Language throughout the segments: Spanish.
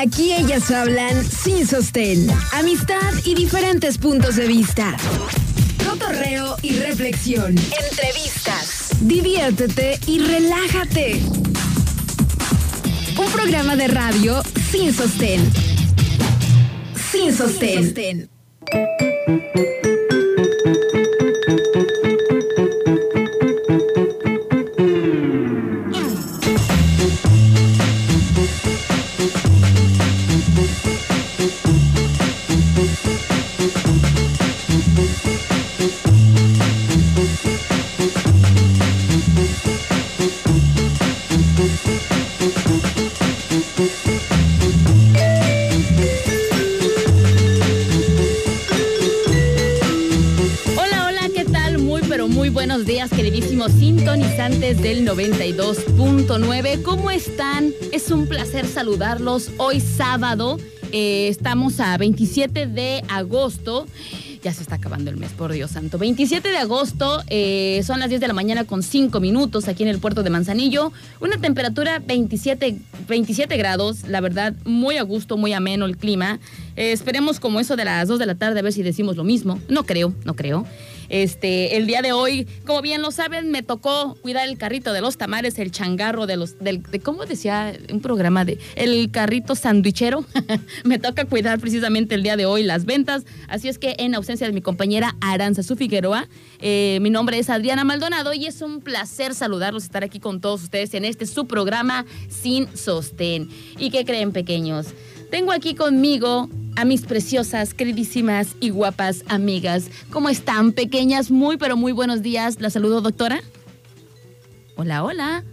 Aquí ellas hablan sin sostén, amistad y diferentes puntos de vista. Cotorreo y reflexión. Entrevistas. Diviértete y relájate. Un programa de radio sin sostén. Sin sostén. Sin sostén. Del 92.9. ¿Cómo están? Es un placer saludarlos hoy sábado. Eh, estamos a 27 de agosto. Ya se está acabando el mes, por Dios santo. 27 de agosto, eh, son las 10 de la mañana con 5 minutos aquí en el puerto de Manzanillo. Una temperatura 27, 27 grados, la verdad, muy a gusto, muy ameno el clima. Eh, esperemos como eso de las 2 de la tarde a ver si decimos lo mismo. No creo, no creo. Este, el día de hoy, como bien lo saben, me tocó cuidar el carrito de los tamares, el changarro de los, del, de, ¿cómo decía? Un programa de, el carrito sandwichero. me toca cuidar precisamente el día de hoy las ventas. Así es que en ausencia de mi compañera Aranza Figueroa, eh, mi nombre es Adriana Maldonado y es un placer saludarlos, estar aquí con todos ustedes en este su programa Sin Sostén. ¿Y qué creen, pequeños? Tengo aquí conmigo a mis preciosas, queridísimas y guapas amigas. ¿Cómo están, pequeñas? Muy, pero muy buenos días. La saludo, doctora. Hola, hola.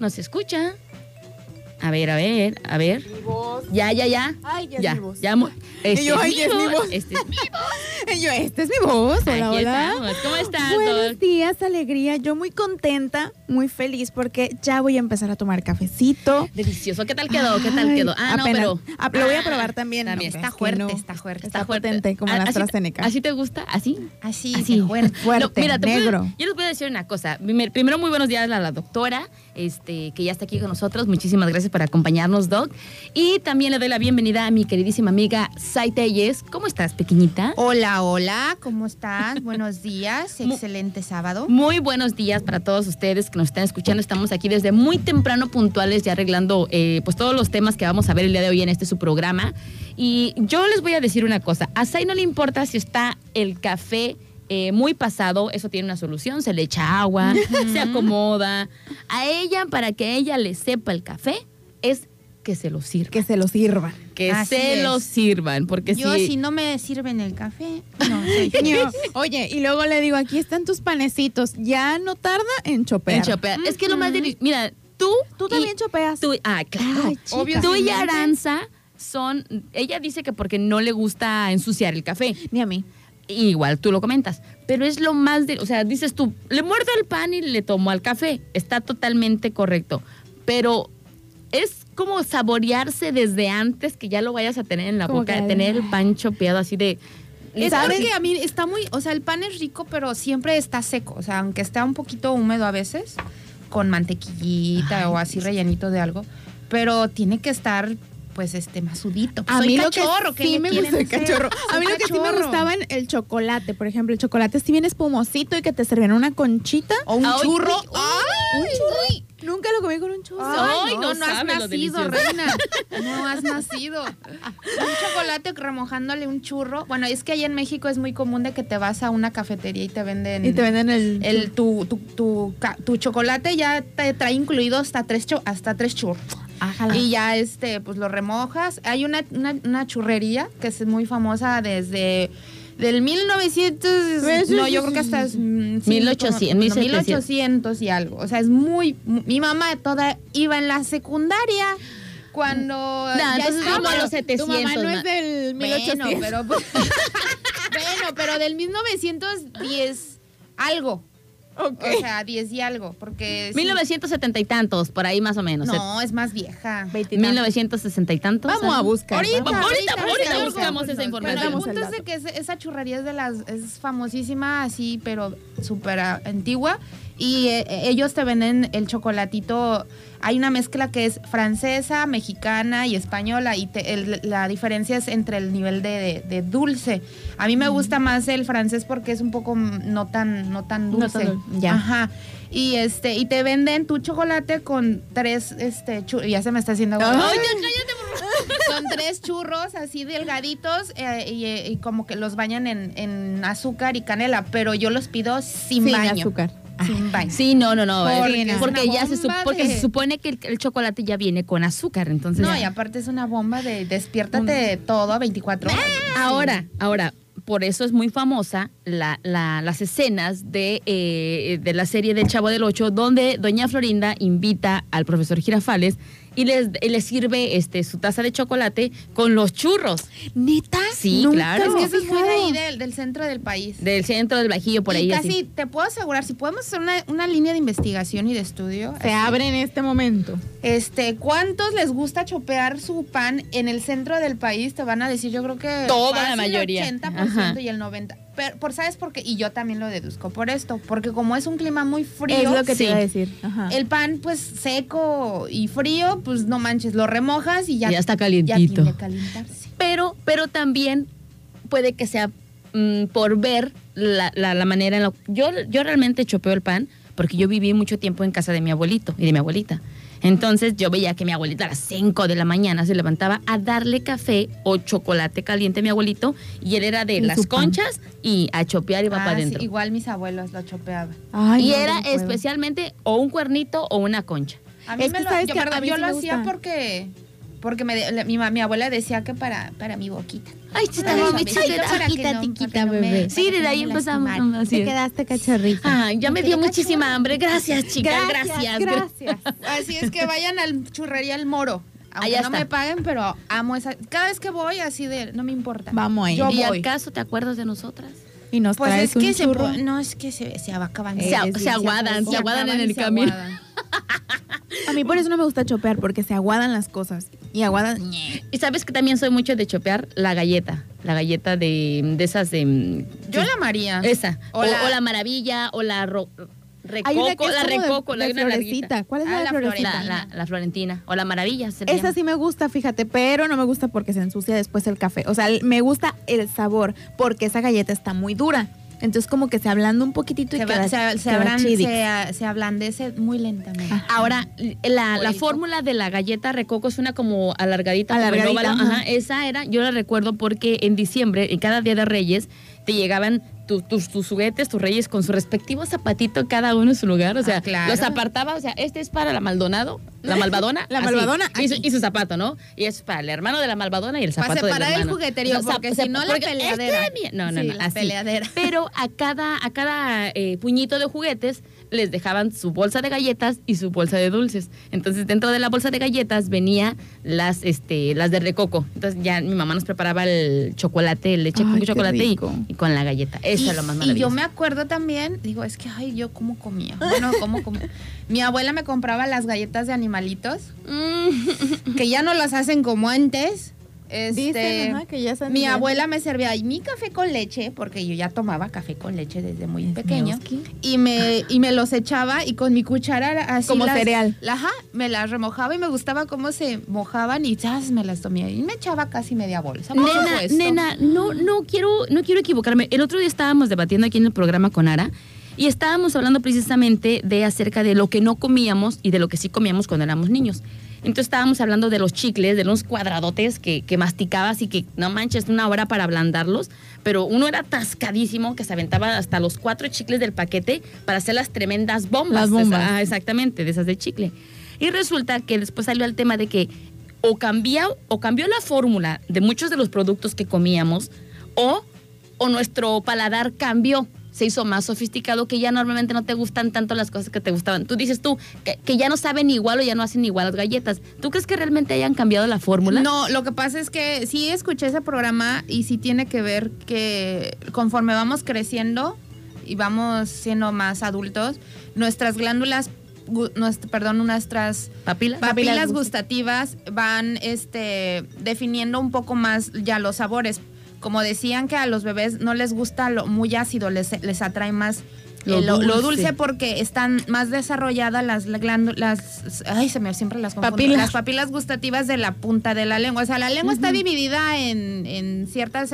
¿Nos escucha? A ver, a ver, a ver. Mi voz. Ya, ya, ya. Ay, ya, ya, es mi voz. ya. Este yo, es ay, es mi voz, voz. Este es mi voz. Yo, esta es mi voz. Hola, Aquí hola. estamos. ¿Cómo estás, Buenos días, alegría. Yo muy contenta, muy feliz porque ya voy a empezar a tomar cafecito. Delicioso. ¿Qué tal quedó? ¿Qué tal Ay, quedó? Ah, apenas. no, pero. Ah, lo voy a probar también. También No, está fuerte, no. está fuerte. Está fuerte. potente, como Ah, la AstraZeneca. ¿Así te gusta? ¿Así? Así, Así. fuerte. Fuerte, mira, te voy a- negro. yo les voy a decir una cosa. Primer- Primero, muy buenos días a la doctora, este, que ya está aquí con nosotros. Muchísimas gracias por acompañarnos, Doc. Y también le doy la bienvenida a mi queridísima amiga Sai Telles. ¿Cómo estás, pequeñita? Hola, hola, ¿cómo estás? Buenos días, excelente sábado. Muy buenos días para todos ustedes que nos están escuchando. Estamos aquí desde muy temprano puntuales ya arreglando eh, pues todos los temas que vamos a ver el día de hoy en este su programa. Y yo les voy a decir una cosa. A Sai no le importa si está el café eh, muy pasado, eso tiene una solución. Se le echa agua, se acomoda. A ella, para que ella le sepa el café, es que se lo sirva. Que se lo sirvan. Que Así se es. lo sirvan. Porque Yo, si... si no me sirven el café, no, soy. Yo, Oye, y luego le digo, aquí están tus panecitos. Ya no tarda en chopear. en chopear. Es que lo más. Mira, tú. Tú y- también chopeas. Tú, ah, claro. Ay. Obvio, Tú y. Aranza son. Ella dice que porque no le gusta ensuciar el café. Ni a mí. Igual tú lo comentas. Pero es lo más de. O sea, dices tú, le muerdo el pan y le tomo al café. Está totalmente correcto. Pero es como saborearse desde antes que ya lo vayas a tener en la Como boca, que- tener el pan chopeado así de. Es ¿Sabes? porque a mí está muy, o sea, el pan es rico, pero siempre está seco. O sea, aunque está un poquito húmedo a veces, con mantequillita o así rellenito de algo, pero tiene que estar, pues, este, masudito. A Soy mí cachorro, lo que ¿qué sí me gusta, hacer? cachorro. A mí lo que sí me cachorro. gustaba en el chocolate, por ejemplo, el chocolate si bien espumosito y que te servían una conchita. O un Ay, churro. uy, ¡Ay! Un churro. Nunca lo comí con un churro. Ay, no no, no, has nacido, reina. No has nacido. Un chocolate remojándole un churro. Bueno, es que allá en México es muy común de que te vas a una cafetería y te venden. Y te venden el... el tu, tu, tu, tu chocolate ya te trae incluido hasta tres hasta tres churros. Ájala. Y ya este, pues lo remojas. Hay una, una, una churrería que es muy famosa desde del 1900, no, yo creo que hasta es, mm, sí, 1800, como- no, 1700. 1800 y algo. O sea, es muy, mu- mi mamá toda iba en la secundaria cuando No, ya entonces estaba- como a los 700. Tu mamá no es del bueno, 1800. pero pues, bueno, pero del 1910 algo. Ok. O sea, 10 y algo, porque sí. 1970 y tantos, por ahí más o menos. No, es más vieja. 1960 y tantos. Vamos a ¿sabes? buscar. Ahorita, vamos. ahorita, ahorita, ahorita ahorita buscamos esa Bueno, información. el Damos punto el es de que es- esa churrería es de las es famosísima así, pero súper ah, antigua Y eh, ellos te venden el chocolatito. Hay una mezcla que es francesa, mexicana y española. Y te- el- la diferencia es entre el nivel de, de- de dulce. A mí me gusta más el francés porque es un poco mm, no tan, no tan No dulce. tan ya. Ajá. Y este, y te venden tu chocolate con tres, este, ya se me está haciendo. agua. Ay, Con tres churros así delgaditos eh, y, eh, y como que los bañan en, en azúcar y canela, pero yo los pido sin, Sin baño. azúcar. Sin. Sí, no, no, no. Porque ya se, porque de- se supone que el, el chocolate ya viene con azúcar, entonces. No, ya. y aparte es una bomba de despiértate de todo a 24 horas. Ahora, ahora, por eso es muy famosa la- la- las escenas de, eh, de la serie del Chavo del Ocho, donde Doña Florinda invita al profesor Girafales y les, les sirve este, su taza de chocolate con los churros ¿Neta? Sí, Nunca claro. Es que eso es muy de ahí del, del centro del país. del centro del Bajío, por y ahí. casi así. te puedo asegurar, si podemos hacer una, una línea de investigación y de estudio. Se así, abre en este momento. Este, ¿cuántos les gusta chopear su pan en el centro del país? Te van a decir, yo creo que Toda la mayoría. El 80% Ajá. y el 90%. Pero, por, ¿sabes por qué? Y yo también lo deduzco por esto. Porque como es un clima muy frío, es lo que sí. te iba a decir. Ajá. el pan, pues seco y frío, pues no manches, lo remojas y ya, Ya está ya calientito. tiene que calentarse. pero, pero también puede que sea mm, por ver la, la- la manera en la... Yo, yo realmente chopeo el pan porque yo viví mucho tiempo en casa de mi abuelito y de mi abuelita. Entonces yo veía que mi abuelita a las 5 de la mañana se levantaba a darle café o chocolate caliente a mi abuelito y él era de las pan. conchas y a chopear y va Ah, para sí, adentro. igual mis abuelos lo chopeaban. Ay, y no, era no especialmente o un cuernito o una concha. A mí Es me que lo, sabes yo, que a perdón, mí yo sí lo me hacía porque porque me, de- la- mi, ma- mi abuela decía que para, para mi boquita. Ay, está mi boquita, tiquita, no- tiquita, para que no me- bebé. Sí, desde ahí empezamos. así Te quedaste cachorrita. Ay, ya me Me dio muchísima hambre. Gracias, chicas. Gracias, Gracias. gracias. Así es que vayan al churrería El Moro. Aunque Allá no está. me paguen, pero amo esa. Cada vez que voy, así de, no me importa. Vamos ahí. Yo ¿Y voy. acaso te acuerdas de nosotras? Y nos Pues traes es que un se, churro. po- no es que se, se acaban. Se- se bien aguadan, se aguadan en el se camino. A mí por eso no me gusta chopear, porque se aguadan las cosas. Y aguadan. Y sabes que también soy mucho de chopear la galleta. La galleta de, de esas de. mm, Yo la amaría. Esa. O, O la- o la maravilla, o la ro- Hay una recoco, que es la de- recoco, la una florecita. ¿Cuál es Ah, la florecita? La, la, la florentina. O la maravilla. se Esa llama. sí me gusta, fíjate, pero no me gusta porque se ensucia después el café. O sea, me gusta el sabor, porque esa galleta está muy dura. Entonces como que se ablanda un poquitito y se, va- queda, se, se queda abran- chidix. se- se ablandece muy lentamente. Ajá. Ahora, la, la fórmula de la galleta recoco es una como alargadita, como Alargadita, óvalo. ajá. Ajá, esa era, yo la recuerdo porque en diciembre, en cada día de Reyes, te llegaban tu- tus, tus juguetes, tus reyes, con su respectivo zapatito, cada uno en su lugar. O sea, Ah, claro. los apartaba, o sea, este es para la Maldonado, la Malvadona. La así, Malvadona, Y su, aquí. y su zapato, ¿no? Y es para el hermano de la Malvadona y el Para zapato del separar el hermano. jugueterío, O sea, porque si no, la peleadera. este es mío. No, no, Sí, no, la así. peleadera. Pero a cada, a cada eh, puñito de juguetes les dejaban su bolsa de galletas y su bolsa de dulces. Entonces, dentro de la bolsa de galletas venía las, este, las de recoco. Entonces, ya mi mamá nos preparaba el chocolate, el leche Ay, con chocolate y, con la galleta. Eso y, es lo más y yo maravilloso. me acuerdo también, digo, es que, ay, yo cómo comía. Bueno, cómo comía. Mi abuela me compraba las galletas de animalitos, Mm. que ya no las hacen como antes. Este, Dicen, ajá, que ya están mi bien. abuela me servía ahí mi café con leche, porque yo ya tomaba café con leche desde muy Es pequeño. Y me, y me los echaba y con mi cuchara así. Como las- cereal. la- Ajá, me las remojaba y me gustaba cómo se mojaban y ¡zas! me las tomé. Y me echaba casi media bolsa. por Nena, nena, no, no quiero, no quiero equivocarme. El otro día estábamos debatiendo aquí en el programa con Ara y estábamos hablando precisamente de acerca de lo que no comíamos y de lo que sí comíamos cuando éramos niños. Entonces estábamos hablando de los chicles, de los cuadradotes que, que masticabas y que no manches una hora para ablandarlos, pero uno era atascadísimo que se aventaba hasta los cuatro chicles del paquete para hacer las tremendas bombas. Las bombas. Esa- ah, exactamente, de esas de chicle. Y resulta que después salió el tema de que o cambió, o cambió la fórmula de muchos de los productos que comíamos, o, o nuestro paladar cambió, se hizo más sofisticado, que ya normalmente no te gustan tanto las cosas que te gustaban. Tú dices tú que, que ya no saben igual o ya no hacen igual las galletas. ¿Tú crees que realmente hayan cambiado la fórmula? No, lo que pasa es que sí escuché ese programa y sí tiene que ver que conforme vamos creciendo y vamos siendo más adultos, nuestras glándulas, nuestra- perdón, nuestras ¿Papilas? papilas gust- gustativas van este, definiendo un poco más ya los sabores. Como decían que a los bebés no les gusta lo muy ácido, les, les atrae más Lo Eh, Lo, lo dulce. porque están más desarrolladas las glándulas, ay, se me siempre las confundo, Papilas. las papilas gustativas de la punta de la lengua. O sea, la lengua está dividida en, en cierta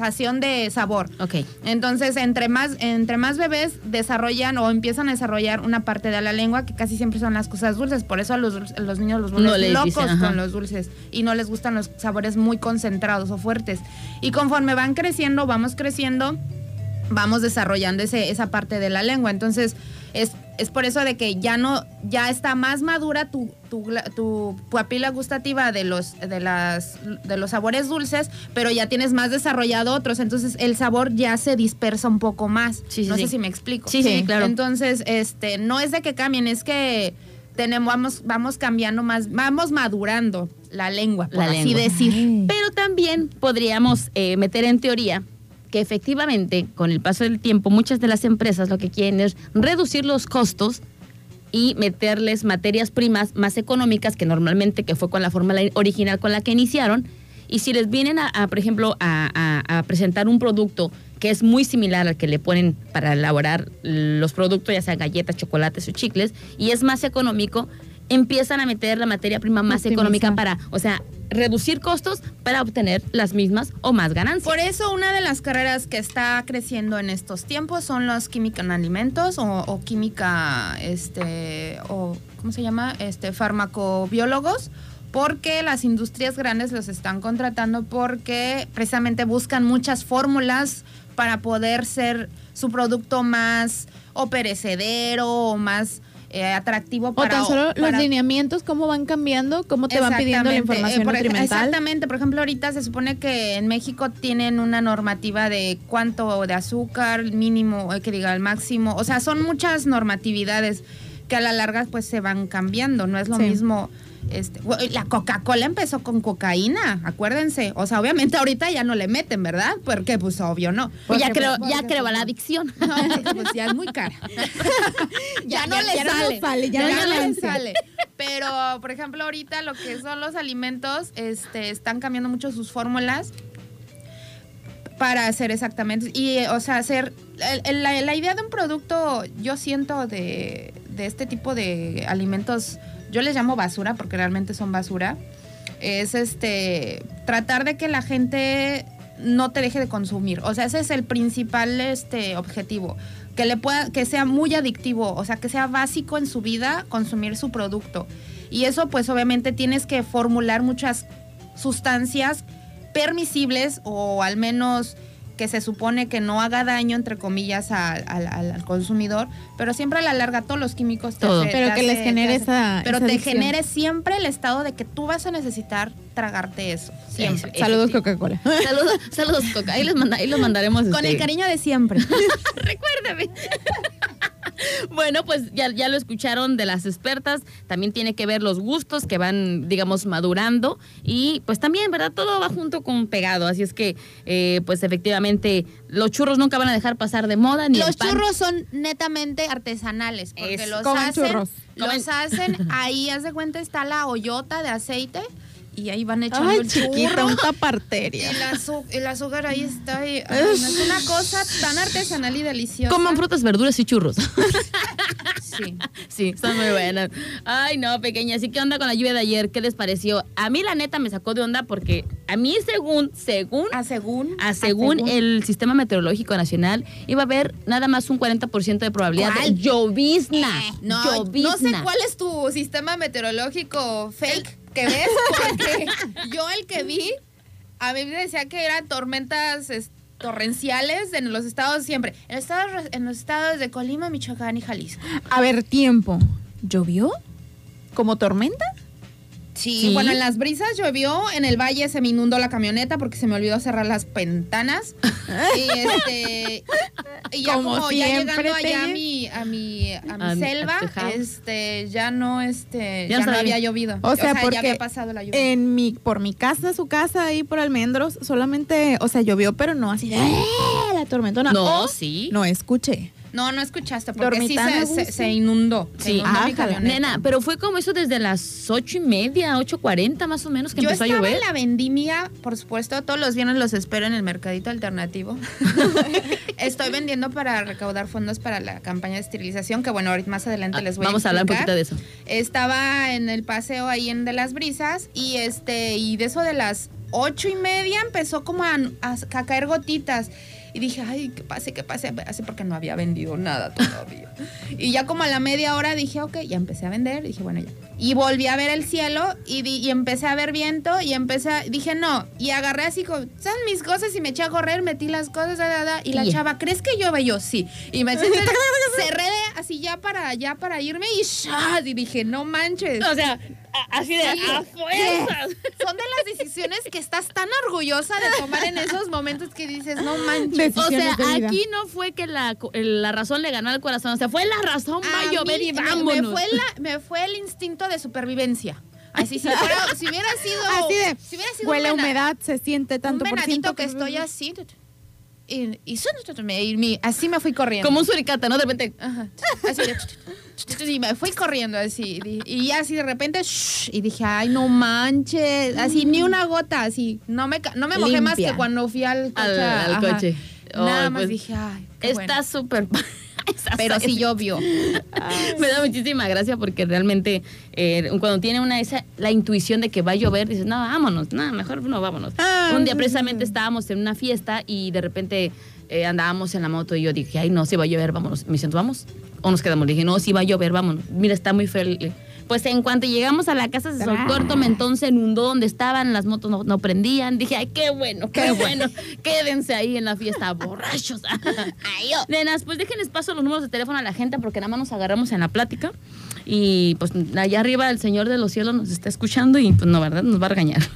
sensación de sabor. Ok. Entonces, entre más, entre más bebés desarrollan o empiezan a desarrollar una parte de la lengua que casi siempre son las cosas dulces. Por eso a los, los niños los vuelven No locos dicen, con los dulces y no les gustan los sabores muy concentrados o fuertes. Y conforme van creciendo, vamos creciendo, vamos desarrollando ese, esa parte de la lengua. Entonces, es, es por eso de que ya no, ya está más madura tu, tu, papila gustativa de los, de las, de los sabores dulces, pero ya tienes más desarrollado otros. Entonces, el sabor ya se dispersa un poco más. Sí, no sí. sé si me explico. Sí, sí, claro. Entonces, este, no es de que cambien, es que tenemos, vamos, vamos cambiando más, vamos madurando la lengua, por La así lengua. decir. Pero también podríamos eh, meter en teoría que efectivamente con el paso del tiempo muchas de las empresas lo que quieren es reducir los costos y meterles materias primas más económicas que normalmente que fue con la fórmula original con la que iniciaron y si les vienen a, a, por ejemplo a, a- a presentar un producto que es muy similar al que le ponen para elaborar los productos ya sea galletas chocolates o chicles y es más económico empiezan a meter la materia prima más Optimizar. económica para o sea reducir costos para obtener las mismas o más ganancias Por eso una de las carreras que está creciendo en estos tiempos son los química en alimentos o, química, este, o ¿cómo se llama? Este, farmacobiólogos, porque las industrias grandes los están contratando porque precisamente buscan muchas fórmulas para poder ser su producto más o perecedero o más eh, atractivo O para tan solo los lineamientos, cómo van cambiando, cómo te van pidiendo la información eh, por ej- nutrimental. Exactamente, por ejemplo, ahorita se supone que en México tienen una normativa de cuánto de azúcar mínimo, eh, que diga el máximo, o sea, son muchas normatividades que a la larga pues se van cambiando, no es lo Sí. mismo. Este, la Coca-Cola empezó con cocaína, acuérdense. O sea, obviamente ahorita ya no le meten, ¿verdad? Porque pues obvio no. Pues ya Porque, creo pues, ya porque, creo pues, la adicción No, porque, pues ya es muy cara. ya, no le ya sale. sale, ya ya no no le sale. Pero, por ejemplo, ahorita lo que son los alimentos, este, están cambiando mucho sus fórmulas para hacer exactamente. Y, o sea, hacer. el- el- la, la idea de un producto, yo siento de, de este tipo de alimentos, yo les llamo basura porque realmente son basura. Es este. Tratar de que la gente no te deje de consumir. O sea, ese es el principal este, objetivo. Que le pueda, que sea muy adictivo, o sea, que sea básico en su vida consumir su producto. Y eso, pues, obviamente tienes que formular muchas sustancias permisibles o al menos que se supone que no haga daño, entre comillas, al, al- al- al consumidor, pero siempre a la larga todos los químicos te Todo. hace- Pero te que les genere hace- esa- Pero esa te adicción. genere siempre el estado de que tú vas a necesitar tragarte eso, siempre. Saludos. Coca-Cola. saludos saludos Coca ahí les manda ahí los mandaremos Con este, el cariño de siempre. Recuérdame. bueno, pues ya, ya lo escucharon de las expertas. También tiene que ver los gustos que van, digamos, madurando. Y pues también, ¿verdad? Todo va junto con pegado. Así es que, eh, pues efectivamente, los churros nunca van a dejar pasar de moda. Ni Los churros son netamente artesanales, porque Es- los hacen, churros. los hacen, ahí haz de cuenta está la hoyota de aceite y ahí van echando Ay, el chiquita, churro. un taparteria. El, azu- el azúcar ahí está. y- ay, no, es una cosa tan artesanal y deliciosa. Coman frutas, verduras y churros. Sí. sí, están muy buenas. Ay, no, pequeña. Así que onda con la lluvia de ayer. ¿Qué les pareció? A mí, la neta, me sacó de onda porque a mí, según, según A según. a según, según. el Sistema Meteorológico Nacional, iba a haber nada más un 40% de probabilidad ¿Cuál? de llovizna. No, llovizna. no sé cuál es tu sistema meteorológico fake que ves, porque yo el que vi, a mí me decía que eran tormentas es, torrenciales en los estados siempre. En los estados, en los estados de Colima, Michoacán y Jalisco. A ver, tiempo. ¿Llovió? ¿Como tormenta? Sí, Sí. bueno, en las brisas llovió, en el valle se me inundó la camioneta porque se me olvidó cerrar las ventanas. y este y ya Como como, ya llegando allá a mi a mi a mi A selva, a este ya no este Ya ya, no había llovido. O sea, porque ya había pasado la lluvia. En mi, por mi casa, su casa, ahí por Almendros, solamente, o sea, llovió, pero no así de ¡eh! la tormenta. No, No, O sí. no escuché. No, no escuchaste, porque sí se, se- se inundó. se Sí. inundó mi Ájale. camioneta. Nena, pero fue como eso desde las ocho y media, ocho cuarenta más o menos que Yo empezó a estaba llover. en la vendimia, por supuesto, todos los viernes los espero en el mercadito alternativo. Estoy vendiendo para recaudar fondos para la campaña de esterilización, que bueno, ahorita más adelante Ah, les voy Vamos a a hablar un poquito de eso. Estaba en el paseo ahí en De las Brisas y este y de eso de las ocho y media empezó como a, a- a caer gotitas. Y dije, ay, que pase, que pase, así porque no había vendido nada todavía. y ya como a la media hora dije, ok, ya empecé a vender. Dije, bueno, ya. Y volví a ver el cielo y, di- y empecé a ver viento y empecé a, dije, no. Y agarré así con, ¿sabes mis cosas? Y me eché a correr, metí las cosas, da, da, da, y la chava, ¿crees que llueve? Yo, sí. Y me cerré de- así ya para, ya para irme y ¡shas! Y dije, no manches. O sea, así de Sí. a fuerzas. Son de las decisiones que estás tan orgullosa de tomar en esos momentos que dices, no manches. O sea, aquí no fue que la, la razón le ganó al corazón, o sea, fue la razón, va a A llover y me- vámonos. Me, fue la- me fue el instinto de supervivencia. Así, si, fuera- si hubiera sido. Así de, si hubiera sido huele a humedad, se siente tanto un por ciento que estoy así. Y, y, y mi- así me fui corriendo. Como un suricata, ¿no? De repente. Ajá. Así de, y me fui corriendo así. Y así de repente, shh, y dije, ay, no manches. Así, ni una gota, así. No me, no me mojé más que cuando fui al coche. Al, coche. Nada más pues, dije, ay, qué Está bueno. súper. Pero sí llovió. Me da muchísima gracia porque realmente eh, cuando tiene una esa la intuición de que va a llover, dices, no, vámonos, no, mejor no, vámonos. Ah, Un día precisamente estábamos en una fiesta y de repente eh, andábamos en la moto y yo dije, ay, no, si va a llover, vámonos. Me dicen, ¿vamos? O nos quedamos. Le dije, no, si va a llover, vámonos. Mira, está muy feo. Pues en cuanto llegamos a la casa se soltó el tormentón, se inundó donde estaban, las motos no, no prendían. Dije, ay, qué bueno, qué bueno. Quédense ahí en la fiesta, borrachos. Ay, yo. Nenas, pues déjenles paso los números de teléfono a la gente porque nada más nos agarramos en la plática. Y pues allá arriba el Señor de los cielos nos está escuchando y pues no, ¿verdad? Nos va a regañar.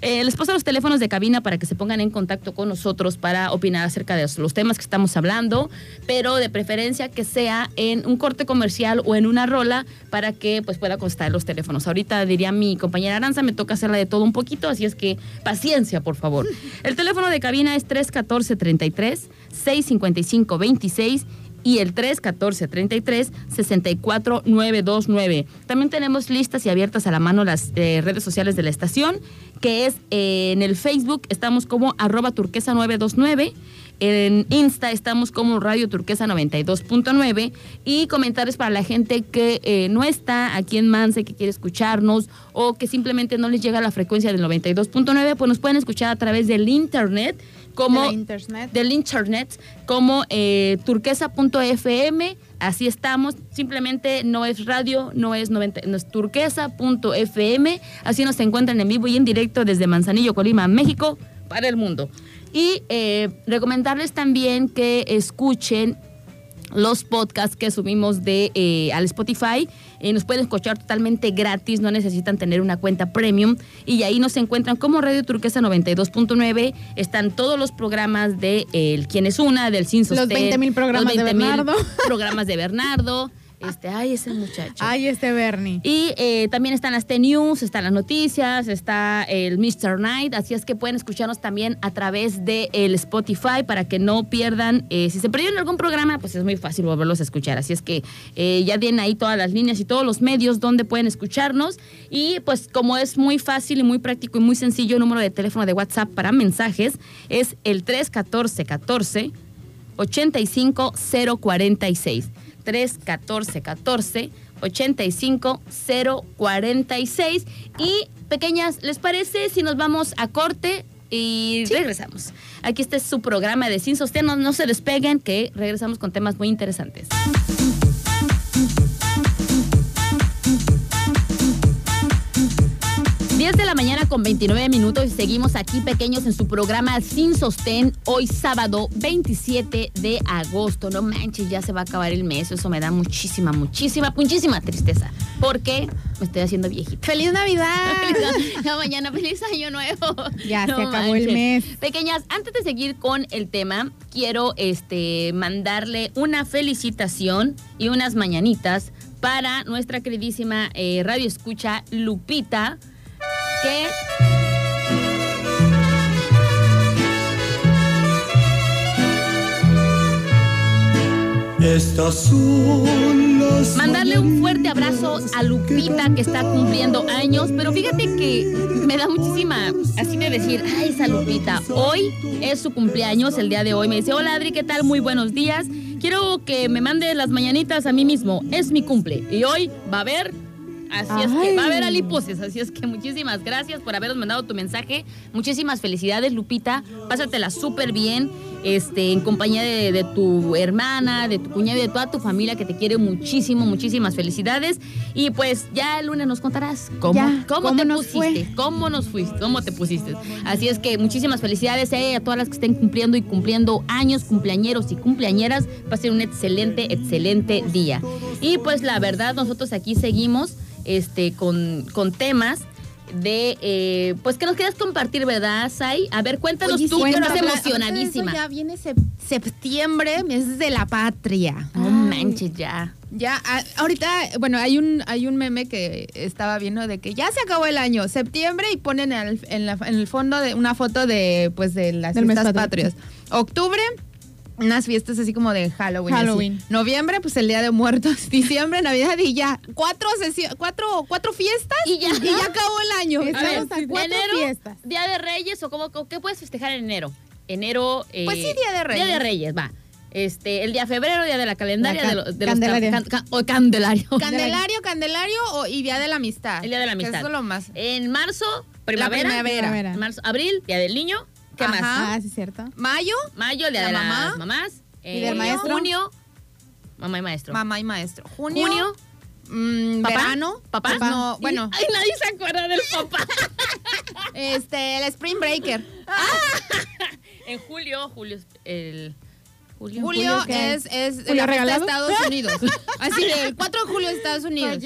Eh, les paso los teléfonos de cabina para que se pongan en contacto con nosotros para opinar acerca de los temas que estamos hablando, pero de preferencia que sea en un corte comercial o en una rola para que pues pueda constar los teléfonos. Ahorita diría mi compañera Aranza, me toca hacerla de todo un poquito, así es que paciencia, por favor. El teléfono de cabina es 314-33 655-26 y el 314-33-64929. También tenemos listas y abiertas a la mano las eh, redes sociales de la estación, que es eh, en el Facebook estamos como arroba turquesa 929. En Insta estamos como Radio Turquesa 92.9 y comentarios para la gente que eh, no está aquí en Manse, que quiere escucharnos o que simplemente no les llega la frecuencia del 92.9, pues nos pueden escuchar a través del internet como De la internet. del internet como eh, turquesa.fm. Así estamos. Simplemente no es radio, no es, 90, no es turquesa.fm. Así nos encuentran en vivo y en directo desde Manzanillo, Colima, México, para el mundo. Y eh, recomendarles también que escuchen los podcasts que subimos de eh, al Spotify. Eh, nos pueden escuchar totalmente gratis, no necesitan tener una cuenta premium. Y ahí nos encuentran como Radio Turquesa 92.9. Están todos los programas de eh, El Quién es Una, del Sin Los Sostén, 20,000 programas de 20,000 Bernardo. Programas de Bernardo. Este, ay, ese muchacho. Ay, este Bernie. Y eh, también están las T-News, están las noticias, está el Mr. Night, así es que pueden escucharnos también a través del el Spotify para que no pierdan, eh, si se perdieron algún programa, pues es muy fácil volverlos a escuchar, así es que eh, ya tienen ahí todas las líneas y todos los medios donde pueden escucharnos y pues como es muy fácil y muy práctico y muy sencillo, el número de teléfono de WhatsApp para mensajes es el 314 14 85 046. 314 14 85 046. Y pequeñas, ¿les parece si nos vamos a corte? Y regresamos. Aquí este es su programa de Sin Sostén. No, no se despeguen, que regresamos con temas muy interesantes. 10 de la mañana con 29 minutos y seguimos aquí pequeños en su programa Sin Sostén hoy sábado 27 de agosto. No manches, ya se va a acabar el mes. Eso me da muchísima, muchísima, muchísima tristeza. Porque me estoy haciendo viejita. ¡Feliz Navidad! Ya mañana feliz año nuevo. Ya No se acabó el mes. Pequeñas, antes de seguir con el tema, quiero este mandarle una felicitación y unas mañanitas para nuestra queridísima eh, radio escucha Lupita, las Mandarle un fuerte abrazo a Lupita que está cumpliendo años, pero fíjate que me da muchísima así de decir, ay, esa Lupita, hoy es su cumpleaños, el día de hoy. Me dice, hola Adri, ¿qué tal? Muy buenos días. Quiero que me mande las mañanitas a mí mismo, es mi cumple. Y hoy va a haber Así es que va a haber aliposes, así es que muchísimas gracias por habernos mandado tu mensaje. Muchísimas felicidades, Lupita. Pásatela súper bien este, en compañía de, de tu hermana, de tu cuñado y de toda tu familia que te quiere muchísimo, muchísimas felicidades. Y pues ya el lunes nos contarás cómo, Ya, cómo, cómo te nos pusiste, fue. cómo nos fuiste, cómo te pusiste. Así es que muchísimas felicidades eh, a todas las que estén cumpliendo y cumpliendo años, cumpleañeros y cumpleañeras. Va a ser un excelente, excelente día. Y pues la verdad, nosotros aquí seguimos este, con, con temas de, eh, pues que nos quieras compartir, ¿verdad, Sai? A ver, cuéntanos Oye, tú, sí, que estás emocionadísima. Ya viene sep- septiembre, mes de la patria. No manches, ya. Ya, a- ahorita, bueno, hay un, hay un meme que estaba viendo de que ya se acabó el año, septiembre, y ponen al- en, la- en el fondo de una foto de, pues, de las Del fiestas patrias. Octubre, unas fiestas así como de Halloween. así. Halloween. Noviembre, pues el Día de Muertos. Diciembre, Navidad y ya. Cuatro, cuatro, cuatro fiestas Y ya. y ya acabó el año. Estamos A ver, a cuatro enero, fiestas. Día de Reyes o cómo, qué puedes festejar en enero? Enero. eh, Pues sí, Día de Reyes. Día de Reyes, va. Este, el día febrero, día de la calendaria, La de, de los Candelaria. can- can- o candelario. Candelario, Candelario o, y Día de la Amistad. El día de la Que amistad. Eso es lo más. En marzo, primavera. primavera. Primavera. Marzo, abril, día del niño. ¿Qué Ajá. más? Ah, sí, cierto. Mayo, Mayo, día La de mamá. las mamás. ¿Y del maestro? Junio, mamá y maestro. mamá y maestro. Junio, Junio, mm, ¿Papá? verano. ¿Papá? Pues no, bueno, Ay, nadie se acuerda del papá. este, el Spring Breaker. en julio, julio es el. Julio. Julio, ¿Julio qué? es, es ¿Julio la de? Estados Unidos. Así el 4 de julio de Estados Unidos.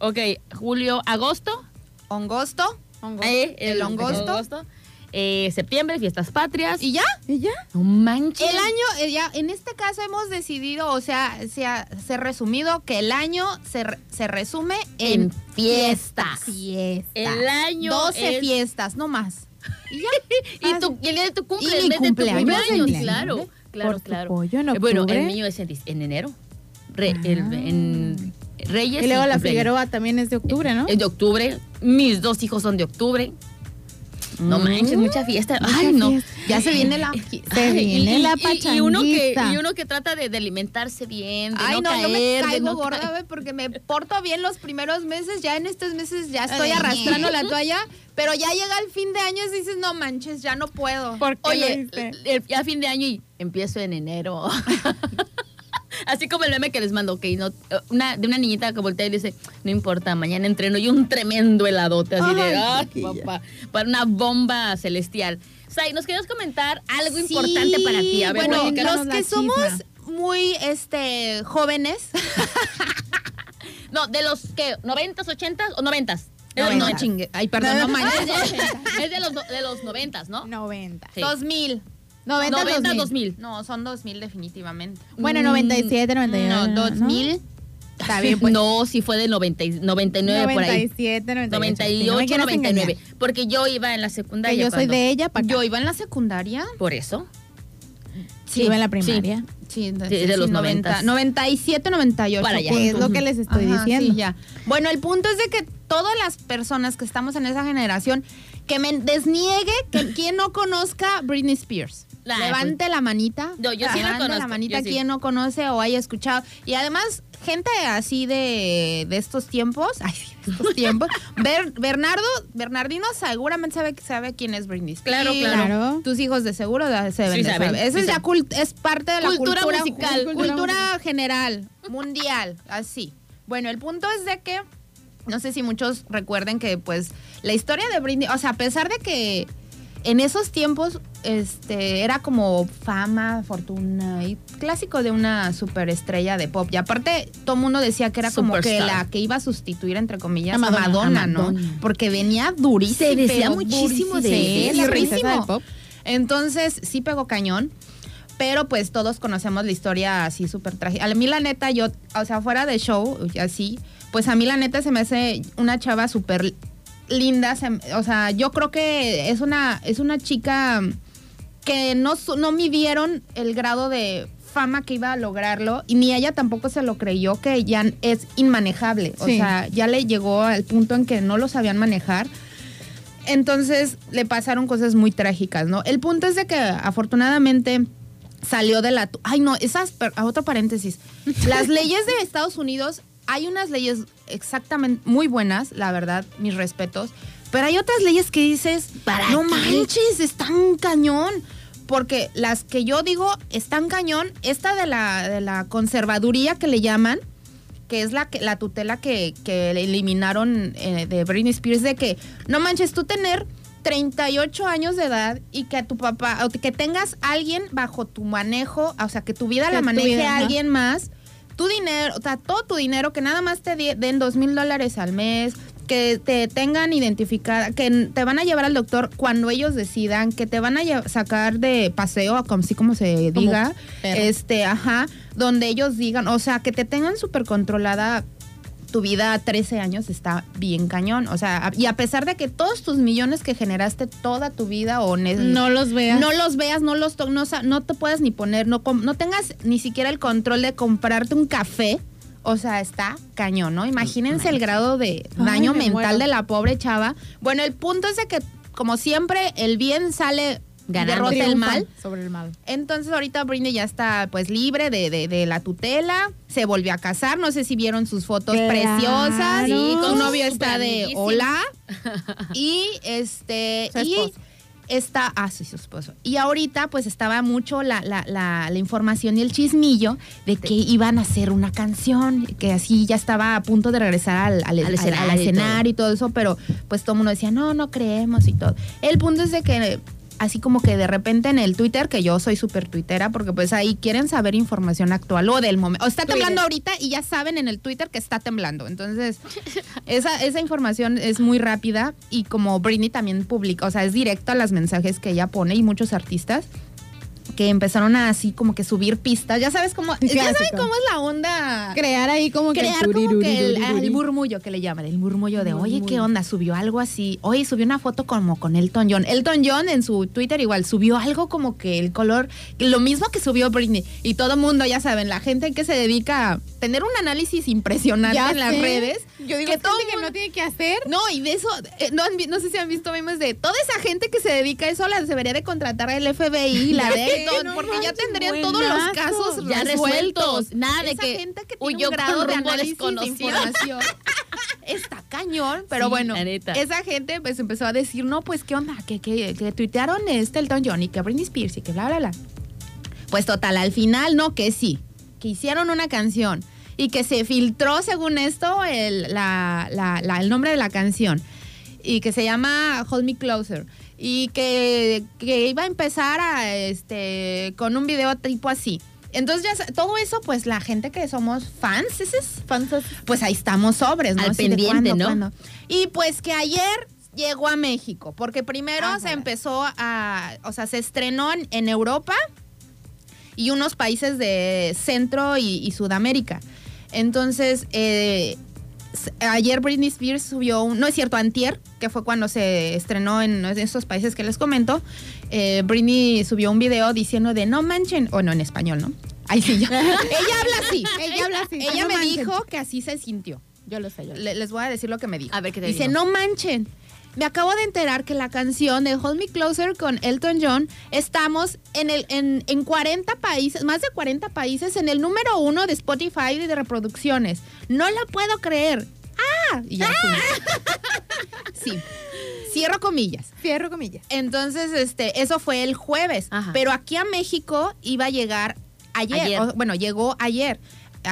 Ok, julio, agosto. Agosto. eh, El hongosto. Eh, septiembre, fiestas patrias. ¿Y ya? ¿Y ya? no manches. El año, eh, ya, en este caso hemos decidido, o sea, se ha, se ha resumido que el año se, re- se resume en, En fiestas. Fiestas. El año 12 es- fiestas, no más. Y ya. Y, tu, y el día de tu cumple, mes de tu cumpleaños. cumpleaños, Cumpleaños. claro. Claro, Por claro. pollo en Eh, Bueno, el mío es en, enero. Re- Ah. el- en Reyes. Y luego la cumpleaños. Figueroa también es de octubre, ¿no? Es de octubre. Mis dos hijos son de octubre. No manches, mucha fiesta. Ay, no. fiesta. Ya se viene la. Se Ay, viene la y uno que pachanguita. Y uno que trata de, de alimentarse bien, de Ay, no, no, caer, yo me caigo no gorda, caer. porque me porto bien los primeros meses. Ya en estos meses ya estoy Ay. arrastrando la toalla. Pero ya llega el fin de año y dices, no manches, ya no puedo. ¿Por qué lo Oye, hiciste? el- ya fin de año y empiezo en enero. Así como el meme que les mando, ok, no, una, de una niñita que voltea y dice, no importa, mañana entreno y un tremendo heladote, así de, Ay, chiquilla. papá, para una bomba celestial. Sai, ¿nos querías comentar algo Sí, importante para ti? A ver, bueno, los que chisma. somos muy este jóvenes. No, de los que, ¿noventas, ochentas o noventas? De los no, noventas. chingue. Ay, perdón, no manches. Es de los, no- de los noventas, ¿no? 90. Sí. 2000. 90, 90, 2000. 2000. No, son 2000 definitivamente. Bueno, 97, 98. No, 2000. Está bien, pues. No, sí fue de 90 y- 99 por ahí. 97, 98. 98, no me quieras 99. engañar. Porque yo iba en la Que secundaria. yo soy de ella para Yo iba en la secundaria. Por eso. Sí, iba en la primaria. Sí, de, Sí, de los 90. 90s. 97, 98. Para allá. Que es lo que les estoy Ajá, diciendo. sí, ya. Bueno, el punto es de que todas las personas que estamos en esa generación, que me desniegue que quien no conozca Britney Spears. La- Levante la manita. No, yo sí la levante conozco, la manita sí. quien no conoce o haya escuchado. Y además, gente así de, de estos tiempos, ay, de estos tiempos. Ber- Bernardo, Bernardino seguramente sabe, sabe quién es Britney Spears. Claro, claro. Claro. Tus hijos de seguro se deben Sí de saben, saber. Eso sí es saben. cult- es parte de la Cultura cultura, musical. Cultura, Cultura general, mundial, así. Bueno, el punto es de que no sé si muchos recuerden que pues la historia de Britney, o sea, a pesar de que en esos tiempos este era como fama, fortuna y clásico de una superestrella de pop. Y aparte todo el mundo decía que era como que la que iba a sustituir entre comillas A a Madonna. ¿no? Porque venía durísimo. Se decía muchísimo de ella. Durísimo. pop. Entonces sí pegó cañón. Pero pues todos conocemos la historia así súper trágica. A mí la neta, yo, o sea, fuera de show, así, pues a mí la neta se me hace una chava súper linda. se- o sea, yo creo que es una, es una chica que no, no midieron el grado de fama que iba a lograrlo y ni ella tampoco se lo creyó que ya es inmanejable. O Sí. sea, ya le llegó al punto en que no lo sabían manejar. Entonces le pasaron cosas muy trágicas, ¿no? El punto es de que afortunadamente salió de la... Ay, no, esas... a otro paréntesis. Las leyes de Estados Unidos, hay unas leyes exactamente muy buenas, la verdad, mis respetos, pero hay otras leyes que dices, ¿Para no qué? manches, están cañón. Porque las que yo digo están cañón, esta de la, de la conservaduría que le llaman, que es la, la tutela que, que le eliminaron eh, de Britney Spears, de que no manches, tú tener 38 años de edad y que a tu papá, o que tengas alguien bajo tu manejo, o sea, que tu vida Que la maneje vida, alguien más, tu dinero, o sea, todo tu dinero, que nada más te den dos mil dólares al mes, que te tengan identificada, que te van a llevar al doctor cuando ellos decidan, que te van a sacar de paseo, como así como se diga, este, ajá, donde ellos digan, o sea, que te tengan súper controlada tu vida a 13 años está bien cañón. O sea, y a pesar de que todos tus millones que generaste toda tu vida o No los veas. no los veas, no los no, no te puedas ni poner, no, no tengas ni siquiera el control de comprarte un café. O sea, está cañón, ¿no? Imagínense el grado de Ay, daño me mental muero. de la pobre chava. Bueno, el punto es de que, como siempre, el bien sale Ganando. el mal. Sobre el mal. Entonces ahorita Britney ya está pues libre de, de- de la tutela, se volvió a casar, no sé si vieron sus fotos Claro. preciosas, Sí, su con novio su está de hola y este Su y está, ah sí, su esposo. Y ahorita pues estaba mucho la, la, la, la información y el chismillo de que iban a hacer una canción, que así ya estaba a punto de regresar al, al, escenario al escenario y todo eso, pero pues todo el mundo decía, no, no creemos y todo. El punto es de que así como que de repente en el Twitter, que yo soy súper tuitera, porque pues ahí quieren saber información actual o del momento. O está Twitter. temblando ahorita y ya saben en el Twitter que está temblando. Entonces, esa, esa información es muy rápida y como Britney también publica, o sea, es directo a los mensajes que ella pone y muchos artistas que empezaron a así como que subir pistas. Ya sabes cómo, ya Clásico. cómo es la onda Crear ahí como que. crear como que el, el murmullo que le llaman, el murmullo de, oye, ¿qué onda? Subió algo así. Oye, subió una foto como con Elton John. Elton John en su Twitter igual subió algo como que el color, lo mismo que subió Britney. Y todo mundo, ya saben, la gente que se dedica a tener un análisis impresionante Ya en las redes. Yo digo que todo gente que mundo- no tiene que hacer. no, y de eso, eh, no, sé si han visto memes de toda esa gente que se dedica a eso, la debería de contratar el FBI, la Ya No porque ya tendrían todos los casos Ya resueltos. Nada de Esa que gente que tiene huyó un grado con de rumbo análisis de información. Está cañón, pero Sí, bueno, esa gente pues empezó a decir, no, pues qué onda, que, que, que tuitearon este Elton John y que Britney Spears y que bla, bla, bla. Pues total, al final no, que sí, que hicieron una canción y que se filtró según esto el, la- la- la- el nombre de la canción y que se llama Hold Me Closer y que, que iba a empezar a, este, con un video tipo así. Entonces ya todo eso, pues la gente que somos fans, es Fantas- pues ahí estamos sobres, ¿no? Al Así pendiente, ¿no? Y pues que ayer llegó a México, porque primero Ah, se empezó a, o sea, se estrenó en, en Europa y unos países de Centro y, y Sudamérica. Entonces, eh, ayer Britney Spears subió, un- no es cierto, antier, que fue cuando se estrenó en esos países que les comento, eh, Britney subió un video diciendo de no manchen, o no, en español, ¿no? Ahí sí, yo. ella habla así. Ella habla así. Ella no me manchen. dijo que así se sintió. Yo lo sé, yo lo sé. Le- les voy a decir lo que me dijo. A ver, ¿qué te Dice, no manchen. Me acabo de enterar que la canción de Hold Me Closer con Elton John estamos en, el, en, en 40 países, más de 40 países, en el número uno de Spotify de reproducciones. No la puedo creer. ¡Ah! Y ya, sí. Sí. Cierro comillas. Cierro comillas. Entonces, este, eso fue el jueves. Ajá. Pero aquí a México iba a llegar ayer. Ayer. O- bueno, llegó ayer.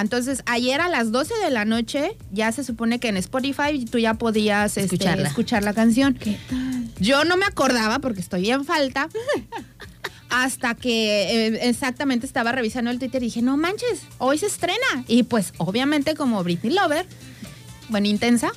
Entonces, ayer a las 12 de la noche, ya se supone que en Spotify tú ya podías este, Escucharla. escuchar la canción. ¿Qué tal? Yo no me acordaba porque estoy en falta. Hasta que eh, exactamente estaba revisando el Twitter y dije, no manches, hoy se estrena. Y pues obviamente como Britney Lover, bueno, intensa,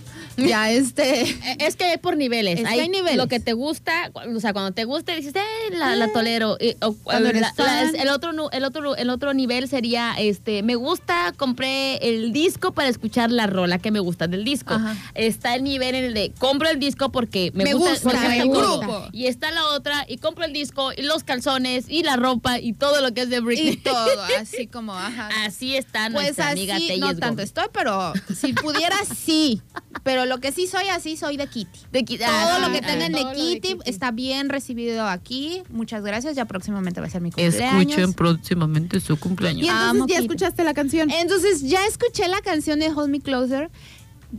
ya este... Eh, Es que hay por niveles. Es que hay niveles. Lo que te gusta, o sea, cuando te gusta dices, eh, la, la tolero. Y- o- Cuando eres la- la- fan. el otro el otro el otro nivel sería este, me gusta, compré el disco para escuchar la rola que me gusta del disco. Ajá. Está el nivel en el de compro el disco porque me, Me gusta, gusta, porque me gusta. grupo. Y está la otra y compro el disco y los calzones y la ropa y todo lo que es de Britney. Y todo, así como, ajá. Así está Pues nuestra amiga así, Telles no tanto estoy, pero si pudiera, sí. Pero lo que sí soy así, soy de Kitty. De qui- Todo ah, lo que ah. tengan de Kitty, Kitty. está bien recibido aquí. Muchas gracias. Ya próximamente va a ser mi cumpleaños. próximamente su cumpleaños. Y entonces Amo ya Kitty. escuchaste la canción. Entonces ya escuché la canción de Hold Me Closer.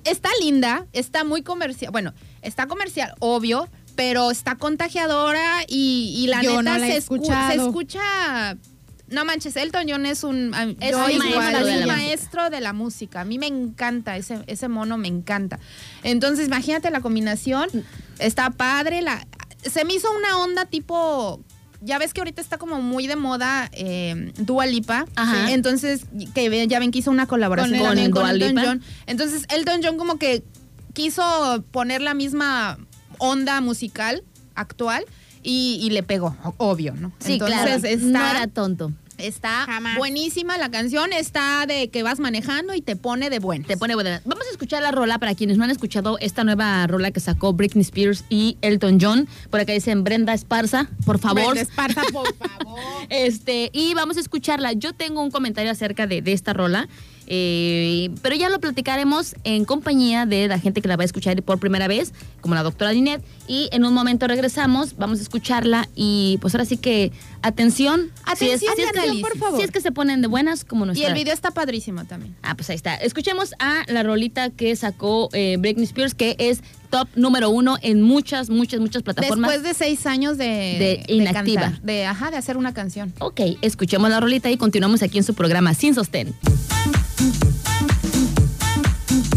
Está linda, está muy comercial. Bueno, está comercial, obvio, pero está contagiadora y, y la Yo neta no la he se, escu- se escucha. No manches, Elton John es un, Es un maestro de la música. maestro de la música. A mí me encanta, ese, ese mono me encanta. Entonces, imagínate la combinación. Está padre. La, se me hizo una onda tipo. Ya ves que ahorita está como muy de moda eh, Dua Lipa. Ajá. Entonces, que ya ven que hizo una colaboración Con Dua Elton. John. Entonces, Elton John como que quiso poner la misma onda musical actual y, y le pegó, obvio, ¿no? Sí, Entonces, claro. está, no era tonto. está Jamás. buenísima la canción, está de que vas manejando y te pone de buena. Te pone buena. Vamos a escuchar la rola para quienes no han escuchado esta nueva rola que sacó Britney Spears y Elton John. Por acá dicen Brenda Esparza, por favor. Brenda Esparza, por favor. Este, y vamos a escucharla. Yo tengo un comentario acerca de, de esta rola, eh, pero ya lo platicaremos en compañía de la gente que la va a escuchar por primera vez, como la doctora Linet. Y en un momento regresamos, vamos a escucharla y pues ahora sí que atención. Atención si es, si y es que, por favor. Si es que se ponen de buenas como Y nuestra. el video está padrísimo también. Ah, pues ahí está. Escuchemos a la rolita que sacó eh, Britney Spears, que es top número uno en muchas, muchas, muchas plataformas. Después de seis años de, De inactiva. cantar, de, ajá, de hacer una canción. Ok, escuchemos la rolita y continuamos aquí en su programa Sin Sostén.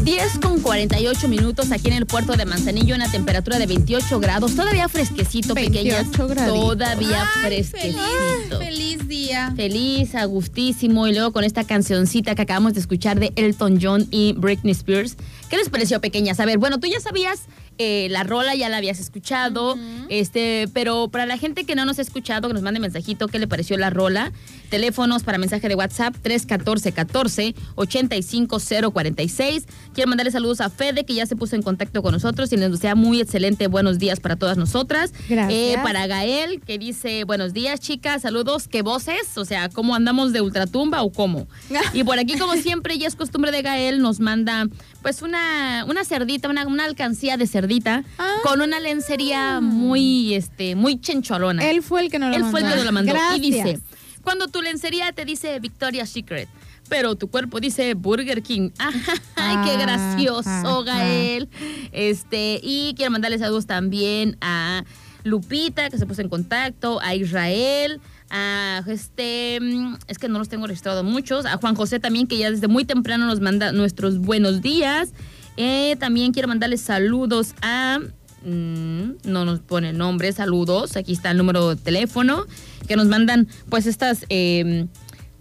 10 con 48 minutos aquí en el puerto de Manzanillo, una temperatura de 28 grados, todavía fresquecito, 28 pequeñas. graditos. Todavía Ay, fresquecito. Feliz, feliz día. Feliz, a gustísimo. Y luego con esta cancioncita que acabamos de escuchar de Elton John y Britney Spears. ¿Qué les pareció, pequeñas? A ver, bueno, tú ya sabías eh, la rola, ya la habías escuchado. este, Pero para la gente que no nos ha escuchado, que nos mande mensajito, ¿qué le pareció la rola? Teléfonos para mensaje de WhatsApp 314-14-85046. Quiero mandarle saludos a Fede, que ya se puso en contacto con nosotros y les desea muy excelente buenos días para todas nosotras. Gracias. Eh, para Gael, que dice, buenos días, chicas, saludos, ¿qué voces? O sea, ¿cómo andamos de ultratumba o cómo? Y por aquí, como siempre, ya es costumbre de Gael, nos manda pues una, una cerdita, una, una alcancía de cerdita Ah. con una lencería muy, este, muy chencholona. Él fue el que nos lo Él mandó. fue el que nos la mandó. Gracias. Y dice, cuando tu lencería te dice Victoria's Secret, pero tu cuerpo dice Burger King. Ay, qué gracioso. Gael. Este, y quiero mandarle saludos también a Lupita, que se puso en contacto, a Israel, a este, mm, es que no los tengo registrados muchos, a Juan José también, que ya desde muy temprano nos manda nuestros buenos días. Eh, también quiero mandarles saludos a. mm, no nos pone nombre, saludos. Aquí está el número de teléfono. Que nos mandan, pues, estas. eh,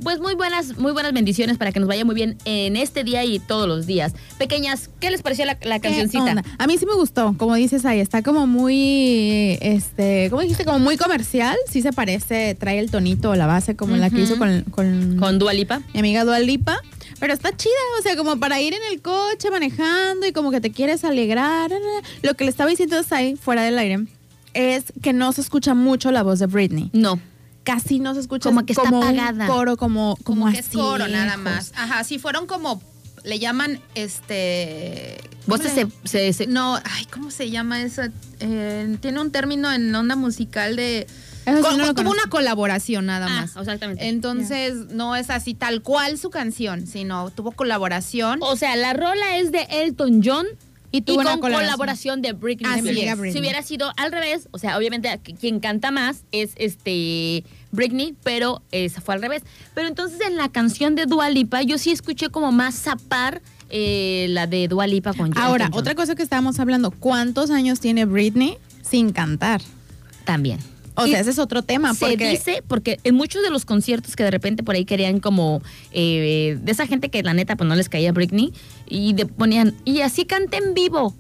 pues muy buenas, muy buenas bendiciones para que nos vaya muy bien en este día y todos los días. Pequeñas, ¿qué les pareció la, la ¿Qué cancioncita? A mí sí me gustó, como dices ahí, está como muy, este, ¿cómo dijiste? Como muy comercial, sí se parece, trae el tonito, la base como la que hizo con, con, Con Dua Lipa. mi amiga Dua Lipa, pero está chida, o sea, como para ir en el coche manejando y como que te quieres alegrar. Lo que le estaba diciendo ahí, fuera del aire, es que no se escucha mucho la voz de Britney. No. Casi no se escucha Como que está un apagada. coro como, como, Como, que es así coro nada más. Ajá, si fueron como, le llaman, este... Voces ¿cómo se, se- se- No, ay, ¿cómo se llama eso? Eh, tiene un término en onda musical de... Eso sí no conozco. una colaboración nada Ah, más. exactamente. Entonces, no es así tal cual su canción, sino tuvo colaboración. O sea, la rola es de Elton John Y y, tuvo con colaboración. colaboración de Britney Así Spears. es. Britney. Si hubiera sido al revés, o sea, obviamente quien canta más es este Britney, pero esa fue al revés. Pero entonces en la canción de Dua Lipa yo sí escuché como más zapar eh, la de Dua Lipa con Ahora, John. otra cosa que estábamos hablando, ¿cuántos años tiene Britney sin cantar? también. O Y sea, ese es otro tema. Se porque dice, porque en muchos de los conciertos que de repente por ahí querían como eh, de esa gente que la neta pues no les caía Britney y de- ponían, y así canta en vivo.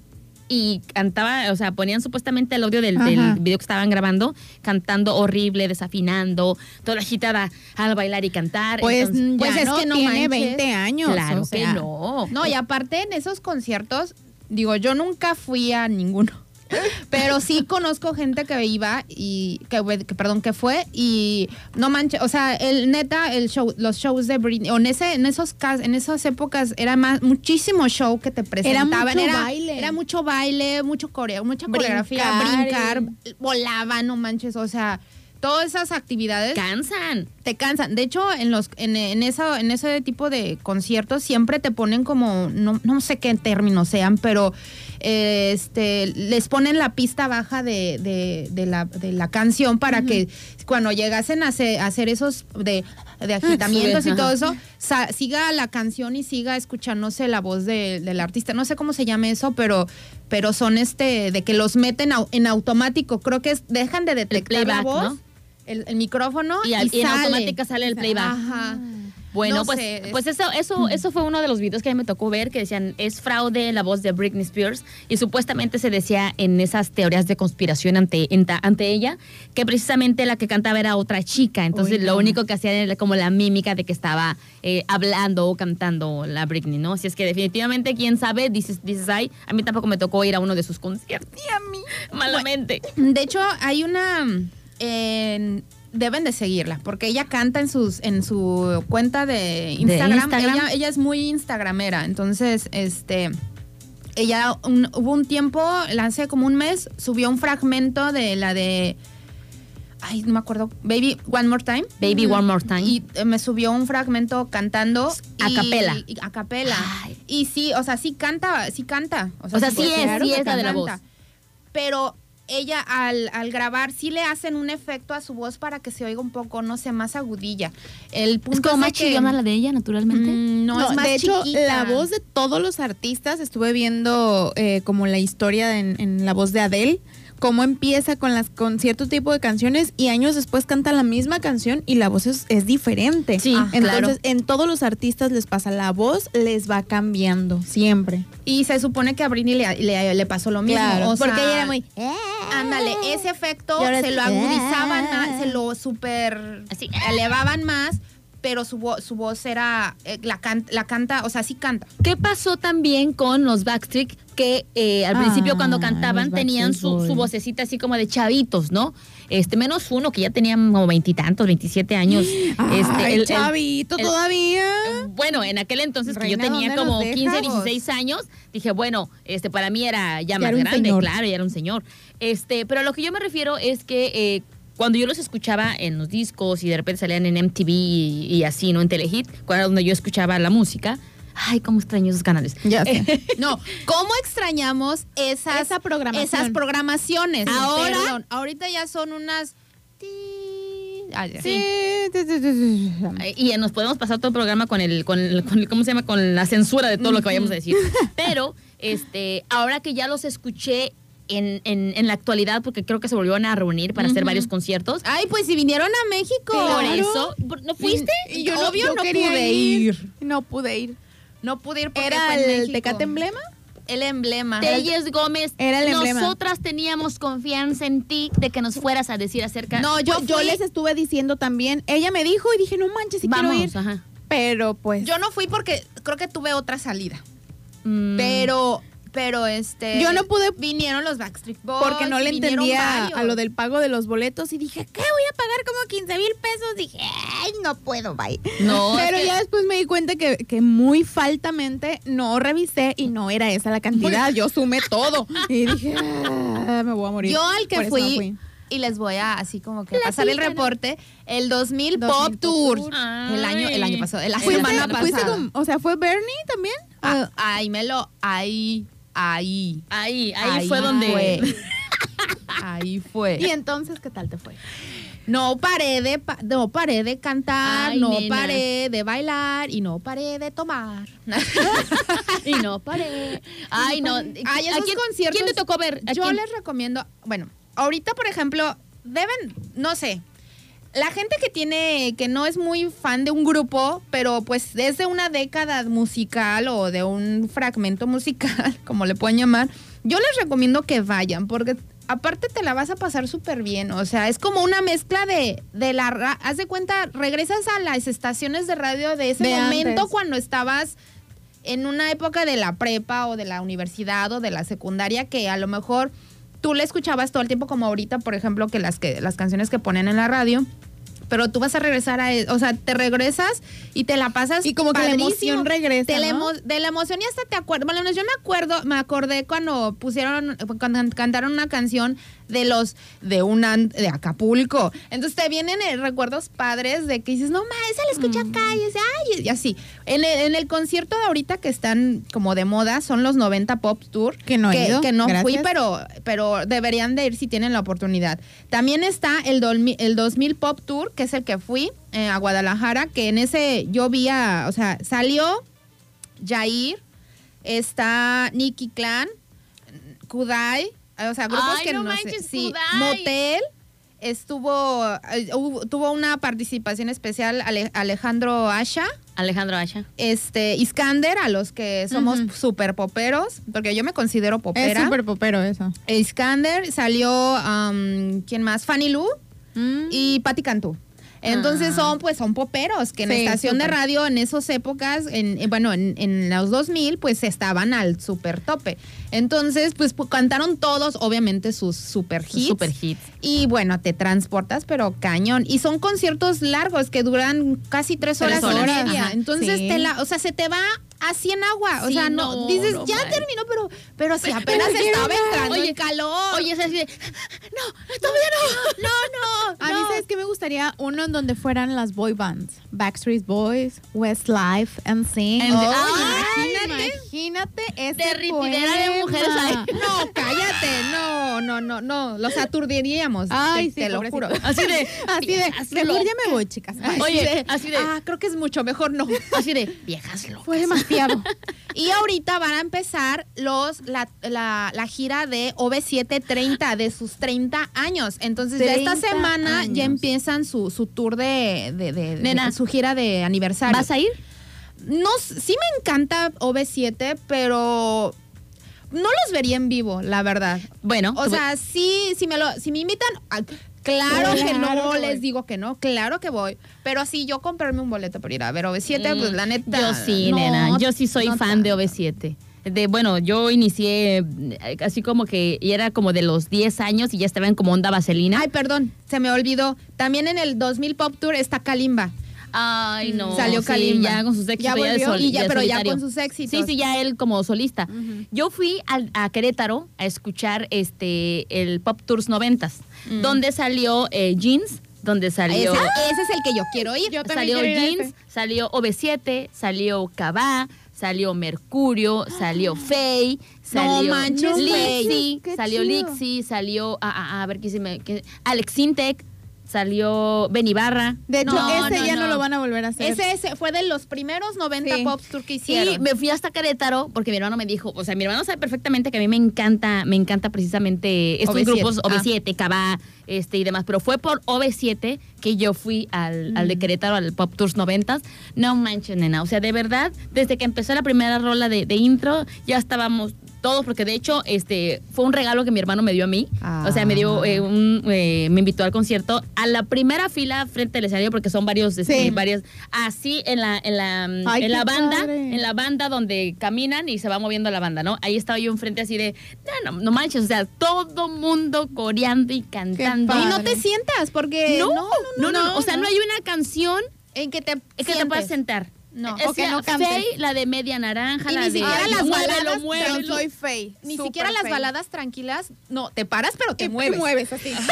y cantaba, o sea, ponían supuestamente el audio del, video que estaban grabando, cantando horrible, desafinando, toda agitada al bailar y cantar. Pues, Entonces, ya pues es no que no tiene manches. 20 años. claro o que no. No, y aparte en esos conciertos, digo, yo nunca fui a ninguno. Pero sí conozco gente que iba y que, que, perdón que fue y no manches, o sea, el neta el show, los shows de Britney, o en ese en esos en esas épocas era más muchísimo show que te presentaban, mucho baile. era mucho baile, mucho coreo, mucha Brincar, coreografía, brincar, volaban, no manches, o sea, todas esas actividades Cansan. te cansan. De hecho, en los en, en eso en ese tipo de conciertos siempre te ponen como no, no sé qué términos sean, pero eh, este les ponen la pista baja de, de, de la, de la canción para que cuando llegasen a hacer, a hacer esos de, de agitamientos y todo eso, sa- siga la canción y siga escuchándose la voz de- del artista. No sé cómo se llame eso, pero pero son este de que los meten en automático. Creo que es, dejan de detectar la voz. ¿no? El, el micrófono Y, al- y en sale. automática sale el playback. Ajá. Bueno, No pues, sé, es- pues eso, eso, eso fue uno de los videos que a mí me tocó ver que decían es fraude la voz de Britney Spears y supuestamente se decía en esas teorías de conspiración ante, ante ella que precisamente la que cantaba era otra chica, entonces Uy, lo no. único que hacían era como la mímica de que estaba eh, hablando o cantando la Britney, ¿no? Si es que definitivamente quién sabe, dices, dices ay, a mí tampoco me tocó ir a uno de sus conciertos. Y a mí, malamente. De hecho, hay una. En- deben de seguirla, porque ella canta en sus en su cuenta de Instagram. Instagram? Ella, ella es muy instagramera, entonces, este. Ella un- hubo un tiempo, hace como un mes, subió un fragmento de la de. Ay, no me acuerdo. Baby One More Time. Baby One More Time. Y eh, me subió un fragmento cantando. A y- capela. y- a capela. Ay. Y sí, o sea, sí canta, sí canta. O sea, sí porque es, sí es la de la voz. Pero ella al, al grabar sí le hacen un efecto a su voz para que se oiga un poco, no sé, más agudilla. El punto Es como más que- chillona la de ella, naturalmente. Mm, no, No, es más de hecho, chiquita. la voz de todos los artistas, estuve viendo eh, como la historia en, en la voz de Adele, cómo empieza con las con cierto tipo de canciones y años después canta la misma canción y la voz es, es diferente. Sí, Ah, Entonces, claro. en todos los artistas les pasa, la voz les va cambiando siempre. Y se supone que a Britney le, le- le pasó lo mismo. o porque sea, ella era muy... Ándale, ese efecto se lo agudizaban se lo super Así. elevaban más, pero su, vo- su voz era, eh, la, can- la canta, o sea, sí canta. ¿Qué pasó también con los Backstreet que eh, al Ah, principio cuando cantaban los tenían su, su vocecita así como de chavitos, ¿no? Este, menos uno que ya tenía como veintitantos, veintisiete años. este, Ay, el- el- chavito el- todavía. bueno, en aquel entonces que yo tenía ¿dónde como nos 15, dejas? 16 años, dije, bueno, este para mí era ya, Ya más era grande, señor. claro, ya era un señor. Este, pero a lo que yo me refiero es que eh, cuando yo los escuchaba en los discos y de repente salían en MTV y, y así, ¿no? En Telehit, cuando era donde yo escuchaba la música, ay, cómo extraño esos canales. Ya sé. No, ¿cómo extrañamos esas, Esa programación. esas programaciones? Ahora- Perdón, ahorita ya son unas... Ah. Sí, sí, Y nos podemos pasar todo el programa con el, con el- con el- ¿cómo se llama? Con la censura de todo lo que vayamos a decir. Pero, este, ahora que ya los escuché en, en, en la actualidad, porque creo que se volvieron a reunir para hacer varios conciertos. Ay, pues si vinieron a México. Por Claro. eso, ¿no fuiste? Y yo no- Obvio yo no quería pude ir. ir. No pude ir. No pude ir porque ¿Era fue en el. Tecate Emblema? El emblema. Telles Gómez, Era el emblema. nosotras teníamos confianza en ti de que nos fueras a decir acerca. No, yo, Pues yo fui- les estuve diciendo también. Ella me dijo y dije, no manches, si Vamos, quiero ir. ajá. Pero pues. Yo no fui porque creo que tuve otra salida. Mm, Pero, pero este. Yo no pude- Vinieron los Backstreet Boys. porque no le entendía a lo del pago de los boletos y dije, ¿qué? Voy a pagar como 15 mil pesos. Dije, ay, no puedo, bye. No, es Pero que- ya después me di cuenta que, que muy faltamente no revisé y no era esa la cantidad. Yo sumé todo. Y dije, "Ah, me voy a morir. Yo al que fui, y les voy a así como que pasar el reporte, el 2000, 2000 Pop Tour. Tour. El año, el año pasado, Fuiste- semana pasada. ¿Fuiste con- o sea, ¿fue Bernie también? Ah, ahí me lo, ahí, ahí. ahí, ahí, fue donde. fue. Ahí fue. ¿Y entonces qué tal te fue? No paré de, pa- no paré de cantar, Ay, no nena. paré de bailar y no paré de tomar. Y no paré. Ay, no. Ay, ¿A quién- conciertos. ¿Quién te tocó ver? ¿A Yo quién? les recomiendo, bueno, ahorita por ejemplo, deben, no sé, la gente que tiene, que no es muy fan de un grupo, pero pues es de una década musical o de un fragmento musical, como le pueden llamar, yo les recomiendo que vayan porque aparte te la vas a pasar súper bien. O sea, es como una mezcla de, de la... Haz de cuenta, regresas a las estaciones de radio de ese De momento antes. cuando estabas en una época de la prepa o de la universidad o de la secundaria que a lo mejor tú le escuchabas todo el tiempo como ahorita, por ejemplo, que las que las canciones que ponen en la radio. Pero tú vas a regresar a, e- o sea, te regresas y te la pasas Y como que la emoción regresa, la, de la emoción y hasta te acuerdas. Bueno, yo me acuerdo, me acordé cuando pusieron, cuando cantaron una canción de los de un de Acapulco. Entonces te vienen eh, recuerdos padres de que dices, no ma, esa la escucha acá y, ay, y así. En el, en el concierto de ahorita que están como de moda son los 90 Pop Tour. Que no he que, ido, que no fui, pero, pero deberían de ir si tienen la oportunidad. También está el, dolmi- el 2000 Pop Tour, que es el que fui eh, a Guadalajara, que en ese yo vi a, o sea, salió Jair, está Nicky Clan, Kudai, o sea, grupos Ay, que no no, sé. manches, Sí, Kudai. Motel estuvo tuvo una participación especial Ale- Alejandro Asha, Alejandro Asha. este Iskander a los que somos Ujú. super poperos, porque yo me considero Es popera. súper popero eso. Iskander salió um, ¿quién más? Fanny Lu Mm. y Patti Cantú. Entonces Ah. son pues son poperos que en Sí, estación de radio en esas épocas, en, en- bueno, en, en los 2000 pues estaban al super tope. Entonces pues pu- cantaron todos obviamente sus super hits. Super hits. Y bueno, te transportas pero cañón. Y son conciertos largos que duran casi tres Tres horas, y horas, media. Entonces Sí. te la, o sea, se te va así en agua. O Sí, sea, no, no, dices, no ya terminó, pero, pero si apenas pero estaba entrando Oye, calor. Oye, es así de. No, todavía no. no, no. A mí, no. ¿sabes qué me gustaría? Uno en donde fueran las boy bands. Backstreet Boys, Westlife, NSYNC. En- Oh, Ay, imagínate. Imagínate ese de poema. mujeres ahí. No, cállate, no, no, no, no, los aturdiríamos. Ay, te, sí, te lo juro. Así de. Así de, mejor ya me voy, chicas. Bye. Oye, así de. Ah, creo que es mucho mejor no. Así de. Viejas locas. Fue demasiado. Y ahorita van a empezar los la, la, la gira de OV730 de sus 30 años. Entonces ya esta 30 semana ya empiezan su, su tour de, de, de- de- Nena, su gira de aniversario. ¿Vas a ir? No, sí me encanta OV7, pero no los vería en vivo, la verdad. Bueno, O sea, sí, si me lo, si me invitan, claro, que no les digo que no, claro que voy. Pero sí, yo comprarme un boleto para ir a ver OV7, pues la neta. Yo sí, no, nena. Yo sí soy no fan de tanto. OV7. De, bueno, yo inicié eh, así como que y era como de los 10 años y ya estaban como onda vaselina. Ay, perdón, se me olvidó. También en el 2000 Pop Tour está Kalimba. Ay, no. Salió sí, Kalimba. ya con sus éxitos. Ya de sol- y ya- de pero ya con sus éxitos. Sí, sí, ya él como solista. Yo fui al- a Querétaro a escuchar este el Pop Tours 90s, Mm. donde salió eh, Jeans, donde salió... ese es el que yo quiero ir. Yo también Salió quiero ir a Jeans, salió OV7, salió Cabá, salió Mercurio, salió Faye, salió manches, Lixi, salió chido. Lixi, salió, ah, ah, a ver qué se me, qué- Alex Sintek, salió Benny Barra. De hecho, No, ese no, ya no. no. lo van a volver a hacer. Ese, ese fue de los primeros 90 Sí. Pop Tour que Y hicieron. me fui hasta Querétaro porque mi hermano me dijo, o sea, mi hermano sabe perfectamente que a mí me encanta, me encanta precisamente estos OV7, grupos, ah. OV7, Cabá, este y demás, pero fue por OV7 que yo fui al, al de Querétaro, al Pop Tours 90 No manches, nena, o sea, de verdad, desde que empezó la primera rola de, de intro, ya estábamos todos, porque de hecho, este, fue un regalo que mi hermano me dio a mí. O sea, me dio eh, un, eh, me invitó al concierto a la primera fila frente al escenario, porque son varios, este, Sí. varios, así en la, en la, Ay, en la banda, padre. en la banda donde caminan y se va moviendo la banda, ¿no? Ahí estaba yo enfrente así de, no, no, no manches, o sea, todo mundo coreando y cantando. y no te sientas, porque. No, no, no, no, o sea, no, hay una canción En que te. que te puedas sentar. No. Es O que no. Faye, la de media naranja, Y la ni de siquiera Ay, las baladas, muévelo. Pero soy. Ni siquiera las baladas tranquilas. No, te paras, pero te Y- y mueves. mueves así.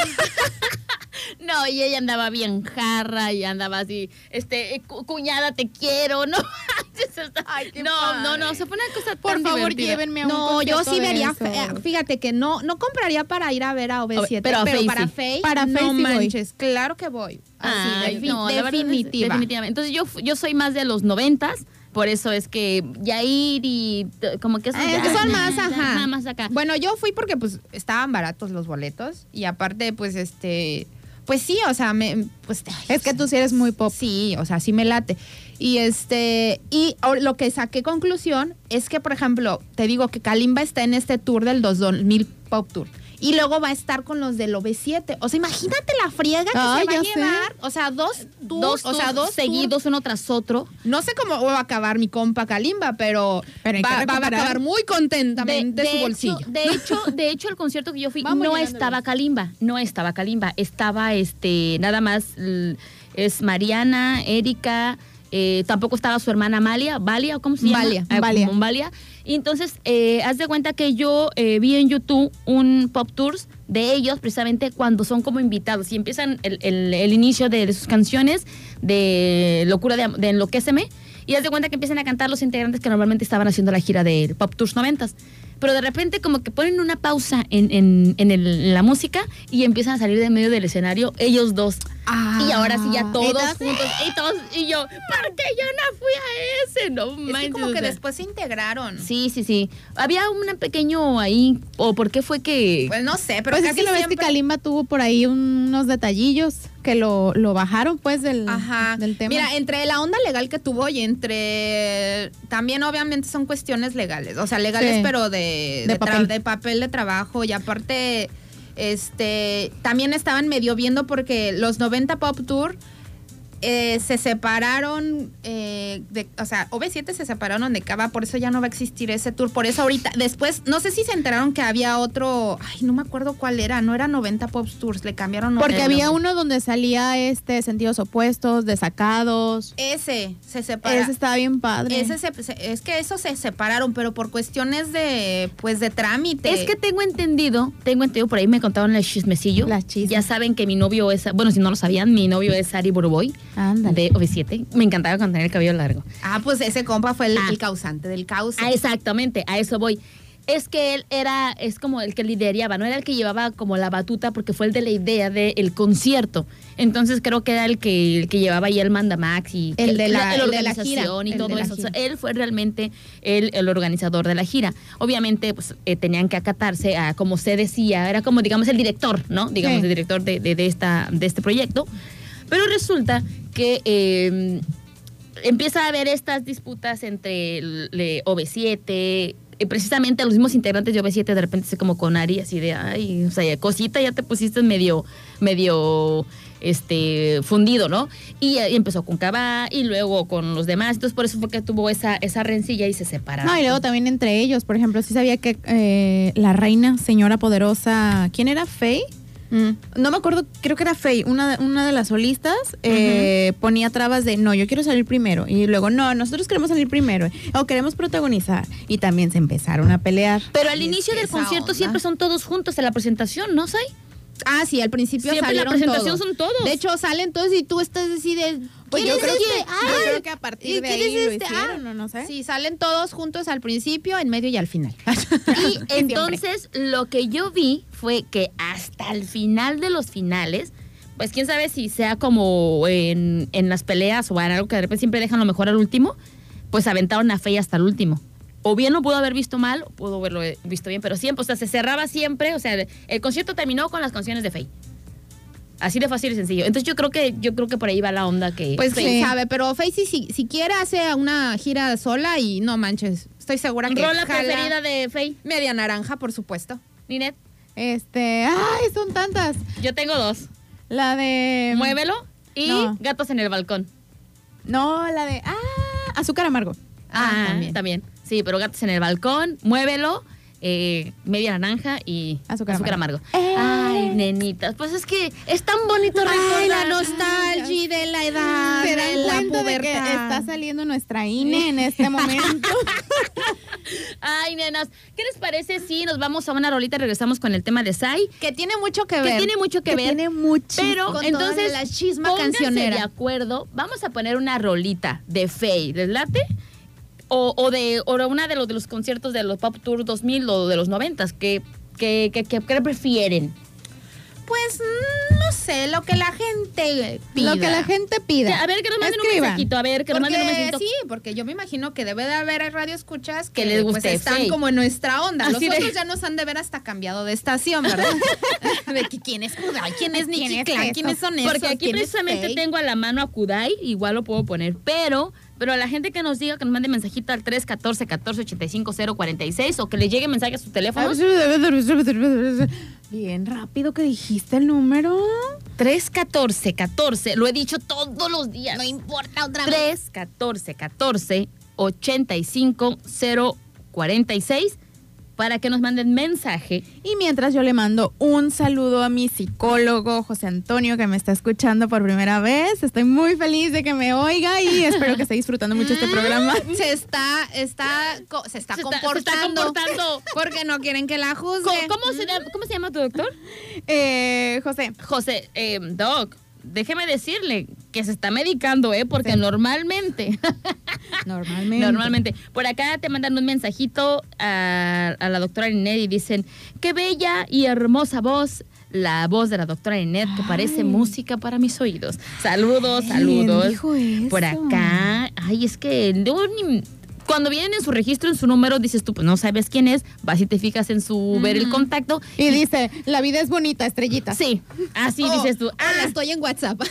No, y ella andaba bien jarra y andaba así, este, eh, cu- cuñada, te quiero, ¿no? Ay, qué no, padre. no, no, se fue una cosa Por tan favor, divertida. llévenme a un No, yo sí vería. Fíjate que no, no compraría para ir a ver a OV7, Pero pero, a Faye para sí. Faye, Para no Faye sí voy. manches, claro que voy. Así, Ay, no, la verdad es- definitiva. definitivamente. Entonces yo, yo soy más de los noventas, por eso es que Yair y como que Eh, ya- son ya- más, ya- ajá. nada más acá. Bueno, yo fui porque pues estaban baratos los boletos y aparte pues este pues sí, o sea, me, pues Es que tú sí eres muy pop. Sí, o sea, sí me late. Y este, y lo que saqué conclusión es que, por ejemplo, te digo que Kalimba está en este tour del 2000 Pop Tour. Y luego va a estar con los del OV7. O sea, imagínate la friega que se va a sé. llevar. O sea, dos tours, Dos, o sea, dos seguidos uno tras otro. No sé cómo va a acabar mi compa Kalimba, pero, va, va a acabar muy contentamente su hecho, bolsillo. de hecho, de hecho, el concierto que yo fui Vamos no estaba. Kalimba, no estaba Kalimba, estaba este nada más es Mariana, Erika, eh, tampoco estaba su hermana Amalia, Valia, ¿cómo se llama? Valia, Ah, Valia. Valia. Y entonces, eh, haz de cuenta que yo eh, vi en YouTube un pop tours de ellos precisamente cuando son como invitados y empiezan el, el- el inicio de, sus canciones de Locura de, de Enloquéceme y haz de cuenta que empiezan a cantar los integrantes que normalmente estaban haciendo la gira de Pop Tours 90 pero de repente como que ponen una pausa en, en- en el- en la música y empiezan a salir de medio del escenario ellos dos. Y ahora sí ya todos entonces- juntos y todos y yo, ¿por qué yo no fui a ese? No Es que manches, como o que sea. después se integraron. Sí, sí, sí. Había un pequeño ahí, o por qué fue que... Pues no sé, pero Pues es casi que lo ves que siempre- Kalimba tuvo por ahí unos detallillos que lo, lo bajaron pues del, Ajá. del tema. Mira, entre la onda legal que tuvo y entre también obviamente son cuestiones legales, o sea, legales Sí. pero de, De de, papel. de papel de trabajo y aparte este también estaban medio viendo porque los 90 Pop Tour eh, se separaron, eh, de, o sea, OV7 se separaron de Cava, por eso ya no va a existir ese tour. Por eso ahorita, después, no sé si se enteraron que había otro, ay, no me acuerdo cuál era, no era 90 Pop Tours, le cambiaron Porque había nombre. uno donde salía este sentidos opuestos, desacados. Ese se separa. Ese estaba bien padre. Ese se- se- es que esos se separaron, pero por cuestiones de, pues, de trámite. Es que tengo entendido, tengo entendido, por ahí me contaron el chismecillo. La chisme. Ya saben que mi novio es, bueno, si no lo sabían, mi novio es Ari Boroboy Ándale. de OV7. Me encantaba con tener el cabello largo. Ah, pues ese compa fue el, Ah. el causante del caos. Ah, exactamente, a eso voy. Es que él era, es como el que lideraba, no era el que llevaba como la batuta porque fue el de la idea del concierto. Entonces creo que era el que, el que llevaba ahí el mandamax y El de la- el el de la gira, organización y el todo de eso. O sea, gira. él fue realmente el, el organizador de la gira. Obviamente, pues eh, tenían que acatarse a como se decía, era como digamos el director, ¿no? Digamos Sí. el director de, de- de esta, de este proyecto. Pero resulta que eh, empieza a haber estas disputas entre el, le- OV7, y precisamente los mismos integrantes de OV7 de repente se como con Ari así de, ay, o sea, cosita, ya te pusiste medio, medio, este, fundido, ¿no? Y, eh, empezó con Cabá y luego con los demás, entonces por eso fue que tuvo esa, esa rencilla y se separaron. No, y luego también entre ellos, por ejemplo, sí sabía que eh, la reina, señora poderosa, ¿quién era? Faye. Mm. No me acuerdo, creo que era Faye, una, una de las solistas, eh, ponía trabas de, no, yo quiero salir primero. Y luego, no, nosotros queremos salir primero. O queremos protagonizar. Y también se empezaron a pelear. Pero al Y es inicio que del concierto onda. siempre son todos juntos en la presentación, ¿no, Sai? Ah, sí, al principio Siempre en la salieron presentación todos. son todos. De hecho, salen todos y tú estás así de... Pues ¿quién yo creo, este? que, yo creo que a partir ¿y de ahí es lo este? hicieron, Ah, ¿o no sé? Sí, salen todos juntos al principio, en medio y al final. Y entonces lo que yo vi fue que hasta el final de los finales, pues quién sabe si sea como en, en las peleas o en algo que de repente siempre dejan lo mejor al último, pues aventaron a Faye hasta el último. O bien lo pudo haber visto mal, o pudo haberlo visto bien, pero siempre, o sea, se cerraba siempre, o sea, el concierto terminó con las canciones de Faye. Así de fácil y sencillo. Entonces yo creo que yo creo que por ahí va la onda que Pues Sí. quién sabe, pero Facey si, si quiere hace una gira sola y no manches, estoy segura que rola jala preferida de Faye, media naranja, por supuesto. Ninet. Este, ay, son tantas. Yo tengo dos. La de... Muévelo y No. Gatos en el balcón. No, la de... Ah, azúcar amargo. Ah, Ah, también. también. Sí, pero gatos en el balcón, muévelo, eh, media naranja y Azúcar amargo. Eh. Ay, nenitas, pues es que es tan bonito Ay, la recordar. nostalgia de la edad, Se de la de que pubertad. está saliendo nuestra INE en este momento. Ay, nenas, ¿qué les parece si nos vamos a una rolita y regresamos con el tema de Sai? que tiene mucho que Que ver. tiene mucho que, que ver. tiene mucho. Pero con entonces, toda la chisma cancionera. de acuerdo, vamos a poner una rolita de Faye, ¿les late? O, o de o de una de los, de los conciertos de los Pop Tour 2000 o de los 90, ¿qué, qué, qué, qué- qué prefieren? Pues mm, no sé, lo que la gente pida. Lo que la gente pida. A ver, que nos manden un mensajito. A ver, que nos Porque, manden un mensajito. sí, porque yo me imagino que debe de haber radio escuchas que, Que les pues, guste están como en nuestra onda. Así Los de- otros ya nos han de ver hasta cambiado de estación, ¿verdad? de que quién es Kudai, quién es ¿Quién Nicky es Clan, quiénes son esos, Porque aquí quién es precisamente tengo a la mano a Kudai, igual lo puedo poner, pero, pero a la gente que nos diga que nos mande mensajito al 314 14 85 046 o que le llegue mensaje a su teléfono. Bien rápido que dijiste el número. 314 14, lo he dicho todos los días. No importa otra 314 14 85 046 para que nos manden mensaje. Y mientras yo le mando un saludo a mi psicólogo José Antonio que me está escuchando por primera vez. Estoy muy feliz de que me oiga y espero que esté disfrutando mucho este programa. Se está, está, se está Se está- se está comportando. Porque no quieren que la ¿Cómo, juzgue. cómo se, llama, cómo se llama tu doctor? Eh, José, José, eh, Doc, déjeme decirle que se está medicando, ¿eh? Porque normalmente, normalmente. normalmente, por acá te mandan un mensajito a, a la doctora Linet y dicen, qué bella y hermosa voz. La voz de la doctora Linet que parece Ay. música para mis oídos. Saludos, ¿Quién saludos. dijo eso? Por acá. Ay, es que yo ni- cuando vienen en su registro, en su número, dices tú, pues no sabes quién es, vas y te fijas en su ver el contacto. Y dice, la vida es bonita, estrellita. Sí, así Oh, dices tú. Ah, estoy en WhatsApp.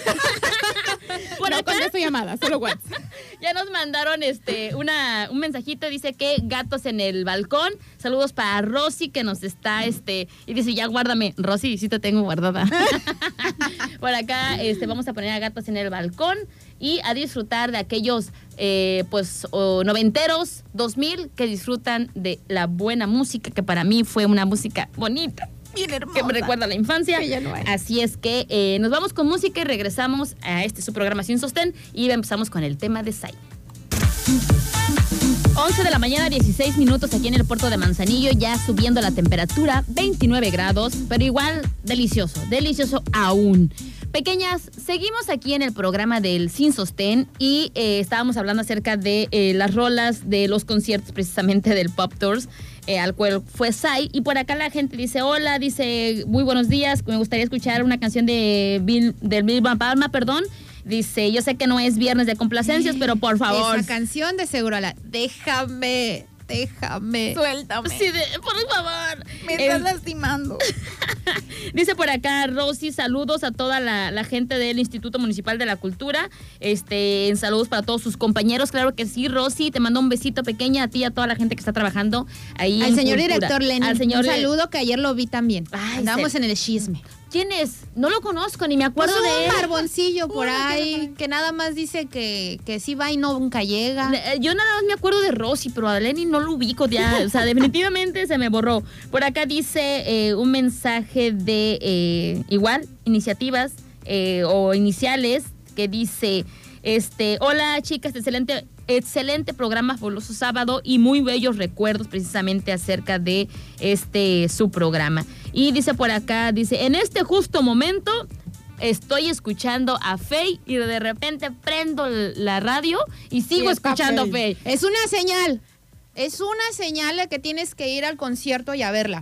por no acá contesto llamada, solo WhatsApp. ya nos mandaron este una, un mensajito, dice que gatos en el balcón. Saludos para Rosy que nos está, este, y dice, ya guárdame. Rosy, sí te tengo guardada. por acá, este, vamos a poner a gatos en el balcón y a disfrutar de aquellos, eh, pues, o noventeros, 2000, que disfrutan de la buena música, que para mí fue una música bonita. Bien Que me recuerda a la infancia. Que ya no hay. Así es que eh, nos vamos con música y regresamos a este su programa Sin Sostén y empezamos con el tema de Sai. 11 de la mañana, 16 minutos aquí en el puerto de Manzanillo, ya subiendo la temperatura, 29 grados, pero igual delicioso, delicioso aún. Pequeñas, seguimos aquí en el programa del Sin Sostén y eh, estábamos hablando acerca de eh, las rolas de los conciertos precisamente del Pop Tours. eh, al cual fue Sai y por acá la gente dice hola dice muy buenos días me gustaría escuchar una canción de Bill del Bill Van Palma perdón dice yo sé que no es viernes de complacencias pero por favor Esa canción de seguro la déjame, déjame. Suéltame. Sí, de- por favor. Me Eh, estás lastimando. dice por acá Rosy, saludos a toda la, la gente del Instituto Municipal de la Cultura. Este, en saludos para todos sus compañeros. Claro que sí, Rosy, te mando un besito pequeña a ti y a toda la gente que está trabajando ahí. Al en señor Cultura. director Lenin, Al señor un saludo que ayer lo vi también. Ay, Andamos se- en el chisme. ¿Quién es? No lo conozco, ni me acuerdo Pues de un él. barboncillo por ahí que nada más dice que, que sí va y no nunca llega. Eh, Yo nada más me acuerdo de Rosy, pero a Lenny no lo ubico ya. O sea, definitivamente se me borró. Por acá dice eh, un mensaje de eh, igual, iniciativas eh, o iniciales que dice. Este, hola chicas, excelente, excelente programa, fabuloso sábado y muy bellos recuerdos precisamente acerca de este su programa. Y dice por acá, dice, en este justo momento estoy escuchando a Faye y de repente prendo la radio y sigo Y está escuchando. Faye. Es una señal. Es una señal de que tienes que ir al concierto y a verla.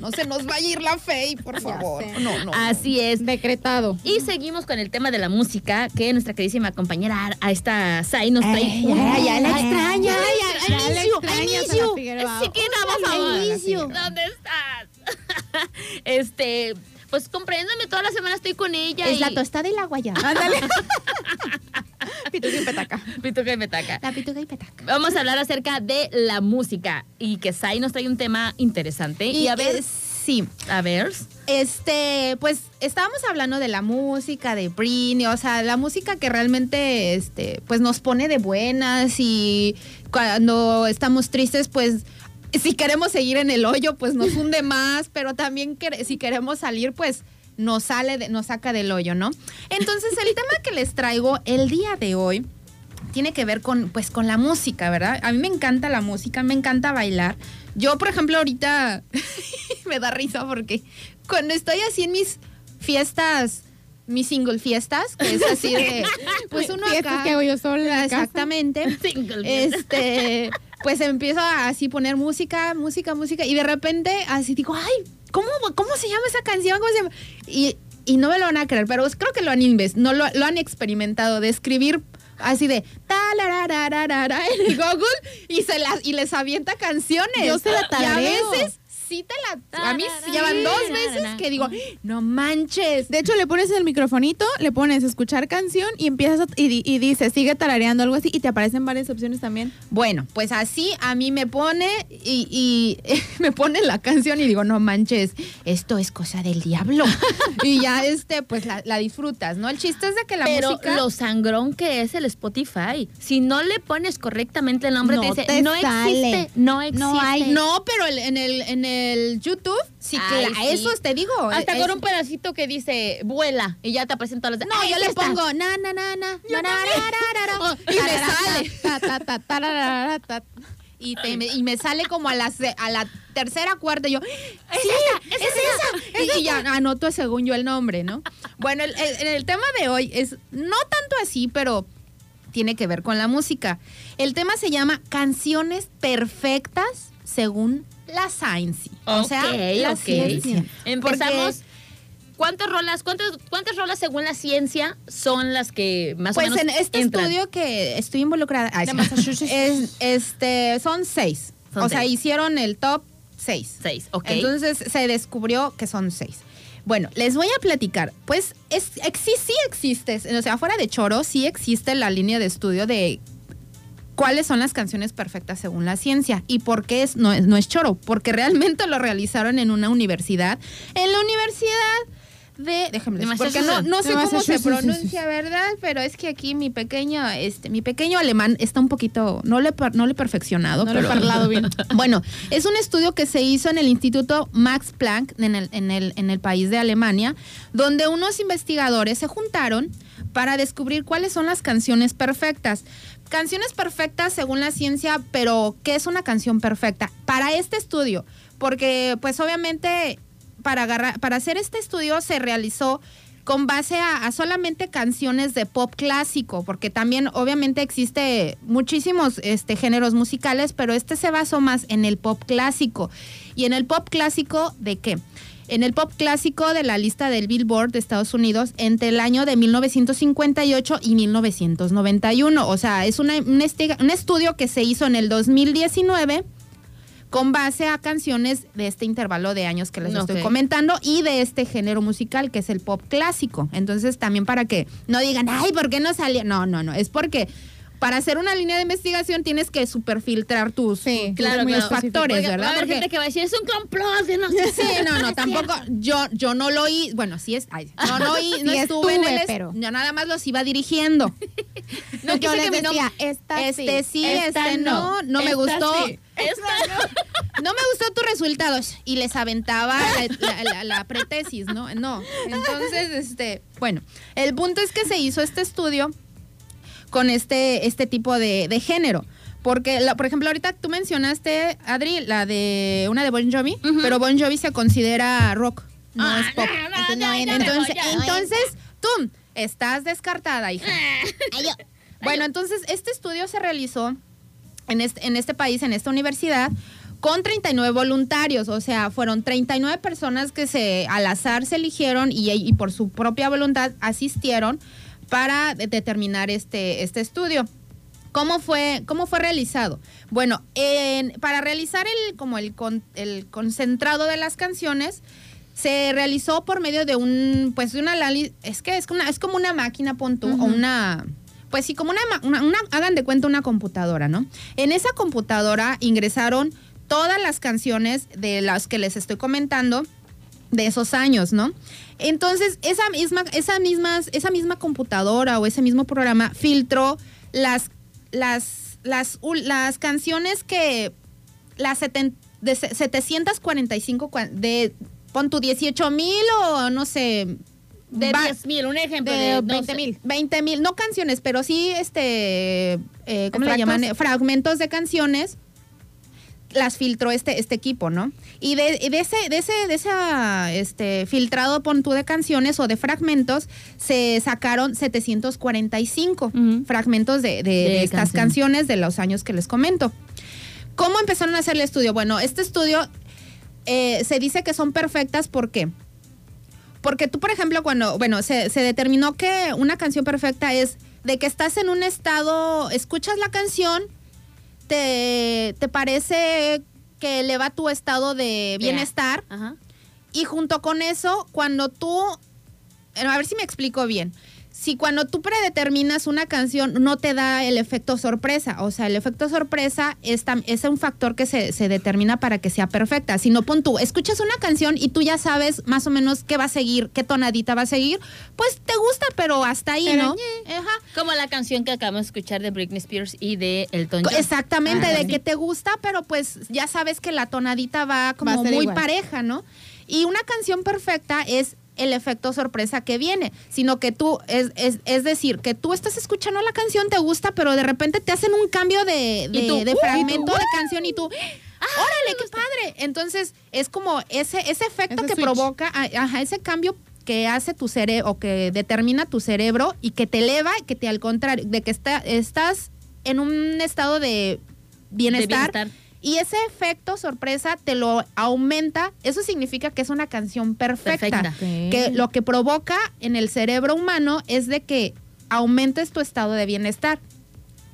No se nos vaya a ir la fe, por favor. No, no. Así es. Decretado. Y seguimos con el tema de la música que nuestra queridísima compañera a esta Sai nos trae. Ay, ya, ya la Ay, extraña. ay, Ya ay, la Inicio, extrañas a la Inicio. Figueroa. Chiquita, por Hola, favor. Inicio. ¿Dónde estás? Este, pues compréndame, toda la semana estoy con ella. Es y- la tostada y la guayaba. Ándale. Pituca y petaca. Pituca y metaca. La pituca y petaca. Vamos a hablar acerca de la música y que Sai nos trae un tema interesante. Y, a ver, sí. a ver. Este, pues estábamos hablando de la música, de Britney, o sea, la música que realmente, este, pues nos pone de buenas y cuando estamos tristes, pues si queremos seguir en el hoyo, pues nos hunde más, pero también si queremos salir, pues nos sale, de- nos saca del hoyo, ¿no? Entonces, el tema que les traigo el día de hoy tiene que ver con, pues, con la música, ¿verdad? A mí me encanta la música, me encanta bailar. Yo, por ejemplo, ahorita me da risa porque cuando estoy así en mis fiestas, mis single fiestas, que es así de, pues uno acá. que hago yo sola. Exactamente. Single. Este, pues empiezo a así poner música, música, música, y de repente así digo, ay, ¿cómo, cómo se llama esa canción? ¿Cómo se llama? Y, y no me lo van a creer, pero creo que lo han inves- no lo, lo han experimentado de escribir así de en Google y se las y les avienta canciones. Yo se la Y a veces sí te la a mí llevan dos veces que digo, no manches. De hecho, le pones el microfonito, le pones escuchar canción y empiezas a- y, y dice, sigue tarareando algo así y te aparecen varias opciones también. Bueno, pues así a mí me pone y, y me pone la canción y digo, no manches, esto es cosa del diablo. y ya este, pues la, la disfrutas, ¿no? El chiste es de que la Pero música. lo sangrón que es el Spotify. Si no le pones correctamente el nombre, No te dice, te no sale. existe, no existe. No hay. No, pero el- en el en el YouTube, sí, Ay, sí. eso te digo. Hasta es- con un pedacito que dice, vuela, y ya te presentan las... No, ¡Ay, yo aquí le está! pongo na na na na y me sale. Y, te- y me como a la, se- a la tercera, cuarta, y yo, sí, es, esa, Y, y ya anoto según yo el nombre, ¿no? Bueno, el, el- el tema de hoy es no tanto así, pero tiene que ver con la música. El tema se llama Canciones Perfectas según la Science. O sea, la ok. ciencia. Empezamos. Porque- ¿Cuántas rolas, cuántas, cuántas rolas según la ciencia son las que más Pues o menos en este entran? estudio que estoy involucrada, ay, es, este, son seis. Son o sea, hicieron el top seis. Seis, ok. Entonces se descubrió que son seis. Bueno, les voy a platicar. Pues es, exi- sí existe, o sea, fuera de choro, sí existe la línea de estudio de cuáles son las canciones perfectas según la ciencia y por qué es, no, es, no es choro, porque realmente lo realizaron en una universidad, en la universidad de, déjenme De les- porque no, no sé cómo se pronuncia, ¿verdad? Pero es que aquí mi pequeño, este, mi pequeño alemán está un poquito, no le, no le he perfeccionado, No lo he parlado bien. bueno, es un estudio que se hizo en el Instituto Max Planck en el, en el, en el país de Alemania, donde unos investigadores se juntaron para descubrir cuáles son las canciones perfectas. Canciones perfectas según la ciencia, pero ¿qué es una canción perfecta? Para este estudio, porque pues obviamente para, agarrar, para hacer este estudio se realizó con base a, a solamente canciones de pop clásico, porque también obviamente existe muchísimos este, géneros musicales, pero este se basó más en el pop clásico. ¿Y en el pop clásico de qué? En el pop clásico de la lista del Billboard de Estados Unidos entre el año de 1958 y 1991. O sea, es una- un, un estudio que se hizo en el 2019 con base a canciones de este intervalo de años que les estoy comentando y de este género musical que es el pop clásico. Entonces también para que no digan, ay, ¿por qué no salió? No, no, no, es porque para hacer una línea de investigación tienes que superfiltrar tus, Sí, tus claro, tus claro. factores, Porque ¿verdad? Va a haber Porque- gente que va a decir, es un complot. que no sé Sí, no, no, tampoco. Yo, yo no lo oí. Bueno, sí es. ay, yo no oí, no Sí estuve, en el. pero- Yo nada más los iba dirigiendo. No, yo les que decía, esta este sí, Esta este no, no, me gustó. sí, esta no. No me gustó tus resultados. Y les aventaba la, la- la- la pretesis, ¿no? No. Entonces, este, bueno, el punto es que se hizo este estudio con este, este tipo de, de género. Porque, la- por ejemplo, ahorita tú mencionaste, Adri, la de una de Bon Jovi, pero Bon Jovi se considera rock, no Ah, es pop. no, no, entonces, ya, entonces, tú estás descartada, hija. Bueno, entonces este estudio se realizó en este, en este país, en esta universidad, con 39 voluntarios. O sea, fueron 39 personas que se al azar se eligieron y, y por su propia voluntad asistieron para de- determinar este, este estudio. ¿Cómo fue, ¿Cómo fue realizado? Bueno, en- para realizar el, como el, con- el concentrado de las canciones, se realizó por medio de un, pues de una, es que es, una, es como una máquina, pon tú, o una, pues sí, como una, una, una- hagan de cuenta una computadora, ¿no? En esa computadora ingresaron todas las canciones de las que les estoy comentando de esos años, ¿no? Entonces, esa misma, esa misma, esa misma computadora o ese mismo programa filtró las, las, las, las canciones que las seten- de se- 745 cua- de pon tu 18 mil o no sé De va- 10 mil, un ejemplo. de De, no 20 sé. mil. 20 mil, no canciones, pero sí, este, eh, ¿cómo le llaman? Fragmentos de canciones. Las filtró este, este equipo, ¿no? Y de, de ese, de ese, de esa, este, filtrado pon tú de canciones o de fragmentos, se sacaron 745 Ujú. fragmentos de, de- estas canciones. canciones de los años que les comento. ¿Cómo empezaron a hacer el estudio? Bueno, este estudio eh, se dice que son perfectas, ¿por qué? porque tú, por ejemplo, cuando, bueno, se, se determinó que una canción perfecta es de que estás en un estado, escuchas la canción, te, te parece que eleva tu estado de bienestar Ajá. y junto con eso, cuando tú, eh, a ver si me explico bien. Si cuando tú predeterminas una canción no te da el efecto sorpresa, o sea, el efecto sorpresa es, tam- es un factor que se, se determina para que sea perfecta. Si no, pon tú, escuchas una canción y tú ya sabes más o menos qué va a seguir, qué tonadita va a seguir, pues te gusta, pero hasta ahí, Pero ¿no? Ajá. Como la canción que acabamos de escuchar de Britney Spears y de Elton John. Exactamente, Ah, de sí. que te gusta, pero pues ya sabes que la tonadita va como Va muy igual. pareja, ¿no? Y una canción perfecta es el efecto sorpresa que viene, sino que tú, es, es, es decir, que tú estás escuchando la canción, te gusta, pero de repente te hacen un cambio de, de- tú, de ¡uh! fragmento de canción y tú, ¡órale, qué padre! Entonces, es como ese, ese efecto Ese que switch. provoca, ajá, ese cambio que hace tu cerebro, o que determina tu cerebro y que te eleva, que te al contrario, de que está, estás en un estado de bienestar, bienestar. Y ese efecto sorpresa te lo aumenta, eso significa que es una canción perfecta, Perfecta. que lo que provoca en el cerebro humano es de que aumentes tu estado de bienestar.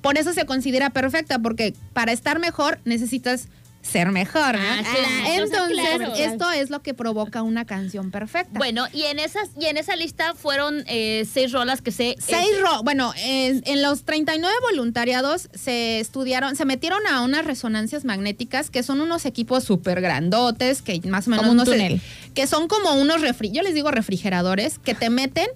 Por eso se considera perfecta, porque para estar mejor necesitas ser mejor. ¿no? Ah, claro, Entonces, claro. esto es lo que provoca una canción perfecta. Bueno, y en esas y en esa lista fueron eh, seis rolas que se Seis ro- bueno, en, en los 39 voluntariados se estudiaron, se metieron a unas resonancias magnéticas que son unos equipos súper grandotes, que más o menos Como un túnel. que son como unos refri, yo les digo refrigeradores, que te meten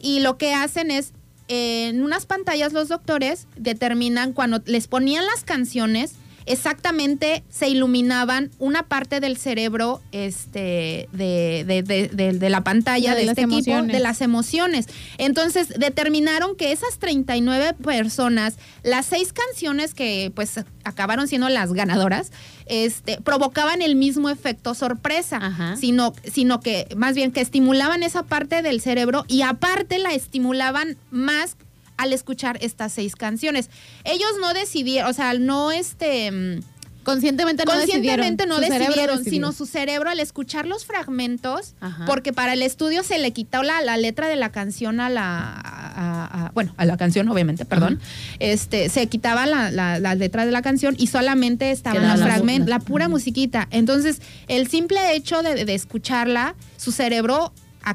y lo que hacen es eh, en unas pantallas los doctores determinan cuando les ponían las canciones exactamente se iluminaban una parte del cerebro este de, de- de- de- de la pantalla La de este equipo emociones. de las emociones. Entonces determinaron que esas 39 personas, las seis canciones que pues acabaron siendo las ganadoras, este, provocaban el mismo efecto sorpresa, Ajá. sino, sino que más bien que estimulaban esa parte del cerebro y aparte la estimulaban más al escuchar estas seis canciones. Ellos no decidieron, o sea, no este... mm, Conscientemente no conscientemente decidieron. no decidieron, sino su cerebro al escuchar los fragmentos, Ajá. porque para el estudio se le quitó la, la letra de la canción a la, a- a- bueno, a la canción obviamente, perdón, este, se quitaba la, la- la letra de la canción y solamente estaban Quedaba los fragmentos, la pura musiquita. Entonces, el simple hecho de, de escucharla, su cerebro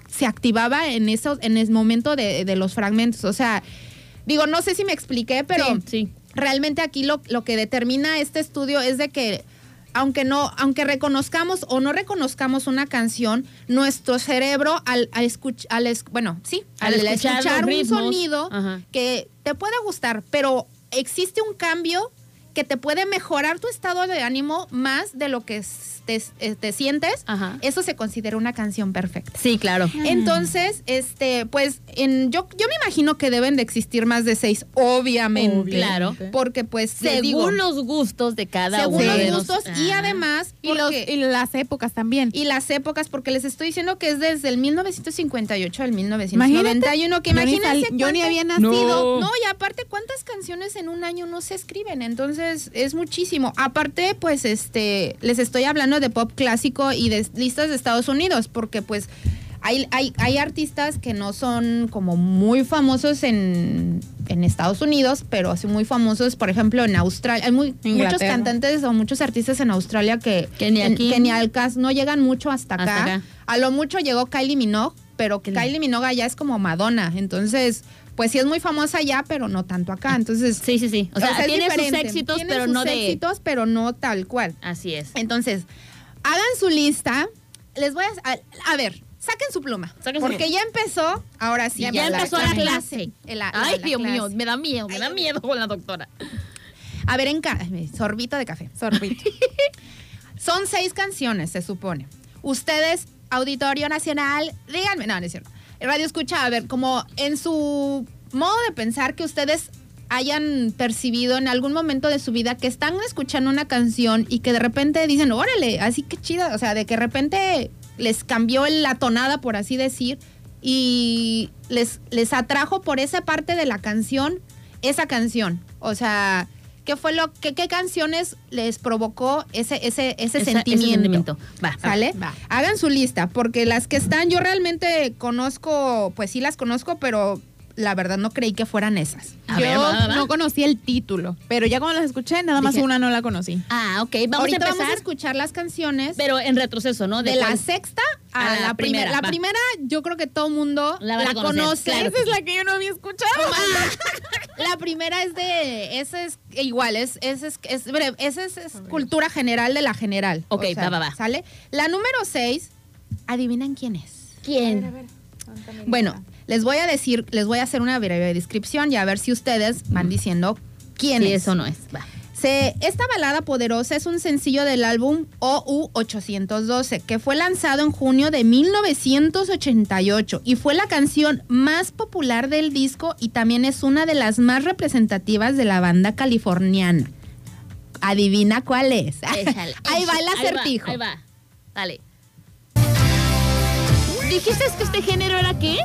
se activaba en eso, en el momento de, de los fragmentos. O sea, digo, no sé si me expliqué, pero Sí, sí. realmente aquí lo, lo que determina este estudio es de que aunque no, aunque reconozcamos o no reconozcamos una canción, nuestro cerebro al, al escuch- al es- bueno, sí, Al al, escuchar escuchar, un ritmos, sonido ajá. que te puede gustar, pero existe un cambio que te puede mejorar tu estado de ánimo más de lo que te, eh, te sientes, Ajá. eso se considera una canción perfecta. Sí, claro. Entonces, este, pues, en, yo, yo me imagino que deben de existir más de seis, obviamente. Obvio. Claro. Porque, pues, Según digo, los gustos de cada según uno de los- gustos y además Y, los- porque- y las épocas también. y las épocas, porque les estoy diciendo que es desde el 1958 al Imagínate, 1991, que yo ni imagínense sal- yo ni había nacido. No, y aparte, ¿cuántas canciones en un año no se escriben? Entonces, es muchísimo. Aparte, pues, este, les estoy hablando de pop clásico y de listas de Estados Unidos, porque, pues, hay, hay, hay artistas que no son como muy famosos en, en Estados Unidos, pero sí muy famosos, por ejemplo, en Australia. Hay muy, muchos cantantes o muchos artistas en Australia que, Que ni en- aquí. que ni al caso no llegan mucho hasta acá. Hasta acá. A lo mucho llegó Kylie Minogue, pero Kylie. Kylie Minogue ya es como Madonna. Entonces, pues sí es muy famosa allá, pero no tanto acá. Entonces, Sí, sí, sí. O sea, tiene sus éxitos, Tiene pero sus no de. éxitos, pero no tal cual. Así es. Entonces, hagan su lista. Les voy a... A, a ver, saquen su pluma. Saquen su porque ya empezó, ahora sí. Ya, empezó la clase. La- la- Ay, la Dios clase. mío, me da miedo, me Ay, da miedo con la doctora. A ver, en. Sorbito de café. Sorbito. Son seis canciones, se supone. Ustedes, Auditorio Nacional, díganme, no, no es cierto. Radio Escucha, a ver, como en su modo de pensar que ustedes hayan percibido en algún momento de su vida que están escuchando una canción y que de repente dicen, órale, así que chida, o sea, de que de repente les cambió la tonada, por así decir, y les, les atrajo por esa parte de la canción, esa canción. O sea, qué fue lo que qué canciones les provocó ese ese ese Esa- sentimiento. sentimiento. Va. ¿Sale? Va. Hagan su lista, porque las que están, yo realmente conozco, pues sí las conozco, pero la verdad no creí que fueran esas. A Yo ver, va, va, va. no conocía el título, pero ya cuando las escuché, nada más Dije- una no la conocí. Ah, ok. Vamos Ahorita a empezar. vamos a escuchar las canciones pero en retroceso, ¿no? de, la sexta a, a la, la primera. La va. primera, yo creo que todo mundo La a conoce. claro. Esa es la que yo no había escuchado. La primera es de, esa es igual, es, esa es, es, breve, esa es, es cultura general de la general. Ok, va, va, va. ¿Sale? La número seis, adivinan quién es. ¿Quién? Bueno, les voy a decir, les voy a hacer una breve descripción y a ver si ustedes van diciendo quién Sí, es. eso no es. Va. Se- esta balada poderosa es un sencillo del álbum OU812 que fue lanzado en junio de 1988 y fue la canción más popular del disco y también es una de las más representativas de la banda californiana. Adivina cuál es. Échale, Ahí va el acertijo. Ahí va. Ahí va. Dale. ¿Dijiste que este género era qué?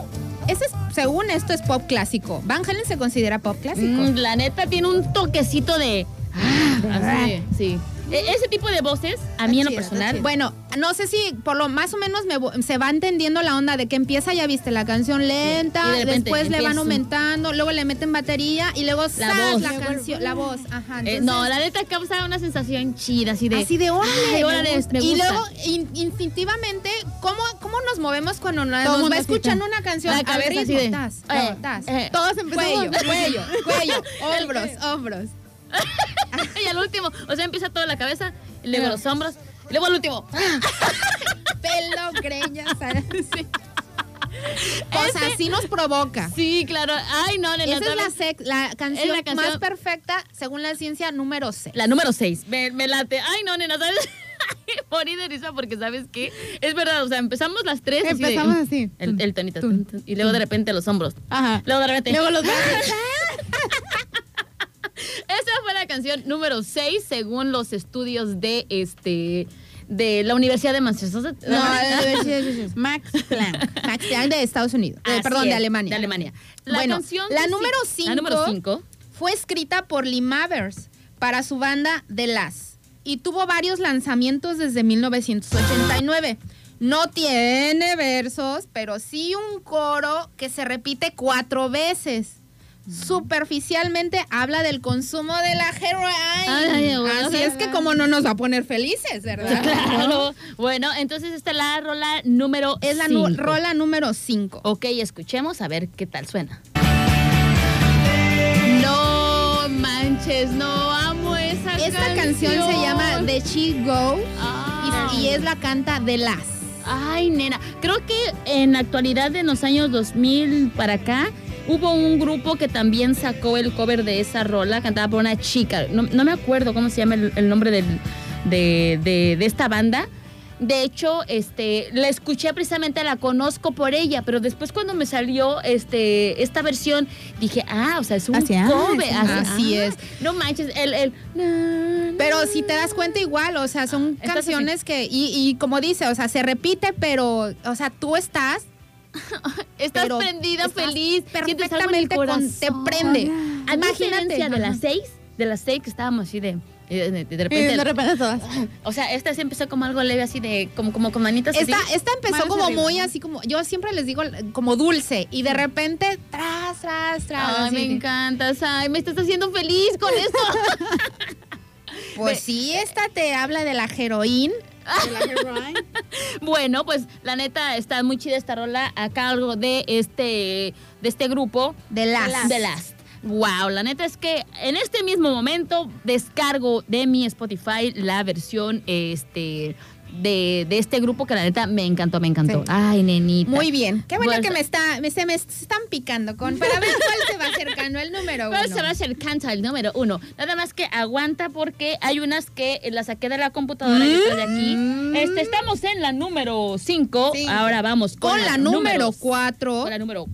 Ese es, según esto es pop clásico. Van Halen se considera pop clásico. Mm, la neta tiene un toquecito de. Ah, así, sí. E- ese tipo de voces, a mí en lo chido, personal. Bueno, no sé si por lo más o menos me se va entendiendo la onda de que empieza, ya viste, la canción lenta, de repente después le van aumentando, luego le meten batería y luego ¡zas! voz. la canción, la voz. Ajá. eh, no, la neta causa una sensación chida, así de. Así de órale, me gusta. Y luego, in- instintivamente, ¿cómo, ¿cómo nos movemos cuando nos, nos va escuchando una canción? La Al cabeza así de, eh, eh. Todos empezamos. Cuello, cuello, cuello, hombros, hombros. Y al último, o sea, empieza toda la cabeza, y luego los hombros, y luego al último. Pelo, greñas, sí. O sea, sí nos provoca. Sí, claro. Ay, no, nena, Esa es la, la canción, Es la canción- más perfecta según la ciencia número 6. La número 6. Me, me late. Ay, no, nena, ¿sabes? Morí de risa porque, ¿sabes qué? Es verdad, o sea, empezamos las tres. así de- Empezamos así. El, el tonito. Y luego de repente los hombros. Ajá. Luego de repente. Luego los brazos. Esa fue la canción número 6 según los estudios de este de la Universidad de Massachusetts. No, sí. Max Planck. Max Planck de Estados Unidos. Eh, perdón, de Alemania. De Alemania. La bueno, canción la número sí- La número 5 5. fue escrita por Lee Mavers para su banda The Las y tuvo varios lanzamientos desde 1989. No tiene versos, pero sí un coro que se repite cuatro veces. Superficialmente habla del consumo de la bueno, Así es que como no nos va a poner felices, ¿verdad? Claro. Bueno, entonces esta es la rola número Es la cinco. rola número 5. Ok, escuchemos a ver qué tal suena. No manches, no amo esa canción. Esta canción se llama The She Goes Ah. y, y es la canta de Las. Ay, nena. Creo que en la actualidad, en los años 2000 para acá, hubo un grupo que también sacó el cover de esa rola, cantada por una chica. No, no me acuerdo cómo se llama el, el nombre del- de, de- de esta banda. De hecho, este, la escuché precisamente, la conozco por ella, pero después cuando me salió este, esta versión, dije, ah, o sea, es un Así, cover. sí. Así ah, es. No manches, el... el na, Pero si te das cuenta igual, o sea, son canciones que, y, y como dice, o sea, se repite, pero, o sea, tú estás Estás pero prendida, estás feliz, perfectamente con- te prende. A Imagínate. de las seis, de las seis que estábamos así de, de, de- de Y repente, de repente todas. o sea, esta sí empezó como algo leve así de, como, como con manitas así. Esta, esta empezó Manos como arriba, muy así como, yo siempre les digo como dulce y de repente tras, tras, tras. Ay, así me encantas, ay, me estás haciendo feliz con esto. Pues sí, esta te habla de la heroína. bueno, pues la neta está muy chida esta rola a cargo de este, de este grupo. De las. The Last. Wow, la neta es que en este mismo momento descargo de mi Spotify la versión este de, de este grupo que la neta me encantó, me encantó. Sí. Ay, nenita. Muy bien. Qué bueno que me está, me, se me están picando con para ver cuál se va acercando el número ¿Cuál uno. será el canta el número uno? Nada más que aguanta porque hay unas que las saqué de la computadora y otras de aquí. Este, estamos en la número 5. Cinco. Ahora vamos con, Con la número número cuatro. Con la número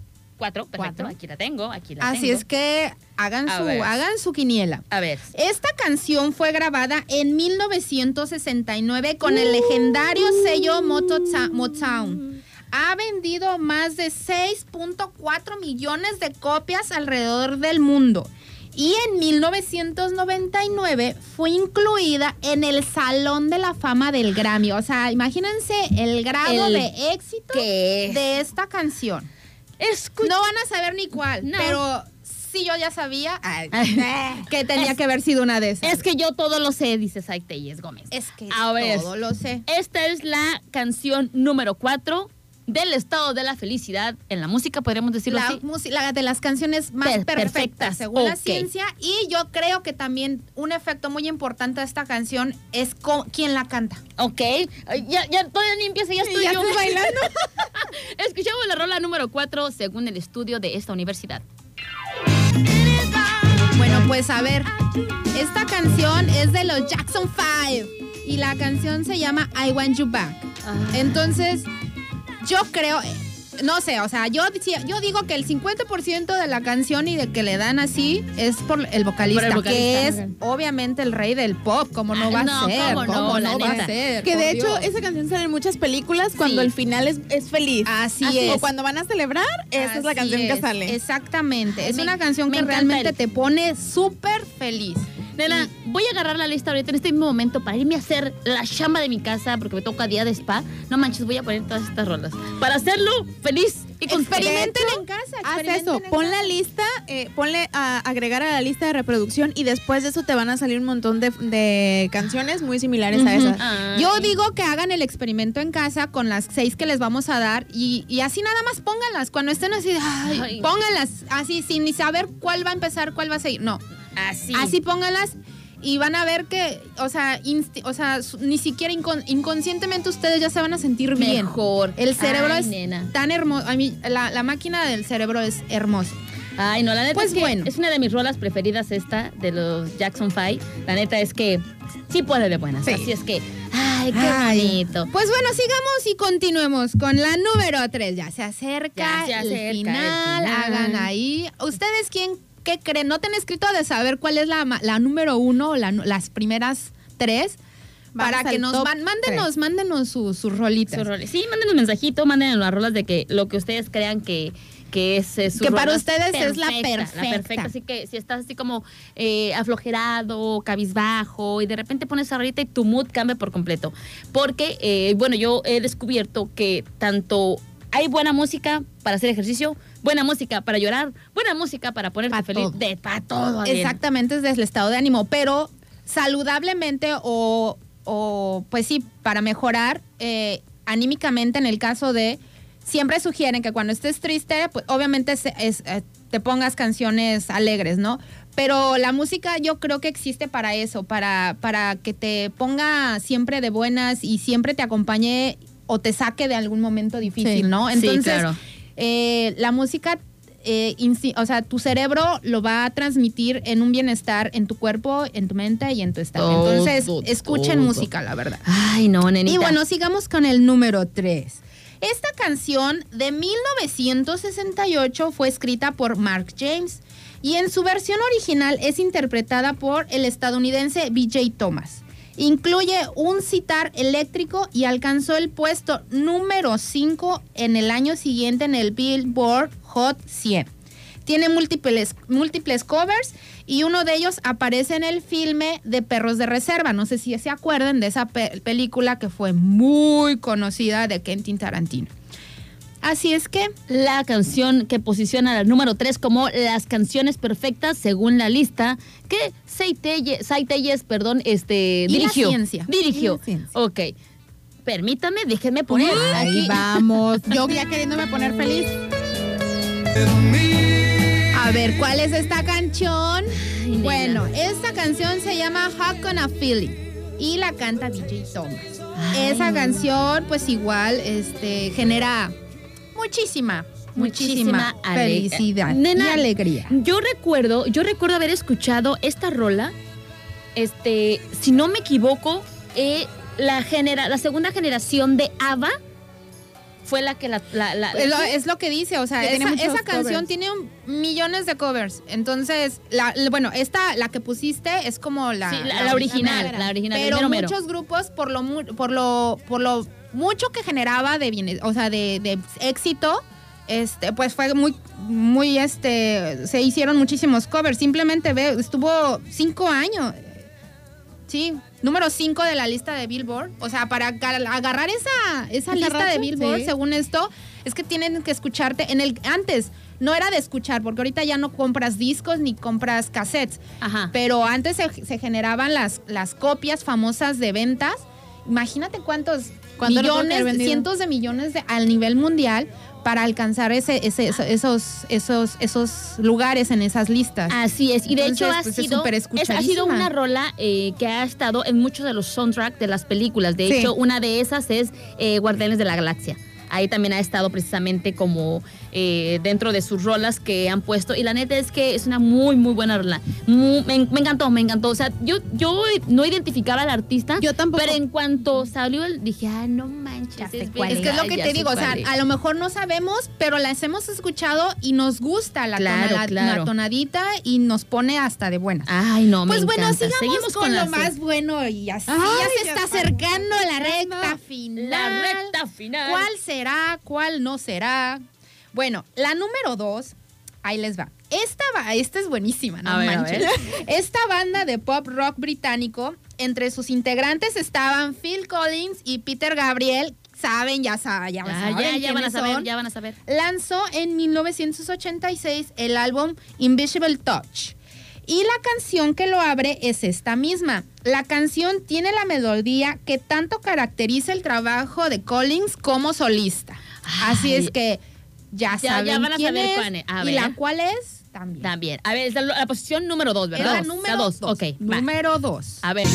4. Perfecto. Cuatro. Aquí la tengo. Aquí la Así tengo. es que hagan A su, ver. hagan su quiniela. A ver. Esta canción fue grabada en 1969 con el legendario sello Motoza- Motown. Ha vendido más de 6.4 millones de copias alrededor del mundo. Y en 1999 fue incluida en el Salón de la Fama del Grammy. O sea, imagínense el grado El de éxito de esta canción. Escucha. No van a saber ni cuál, No. pero sí yo ya sabía ay, que tenía que haber sido una de esas. Es que yo todo lo sé, dice Saik Telles Gómez. es que A ver. todo lo sé. Esta es la canción número 4 del estado de la felicidad en la música, podríamos decirlo La, así. la de las canciones más Per- perfectas, perfectas, según la ciencia. Y yo creo que también un efecto muy importante de esta canción es quién la canta. Ok, ya, ya todavía ni empieza, ya estoy ya yo bailando. Escuchamos la rola número 4 según el estudio de esta universidad. Bueno, pues a ver, esta canción es de los Jackson 5 y la canción se llama I Want You Back. Entonces, yo creo, no sé, o sea, yo, yo digo que el 50% de la canción y de que le dan así es por el vocalista, Por el vocalista. que es obviamente el rey del pop, como no Ah, va no, a ser, cómo no, cómo la no va neta. a ser. Que de hecho, esa canción sale en muchas películas cuando Sí. el final es, es feliz. Así Así, es. O cuando van a celebrar, esa es la canción que sale. Exactamente. Es Me- una canción que realmente el- te pone súper feliz. Nena, voy a agarrar la lista ahorita en este mismo momento para irme a hacer la chamba de mi casa porque me toca día de spa. No manches, voy a poner todas estas rolas. Para hacerlo feliz y con Experimenten en casa. Haz eso, pon la lista, eh, ponle a agregar a la lista de reproducción y después de eso te van a salir un montón de, de canciones muy similares a esas. Ay. Yo digo que hagan el experimento en casa con las seis que les vamos a dar y, y así nada más pónganlas. Cuando estén así, Ay. pónganlas así sin ni saber cuál va a empezar, cuál va a seguir. No, Así. así pónganlas y van a ver que, o sea, insti- o sea ni siquiera incon- inconscientemente ustedes ya se van a sentir bien. Mejor. El cerebro Ay, es nena. tan hermoso. A mí, la, la máquina del cerebro es hermosa. Ay, no, la neta Pues es que bueno. es una de mis rolas preferidas esta de los Jackson 5. La neta es que sí puede de buenas. Sí. Así es que, ay, qué Ay. bonito. Pues bueno, sigamos y continuemos con la número 3. Ya se acerca, Ya se acerca el, final. Hagan ahí. ¿Ustedes quién qué creen? ¿No tienen escrito de saber cuál es la, la número uno o la las primeras tres? Vamos Para que nos man- mándenos, mándenos sus rolitas. Su rola. Sí, manden un mensajito, manden las rolas de que lo que ustedes crean que, que es eh, su Que para ustedes es la La perfecta. perfecta. Así que si estás así como eh, aflojerado, cabizbajo, y de repente pones esa rolita y tu mood cambia por completo. Porque, eh, bueno, yo he descubierto que tanto hay buena música para hacer ejercicio, buena música para llorar, buena música para ponerte Pa' feliz. todo. De para todo. Adriana. Exactamente, es desde el estado de ánimo, pero saludablemente o, o, pues sí, para mejorar eh, anímicamente en el caso de, siempre sugieren que cuando estés triste, pues obviamente se- es, eh, te pongas canciones alegres, ¿no? Pero la música yo creo que existe para eso, para, para que te ponga siempre de buenas y siempre te acompañe o te saque de algún momento difícil, Sí. ¿no? Sí, Entonces, claro. Eh, la música, eh, o sea, tu cerebro lo va a transmitir en un bienestar en tu cuerpo, en tu mente y en tu estado. Todo, Entonces, todo. escuchen música, la verdad. Ay, no, nenita. Y bueno, sigamos con el número 3. Esta canción de 1968 fue escrita por Mark James y en su versión original es interpretada por el estadounidense BJ Thomas. Incluye un citar eléctrico y alcanzó el puesto número 5 en el año siguiente en el Billboard Hot 100. Tiene múltiples, múltiples covers y uno de ellos aparece en el filme de Perros de Reserva. No sé si se acuerdan de esa pe- película que fue muy conocida de Quentin Tarantino. Así es que la canción que posiciona al número 3 como las canciones perfectas según la lista que Saitelles, perdón, este, Y la dirigió. ciencia. Dirigió. Y la ciencia. Ok. Permítame, déjenme poner Ahí aquí. vamos. Yo ya queriéndome poner feliz. A ver, ¿cuál es esta canción? bueno, esta canción se llama How Gonna Feel It y la canta DJ Thomas. Ay. Esa canción, pues igual, este, genera muchísima, muchísima, felicidad Nena, y alegría. Yo recuerdo, yo recuerdo haber escuchado esta rola, este, si no me equivoco, eh, la genera, la segunda generación de ABBA fue la que la, la- la- Es lo, es lo que dice, o sea, esa, canción tiene un- millones de covers. Entonces, la, bueno, esta, la que pusiste es como la, sí, la- original, la original, Pero mero mero. muchos grupos, por lo, por lo, por lo mucho que generaba de bienes, o sea, de, de éxito, este, pues fue muy, muy, este, se hicieron muchísimos covers. Simplemente ve, estuvo cinco años. Sí, número cinco de la lista de Billboard. O sea, para agar- agarrar esa, esa ¿Ese lista de? Billboard, Sí. según esto, es que tienen que escucharte en el antes. No era de escuchar, porque ahorita ya no compras discos ni compras cassettes. Ajá. Pero antes se, se generaban las, las copias famosas de ventas. Imagínate cuántos ¿Cuánto no tuvo que haber millones, cientos de millones de, al nivel mundial para alcanzar ese, ese- eso- esos, esos, esos lugares en esas listas. Así es, y de Entonces, hecho ha pues, es sido es- ha sido una rola eh, que ha estado en muchos de los soundtracks de las películas. De Sí. hecho, una de esas es eh, Guardianes de la Galaxia. Ahí también ha estado precisamente como eh, dentro de sus rolas que han puesto. Y la neta es que es una muy, muy buena rola. Me, me encantó, me encantó. O sea, yo, yo no identificaba al artista. Yo tampoco. Pero en cuanto salió, dije, ah, no manches. Es cuál es que es lo que te digo, o sea, a lo mejor no sabemos, pero las hemos escuchado y nos gusta la, Claro, tona- la- claro. la tonadita y nos pone hasta de buena. Ay, no, Pues me bueno, encanta. sigamos Seguimos con, lo más bueno y así Ay, ya se está acercando la recta final. La recta final. ¿Cuál será? ¿Cuál no será? Bueno, la número dos, ahí les va. Esta, va, esta es buenísima, no A ver, a manches. ver. Esta banda de pop rock británico, entre sus integrantes estaban Phil Collins y Peter Gabriel. Saben, ya, sa- ya, Ya, saben ya, van a saber, son. ya van a saber. Lanzó en 1986 el álbum Invisible Touch. Y la canción que lo abre es esta misma. La canción tiene la melodía que tanto caracteriza el trabajo de Collins como solista. Así es que ya, Ya- saben ya van a quién saber es cuál es. A y ver. la cual es también. También. A ver, es la, la posición número dos, Es ¿verdad? la número dos. dos. Ok, va. Número dos. A ver.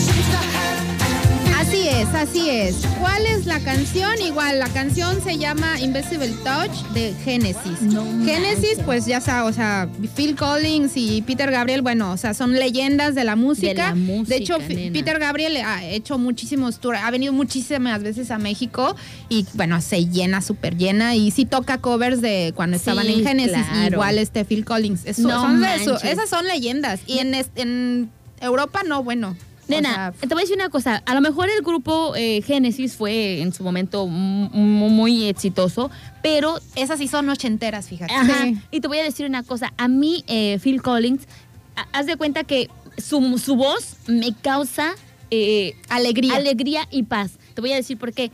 Así es, así es. ¿Cuál es la canción? Igual, la canción se llama Invisible Touch de Genesis. No Genesis, pues ya sabes, o sea, Phil Collins y Peter Gabriel, bueno, o sea, son leyendas de la música. De la música, hecho, Fi- nena. Peter Gabriel ha hecho muchísimos tours, ha venido muchísimas veces a México y bueno, se llena, súper llena y sí toca covers de cuando Sí, estaban en Genesis, claro. igual este Phil Collins. Es- No son de manches. esas son leyendas y en Europa no, bueno. O Nena, sea, te voy a decir una cosa. A lo mejor el grupo eh, Génesis fue en su momento muy exitoso, pero Esas sí son ochenteras, fíjate. Ajá. Sí. Y te voy a decir una cosa. A mí, eh, Phil Collins, ha- haz de cuenta que su, su voz me causa eh, Alegría. alegría y paz. Te voy a decir por qué.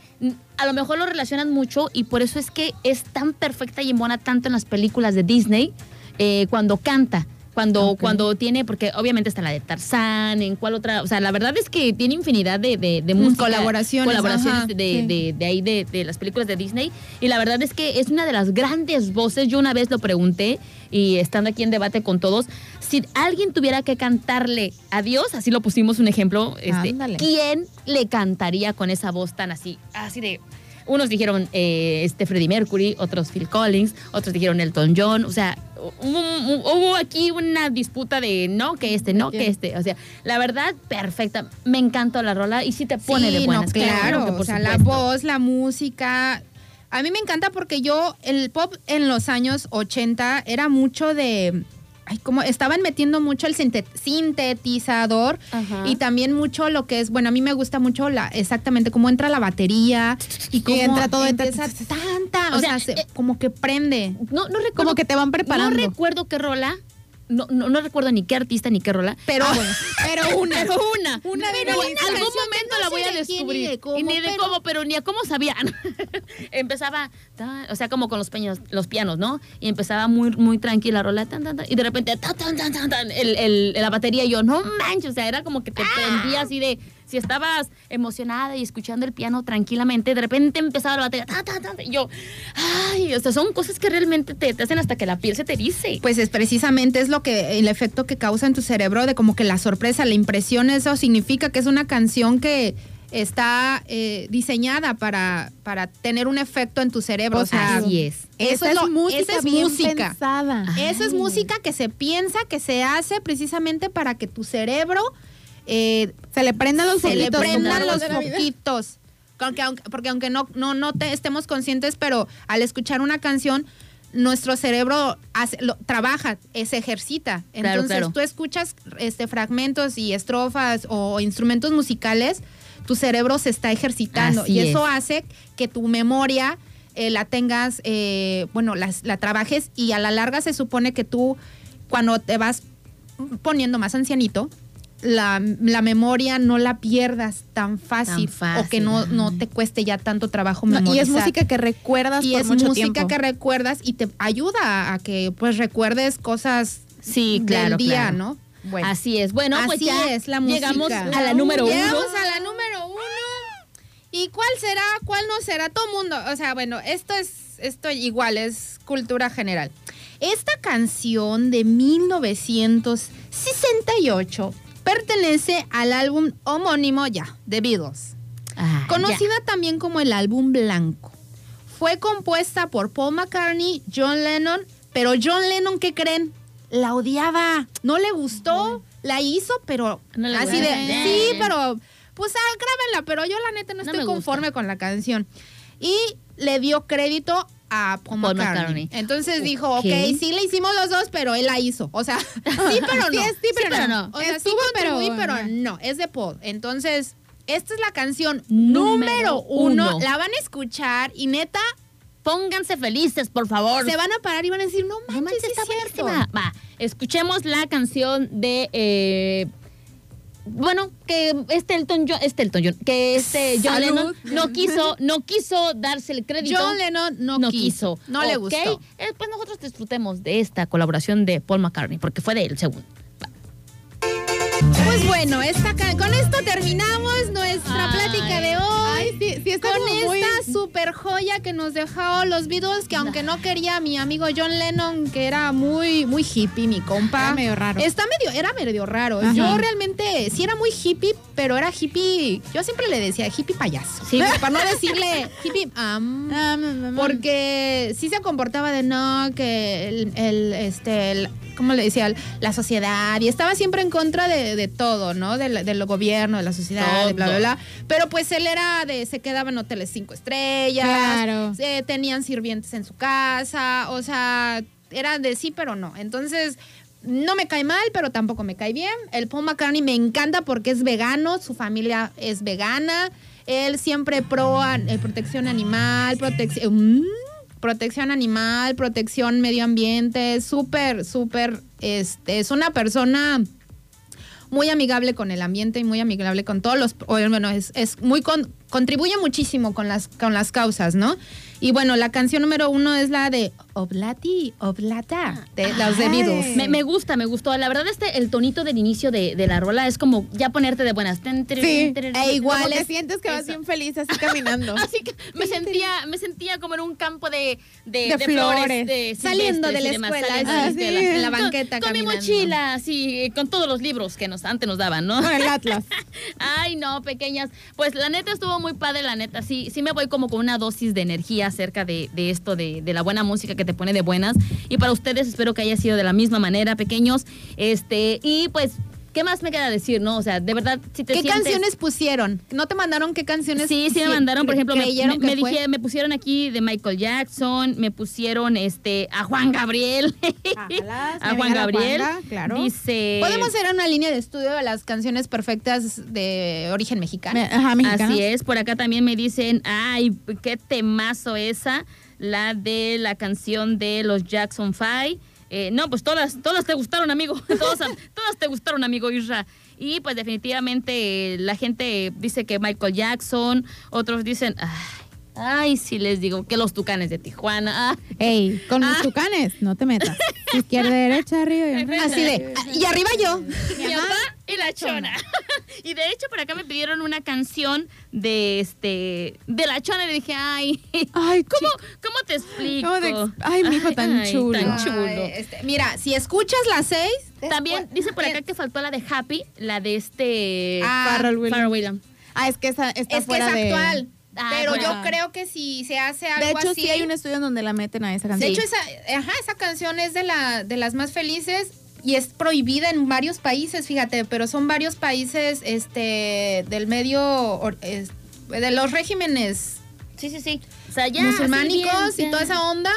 A lo mejor lo relacionan mucho y por eso es que es tan perfecta y embona tanto en las películas de Disney eh, cuando canta. Cuando, cuando tiene, porque obviamente está la de Tarzán, en cuál otra, o sea, la verdad es que tiene infinidad de, de, de Mm, música, colaboraciones, colaboraciones ajá, de, sí. de- de ahí, de, de las películas de Disney. Y la verdad es que es una de las grandes voces. Yo una vez lo pregunté y estando aquí en debate con todos, si alguien tuviera que cantarle a Dios, así lo pusimos un ejemplo, este. ¿quién le cantaría con esa voz tan así, así de... Unos dijeron eh, este Freddie Mercury, otros Phil Collins, otros dijeron Elton John. O sea, hubo, hubo aquí una disputa de no que este, no que este. O sea, la verdad, perfecta. Me encantó la rola y sí te pone de buenas. no, claro. que o sea, la voz, la música. A mí me encanta porque yo, el pop en los años 80 era mucho de. Ay, como estaban metiendo mucho el sinte- sintetizador Ajá. y también mucho lo que es, bueno, a mí me gusta mucho la exactamente cómo entra la batería y cómo entra todo, empieza tanta, O o sea, sea, se- eh, como que prende. No, no recuerdo. Como que te van preparando. No recuerdo qué rola. No, no, no recuerdo ni qué artista ni qué rola. Pero, Pero una. Pero una. Una Pero en algún momento no la voy a de quién ni descubrir. de cómo, y ni de pero- cómo, pero ni a cómo sabían. empezaba, ta- o sea, como con los, peños, los pianos, ¿no? Y empezaba muy, muy tranquila la rola, tan, tan, tan, y de repente, ta, tan, tan, tan, tan, el, el- la batería, y yo, no manches, o sea, era como que te prendía así de, si estabas emocionada y escuchando el piano tranquilamente, de repente empezaba la batería, ta, ta, ta, y yo, ay, o sea, son cosas que realmente te, te hacen hasta que la piel se te erice. Pues es precisamente es lo que el efecto que causa en tu cerebro de como que la sorpresa, la impresión, eso significa que es una canción que está eh, diseñada para, para tener un efecto en tu cerebro. o sea, Así es. Eso Esa es, lo- música esa es bien música. pensada. Eso es música que se piensa, que se hace precisamente para que tu cerebro eh, Se le prendan los se le foquitos, prendan los la foquitos. Aunque- porque aunque no, no, no te estemos conscientes, pero al escuchar una canción, nuestro cerebro hace- lo- trabaja, se ejercita. Entonces claro. tú escuchas este, fragmentos y estrofas o instrumentos musicales, tu cerebro se está ejercitando Así y eso es. hace que tu memoria eh, la tengas, eh, bueno, las- la, trabajes y a la larga se supone que tú, cuando te vas poniendo más ancianito, la, la memoria no la pierdas tan fácil, Tan o que no, no te cueste ya tanto trabajo No, y memorizar. es música que recuerdas Y por es mucho música tiempo. que recuerdas y te ayuda a, que pues recuerdes cosas Sí, claro, del día, claro. ¿no? Bueno. Así es. Bueno, pues Así ya es la música. llegamos a la número uno. Llegamos a la número uno. ¿Y cuál será? ¿Cuál no será? Todo mundo. O sea, bueno, esto es esto igual, es cultura general. Esta canción de 1968 pertenece al álbum homónimo ya, de Beatles. Ah. Conocida también como el álbum blanco. Fue compuesta por Paul McCartney, John Lennon, pero John Lennon, ¿qué creen? La odiaba, no le gustó, la hizo, pero No le así de, gustó. sí, pero pues ah, grábenla, pero yo la neta no, No estoy conforme con la canción. Y le dio crédito a Paul, Paul McCartney. McCartney. Entonces dijo, Ok. ok, sí le hicimos los dos, pero él la hizo. O sea, sí, pero no. Sí, sí, pero no. O sea, sí Estuvo, pero contribuí, pero, no. no, es de Paul. Entonces, esta es la canción Número número uno. uno. La van a escuchar y neta, Pónganse felices, por favor. se van a parar y van a decir, no No manches, manches, sí está es buenísima. Va, escuchemos la canción de. eh, bueno, que este Elton John, este Elton John, que este John Salud. Lennon no quiso, no quiso darse el crédito. John Lennon no, no quiso, quiso. no le Ok, gustó. eh, pues nosotros disfrutemos de esta colaboración de Paul McCartney, porque fue de él, según. Pues bueno, esta con esto terminamos nuestra Ay. plática de hoy. Ay, sí, sí está con como muy- esta super joya que nos dejó los Beatles, que aunque no quería mi amigo John Lennon, que era muy, muy hippie, mi compa. Era medio raro. Está medio, era medio raro. Ajá. Yo realmente sí era muy hippie, pero era hippie. Yo siempre le decía hippie payaso. Sí. Para no decirle hippie. mm, porque sí se comportaba de no, que el, el, este, el- ¿cómo le decía? La sociedad, y estaba siempre en contra de, de todo, ¿no? Del, del gobierno, de la sociedad, de bla, bla, bla. Pero pues él era de, se quedaba en hoteles cinco estrellas, Claro. eh, tenían sirvientes en su casa, o sea, era de sí, pero no. Entonces... No me cae mal, pero tampoco me cae bien. El Paul McCartney me encanta porque es vegano, su familia es vegana. Él siempre pro eh, protección animal, protección protección animal, protección medio ambiente, súper, súper, este, es una persona muy amigable con el ambiente y muy amigable con todos los, bueno, es, es muy, con- contribuye muchísimo con las, con las causas, ¿no? Y bueno, la canción número uno es la de Oblati, Oblata, de los de. Beatles. Me, me gusta, me gustó. La verdad, este, el tonito del inicio de, de la rola es como ya ponerte de buenas. Sí, e igual Como que es- sientes que vas eso. bien feliz así caminando. Así que me sentía, me sentía como en un campo de, de, De de flores. de Saliendo de la escuela, ah, de la sí. en la Con- banqueta Con, mi caminando. mochila, así, con todos los libros que nos antes nos daban, ¿no? Con el Atlas. Ay, no, pequeñas. Pues la neta estuvo muy padre, la neta. Sí, sí me voy como con una dosis de energía acerca de, de esto, de, de la buena música que te pone de buenas. Y para ustedes espero que haya sido de la misma manera, pequeños. Este, y pues, ¿qué más me queda decir, no? O sea, de verdad, si te ¿Qué sientes- canciones pusieron? ¿No te mandaron qué canciones? Sí, sí me mandaron, por ejemplo, me, me- me dije- me pusieron aquí de Michael Jackson, me pusieron este a Juan Gabriel. Ojalá, a Juan Gabriel. Juanga, claro. Dice. Podemos hacer una línea de estudio de las canciones perfectas de origen mexicano. Me- Ajá, mexicana. Así es, por acá también me dicen, ay, qué temazo esa, la de la canción de los Jackson Five. Eh, no, pues todas, todas te gustaron, amigo. Todas, todas te gustaron, amigo Isra. Y pues definitivamente eh, la gente dice que Michael Jackson, otros dicen, ay, sí les digo, que los tucanes de Tijuana. ah. Ey, con Ah. mis tucanes, no te metas. Izquierda, derecha, arriba y enfrente. Así de, ah, y arriba yo. Mi papá y la chona. y de hecho por acá me pidieron una canción de este de la chona y le dije, ay, Ay, ¿cómo, cómo te explico? ¿Cómo te ex- ay, mijo, tan chulo. Tan chulo. Ay, este, mira, si escuchas las seis. También dice por acá que faltó la de Happy, la de este Ah. Pharrell Williams. Ah, es que esa está Es que es fuera de... Ah, pero bueno. yo creo que si se hace algo De hecho, así. sí hay un estudio en donde la meten a esa De canción. hecho, esa, ajá, esa canción es de, la, de las más felices y es prohibida en varios países, fíjate, pero son varios países este, del medio, de los regímenes Sí, sí, sí. O sea, ya musulmánicos así bien, y toda esa onda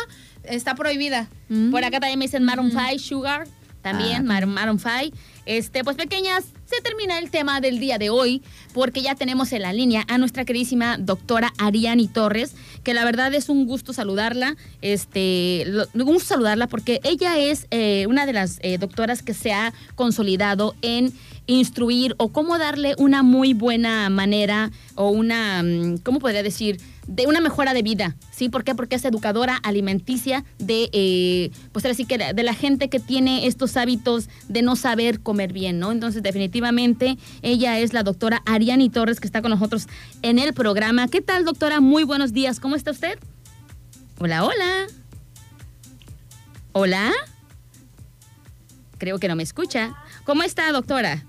está prohibida. Mm. Por acá también me dicen Maroon 5, Sugar. también Mar- Maroon 5. Este, pues pequeñas, se termina el tema del día de hoy porque ya tenemos en la línea a nuestra queridísima doctora Ariani Torres, que la verdad es un gusto saludarla, este, lo- un gusto saludarla porque ella es eh, una de las eh, doctoras que se ha consolidado en instruir o cómo darle una muy buena manera o una, mm, ¿cómo podría decir? De una mejora de vida, ¿sí? ¿Por qué? Porque es educadora alimenticia de, eh, pues ahora sí que de la gente que tiene estos hábitos de no saber comer bien, ¿no? Entonces, definitivamente, ella es la doctora Ariani Torres que está con nosotros en el programa. ¿Qué tal, doctora? Muy buenos días. ¿Cómo está usted? Hola, hola. Hola. Creo que no me escucha. ¿Cómo está, doctora?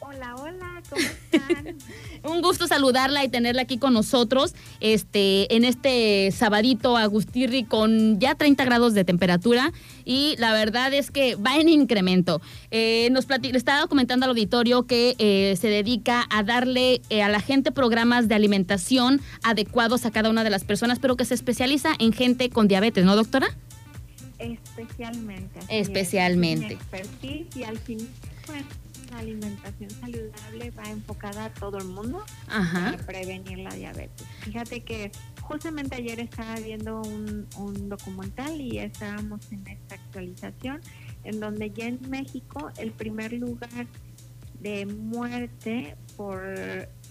Hola, hola, ¿cómo están? Un gusto saludarla y tenerla aquí con nosotros este, en este sabadito Agustirri con ya 30 grados de temperatura y la verdad es que va en incremento. Eh, nos le estaba comentando al auditorio que eh, se dedica a darle eh, a la gente programas de alimentación adecuados a cada una de las personas, pero que se especializa en gente con diabetes, ¿no, doctora? Especialmente. es. Especialmente. Y al fin, pues, la alimentación saludable va enfocada a todo el mundo Ajá. para prevenir la diabetes. Fíjate que justamente ayer estaba viendo un, un documental y estábamos en esta actualización en donde ya en México el primer lugar de muerte por,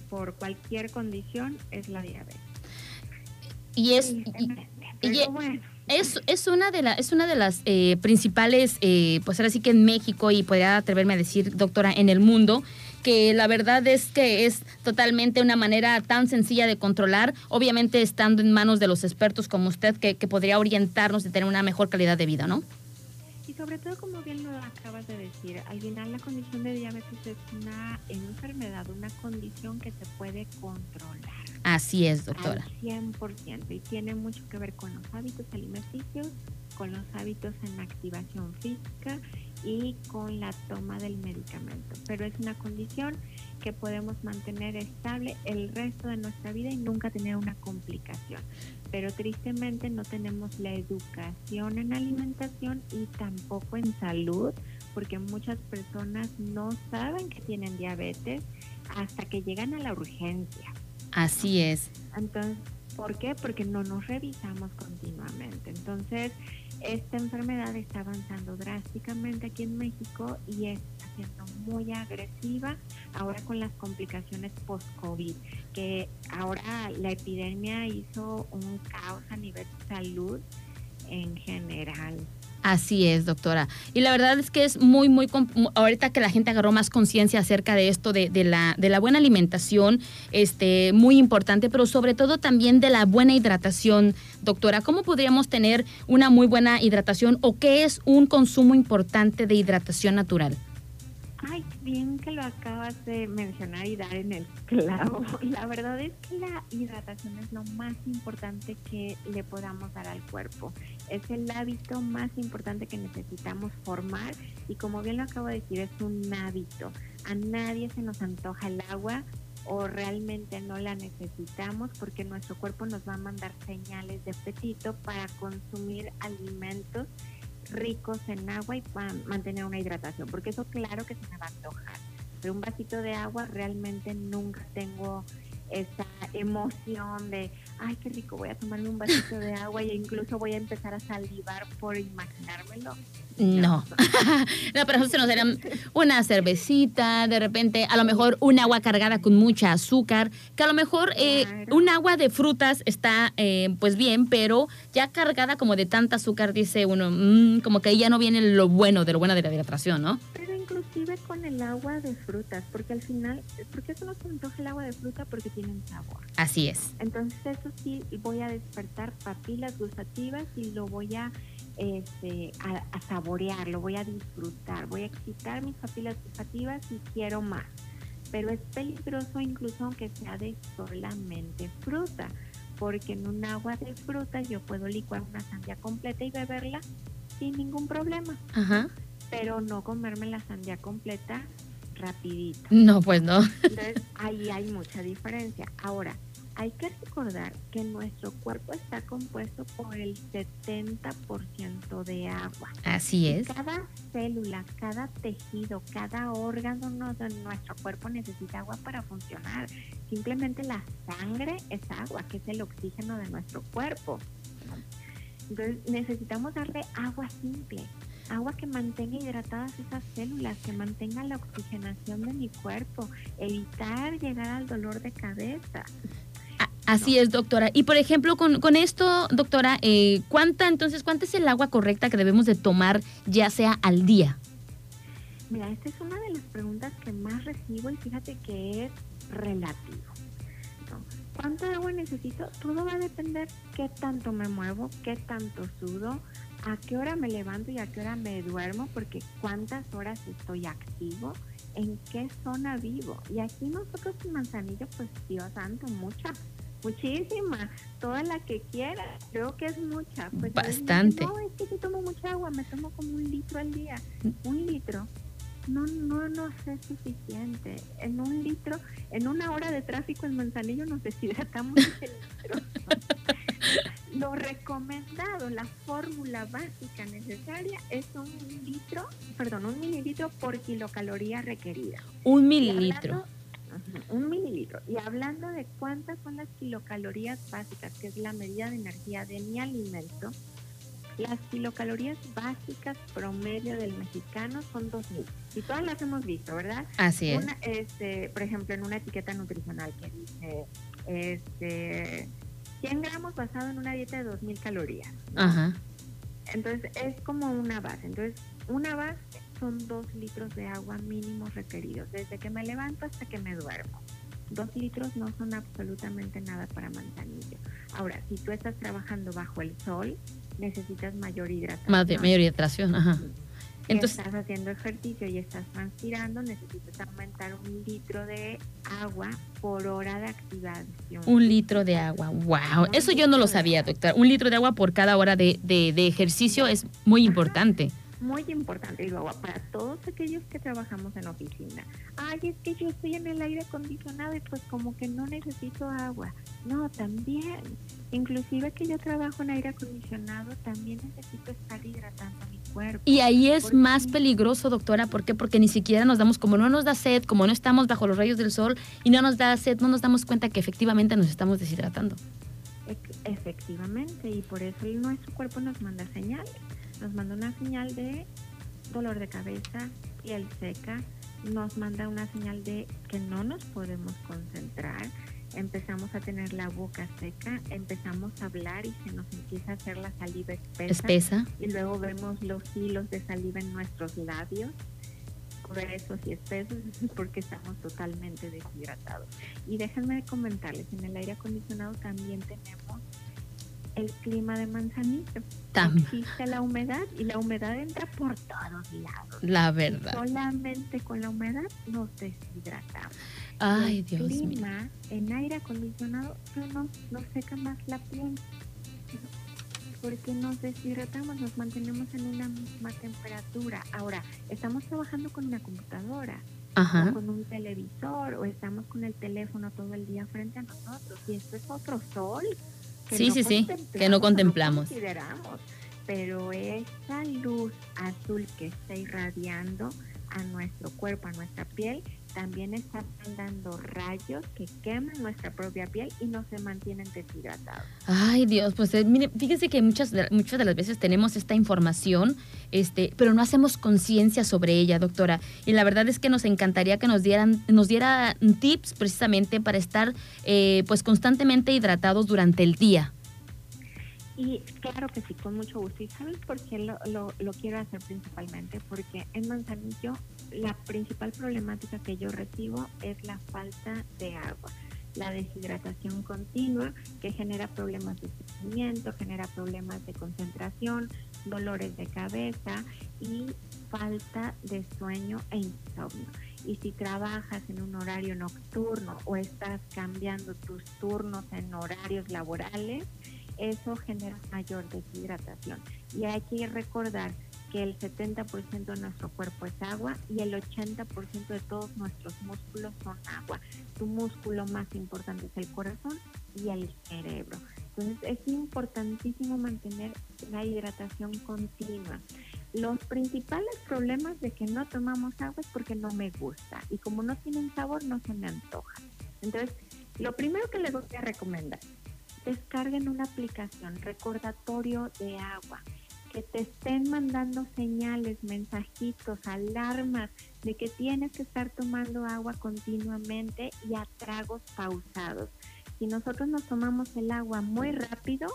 por cualquier condición es la diabetes. Y es... y- y- bueno. Es, es una de la, es una de las eh, principales, eh, pues ahora sí que en México y podría atreverme a decir, doctora, en el mundo, que la verdad es que es totalmente una manera tan sencilla de controlar, obviamente estando en manos de los expertos como usted, que, podría orientarnos de tener una mejor calidad de vida, ¿no? Y sobre todo, como bien lo acabas de decir, al final la condición de diabetes es una enfermedad, una condición que se puede controlar Así es, doctora. al 100% y tiene mucho que ver con los hábitos alimenticios, con los hábitos en activación física y con la toma del medicamento. Pero es una condición que podemos mantener estable el resto de nuestra vida y nunca tener una complicación. Pero tristemente no tenemos la educación en alimentación y tampoco en salud, porque muchas personas no saben que tienen diabetes hasta que llegan a la urgencia. Así es. Entonces, ¿por qué? Porque no nos revisamos continuamente. Entonces, esta enfermedad está avanzando drásticamente aquí en México y está siendo muy agresiva ahora con las complicaciones post-COVID, que ahora la epidemia hizo un caos a nivel salud en general. Así es, doctora. Y la verdad es que es muy, muy, ahorita que la gente agarró más conciencia acerca de esto, de, de la, de la buena alimentación, este, muy importante, pero sobre todo también de la buena hidratación, doctora. ¿Cómo podríamos tener una muy buena hidratación o qué es un consumo importante de hidratación natural? Ay, bien que lo acabas de mencionar y dar en el clavo. La verdad es que la hidratación es lo más importante que le podamos dar al cuerpo. Es el hábito más importante que necesitamos formar y como bien lo acabo de decir, es un hábito. A nadie se nos antoja el agua o realmente no la necesitamos porque nuestro cuerpo nos va a mandar señales de apetito para consumir alimentos ricos en agua y para mantener una hidratación, porque eso claro que se me va a antojar, pero un vasito de agua realmente nunca tengo esa emoción de, ay, qué rico, voy a tomarme un vasito de agua e incluso voy a empezar a salivar por imaginármelo. No. no, pero eso se nos daría una cervecita, de repente, a lo mejor un agua cargada con mucha azúcar, que a lo mejor eh, Claro. un agua de frutas está eh, pues bien, pero ya cargada como de tanta azúcar, dice uno, mm, como que ahí ya no viene lo bueno de lo bueno de la hidratación, ¿no? Inclusive con el agua de frutas, porque al final, ¿por qué eso no se me antoja el agua de fruta? Porque tienen sabor. Así es. Entonces eso sí voy a despertar papilas gustativas y lo voy a, este, a, a saborear, lo voy a disfrutar, voy a excitar mis papilas gustativas y quiero más. Pero es peligroso incluso aunque sea de solamente fruta, porque en un agua de fruta yo puedo licuar una sandía completa y beberla sin ningún problema, Ajá. Pero no comerme la sandía completa rapidito. No, pues no. Entonces, ahí hay mucha diferencia. Ahora, Hay que recordar que nuestro cuerpo está compuesto por el 70% de agua. Así es. Cada célula, cada tejido, cada órgano no- de nuestro cuerpo necesita agua para funcionar. Simplemente la sangre es agua, que es el oxígeno de nuestro cuerpo. Entonces necesitamos darle agua simple, agua que mantenga hidratadas esas células, que mantenga la oxigenación de mi cuerpo, evitar llegar al dolor de cabeza. Así es, doctora. Y por ejemplo, con, con esto, doctora, eh, ¿cuánta entonces, cuánta es el agua correcta que debemos de tomar, ya sea al día? Mira, esta es una de las preguntas que más recibo y fíjate que es relativo. ¿no? ¿Cuánto agua necesito? Todo va a depender qué tanto me muevo, qué tanto sudo, a qué hora me levanto y a qué hora me duermo, porque cuántas horas estoy activo, en qué zona vivo. Y aquí nosotros en Manzanillo, pues Dios santo, mucha, muchísima, toda la que quiera, creo que es mucha. Pues Bastante. No, es que si tomo mucha agua, me tomo como un litro al día. Un litro no, no nos es suficiente. En un litro, en una hora de tráfico en Manzanillo nos deshidratamos ese litro. Lo recomendado, la fórmula básica necesaria es un litro, perdón, un mililitro por kilocaloría requerida. Un mililitro. hablando- un mililitro. Y hablando de cuántas son las kilocalorías básicas, que es la medida de energía de mi alimento, las kilocalorías básicas promedio del mexicano son 2000. Y todas las hemos visto, ¿verdad? Así es. Una, este, por ejemplo, en una etiqueta nutricional que dice este, 100 gramos basado en una dieta de 2000 calorías. Ajá. Entonces es como una base. Entonces, una base son dos litros de agua mínimos requeridos, desde que me levanto hasta que me duermo. Dos litros no son absolutamente nada para manzanillo. Ahora, si tú estás trabajando bajo el sol, necesitas mayor hidratación. Más de mayor hidratación, ajá. Si Entonces, estás haciendo ejercicio y estás transpirando, necesitas aumentar un litro de agua por hora de activación. un litro de agua. Wow. Eso yo no lo sabía, doctora. Un litro de agua por cada hora de, de- de ejercicio es muy importante. Muy importante, digo, agua para todos aquellos que trabajamos en oficina. Ay, es que yo estoy en el aire acondicionado y pues como que no necesito agua. No, también. Inclusive que yo trabajo en aire acondicionado, también necesito estar hidratando mi cuerpo. Y ahí es ¿Por más peligroso, doctora. ¿Por qué? Porque ni siquiera nos damos, como no nos da sed, como no estamos bajo los rayos del sol y no nos da sed, no nos damos cuenta que efectivamente nos estamos deshidratando. Efectivamente, y por eso nuestro cuerpo nos manda señales. Nos manda una señal de dolor de cabeza, piel seca, nos manda una señal de que no nos podemos concentrar, empezamos a tener la boca seca, empezamos a hablar y se nos empieza a hacer la saliva espesa, Espesa. y luego vemos los hilos de saliva en nuestros labios gruesos y espesos eso es porque estamos totalmente deshidratados. Y déjenme comentarles, en el aire acondicionado también tenemos el clima de manzanillo. Tam- Existe la humedad y la humedad entra por todos lados. La verdad. Solamente con la humedad nos deshidratamos. Ay, el Dios mío. clima en aire acondicionado no nos, seca más la piel. Porque nos deshidratamos, nos mantenemos en una misma temperatura. Ahora, estamos trabajando con una computadora, o Ajá. con un televisor, o estamos con el teléfono todo el día frente a nosotros. Y esto es otro sol. Sí, sí, sí, que no contemplamos. consideramos. Pero esa luz azul que está irradiando a nuestro cuerpo, a nuestra piel, también está mandando rayos que queman nuestra propia piel y no se mantienen deshidratados. Ay, Dios, pues eh, mire, fíjense que muchas de, muchas de las veces tenemos esta información, este, pero no hacemos conciencia sobre ella, doctora. Y la verdad es que nos encantaría que nos dieran, nos diera tips precisamente para estar, eh, pues, constantemente hidratados durante el día. Y claro que sí, con mucho gusto. ¿Y sabes por qué lo, lo, quiero hacer principalmente? Porque en Manzanillo la principal problemática que yo recibo es la falta de agua, la deshidratación continua que genera problemas de estreñimiento, genera problemas de concentración, dolores de cabeza y falta de sueño e insomnio. Y si trabajas en un horario nocturno o estás cambiando tus turnos en horarios laborales, eso genera mayor deshidratación. Y hay que recordar que el 70% de nuestro cuerpo es agua y el 80% de todos nuestros músculos son agua. Tu músculo más importante es el corazón y el cerebro. Entonces es importantísimo mantener la hidratación continua. Los principales problemas de que no tomamos agua es porque no me gusta y como no tienen sabor no se me antoja. Entonces, lo primero que les voy a recomendar, descarguen una aplicación recordatorio de agua que te estén mandando señales, mensajitos, alarmas de que tienes que estar tomando agua continuamente y a tragos pausados. Si nosotros nos tomamos el agua muy rápido,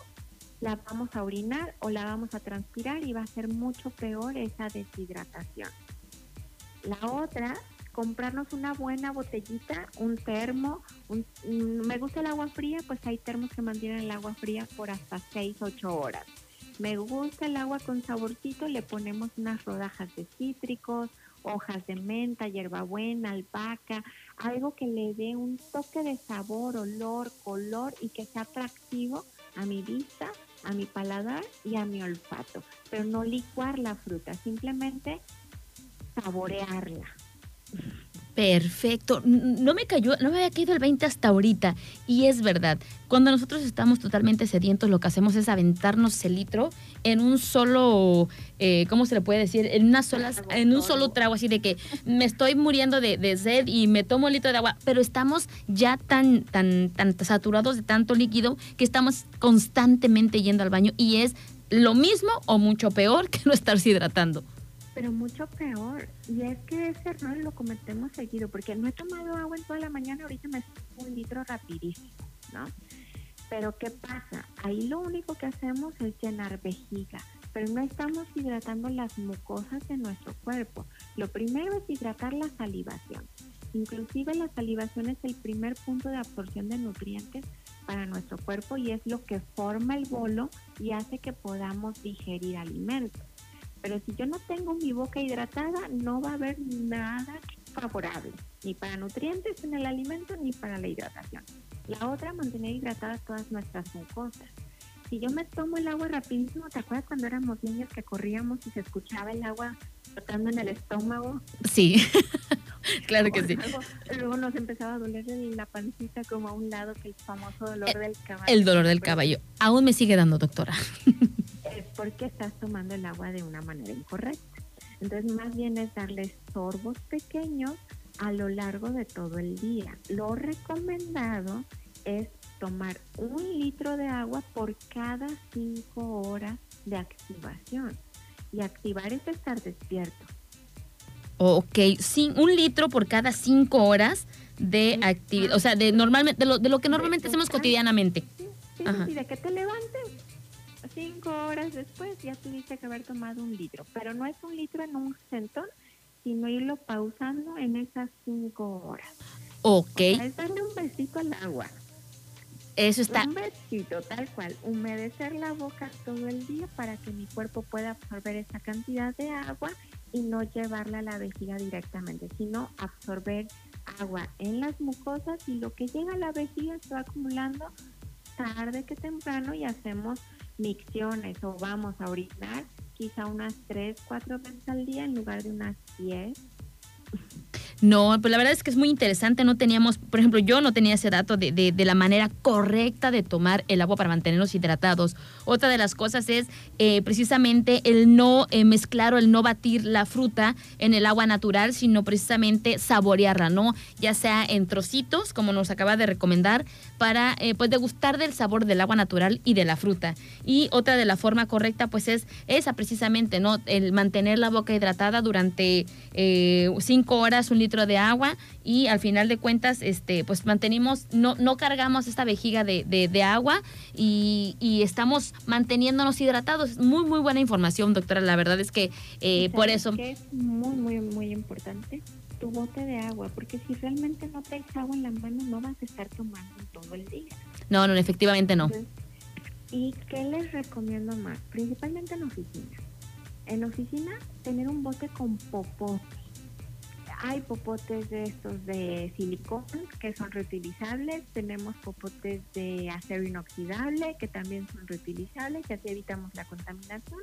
la vamos a orinar o la vamos a transpirar y va a ser mucho peor esa deshidratación. La otra, comprarnos una buena botellita, un termo, me gusta el agua fría, pues hay termos que mantienen el agua fría por hasta 6, 8 horas. Me gusta el agua con saborcito, le ponemos unas rodajas de cítricos, hojas de menta, hierbabuena, albahaca, algo que le dé un toque de sabor, olor, color y que sea atractivo a mi vista, a mi paladar y a mi olfato. Pero no licuar la fruta, simplemente saborearla. Perfecto. No me cayó, no me había caído el 20 hasta ahorita. Y es verdad, cuando nosotros estamos totalmente sedientos, lo que hacemos es aventarnos el litro en un solo, eh, ¿cómo se le puede decir? En una sola, en un solo trago, así de que me estoy muriendo de, de, sed y me tomo un litro de agua, pero estamos ya tan, tan, tan saturados de tanto líquido que estamos constantemente yendo al baño y es lo mismo o mucho peor que no estarse hidratando pero mucho peor. Y es que ese error lo cometemos seguido, porque no he tomado agua en toda la mañana, ahorita me un litro rapidísimo, ¿no? Pero ¿qué pasa? Ahí lo único que hacemos es llenar vejiga, pero no estamos hidratando las mucosas de nuestro cuerpo. Lo primero es hidratar la salivación. Inclusive la salivación es el primer punto de absorción de nutrientes para nuestro cuerpo y es lo que forma el bolo y hace que podamos digerir alimentos. Pero si yo no tengo mi boca hidratada, no va a haber nada favorable, ni para nutrientes en el alimento, ni para la hidratación. La otra, mantener hidratadas todas nuestras mucosas. Si yo me tomo el agua rapidísimo, ¿te acuerdas cuando éramos niños que corríamos y se escuchaba el agua flotando en el estómago? Sí, claro que sí. Luego, nos empezaba a doler la pancita como a un lado que el famoso dolor eh, del caballo. El dolor del caballo. Aún me sigue dando, doctora. es porque estás tomando el agua de una manera incorrecta. Entonces, más bien es darle sorbos pequeños a lo largo de todo el día. Lo recomendado es tomar un litro de agua por cada cinco horas de activación. Y activar es estar despierto. Ok, sin, un litro por cada cinco horas de actividad, o sea, de normalmente de lo, de lo que normalmente hacemos cotidianamente. Sí, sí, de que te levantes cinco horas después ya tuviste que haber tomado un litro, pero no es un litro en un centón, sino irlo pausando en esas cinco horas. Ok. es darle un besito al agua. Eso está. Un besito, tal cual. Humedecer la boca todo el día para que mi cuerpo pueda absorber esa cantidad de agua y no llevarla a la vejiga directamente, sino absorber agua en las mucosas y lo que llega a la vejiga se va acumulando tarde que temprano y hacemos micciones o vamos a orinar quizá unas 3, 4 veces al día en lugar de unas 10. No, pues la verdad es que es muy interesante. No teníamos, por ejemplo, yo no tenía ese dato de, de, la manera correcta de tomar el agua para mantenernos hidratados. Otra de las cosas es eh, precisamente el no eh, mezclar o el no batir la fruta en el agua natural, sino precisamente saborearla, ¿no? Ya sea en trocitos, como nos acaba de recomendar, para eh, pues degustar del sabor del agua natural y de la fruta. Y otra de la forma correcta, pues es esa precisamente, ¿no? El mantener la boca hidratada durante cinco horas, un litro de agua y al final de cuentas, este, pues mantenimos, no, no cargamos esta vejiga de, de, agua y, y, estamos manteniéndonos hidratados. Muy, muy buena información, doctora. La verdad es que eh, por eso... Que es muy, muy, muy importante tu bote de agua, porque si realmente no traes agua en la mano, no vas a estar tomando todo el día. No, no, efectivamente no. ¿Y qué les recomiendo más? Principalmente en oficina. En oficina, tener un bote con popote hay popotes de estos de silicón que son reutilizables, tenemos popotes de acero inoxidable que también son reutilizables y así evitamos la contaminación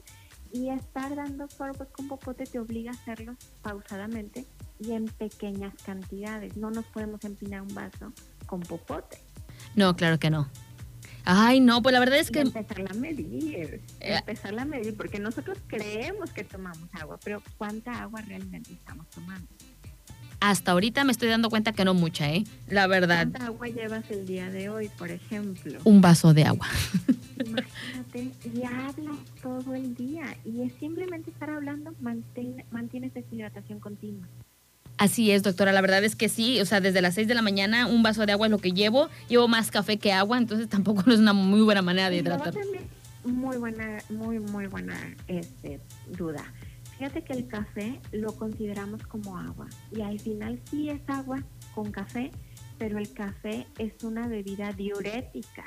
Y estar dando sorbos con popote te obliga a hacerlos pausadamente y en pequeñas cantidades. No nos podemos empinar un vaso con popote. No, claro que no. Ay, no, pues la verdad es que... empezarla a medir, Eh, empezarla a medir, porque nosotros creemos que tomamos agua, pero ¿cuánta agua realmente estamos tomando? Hasta ahorita me estoy dando cuenta que no mucha, ¿eh? La verdad, ¿Cuánta agua llevas el día de hoy, por ejemplo? un vaso de agua. Imagínate, y hablas todo el día, y es simplemente estar hablando, mantén, mantienes deshidratación continua. Así es, doctora. La verdad es que sí. O sea, desde las 6 de la mañana un vaso de agua es lo que llevo. Llevo más café que agua, entonces tampoco no es una muy buena manera de hidratar. muy buena, muy, muy buena este, duda. Fíjate que el café lo consideramos como agua y al final sí es agua con café, pero el café es una bebida diurética.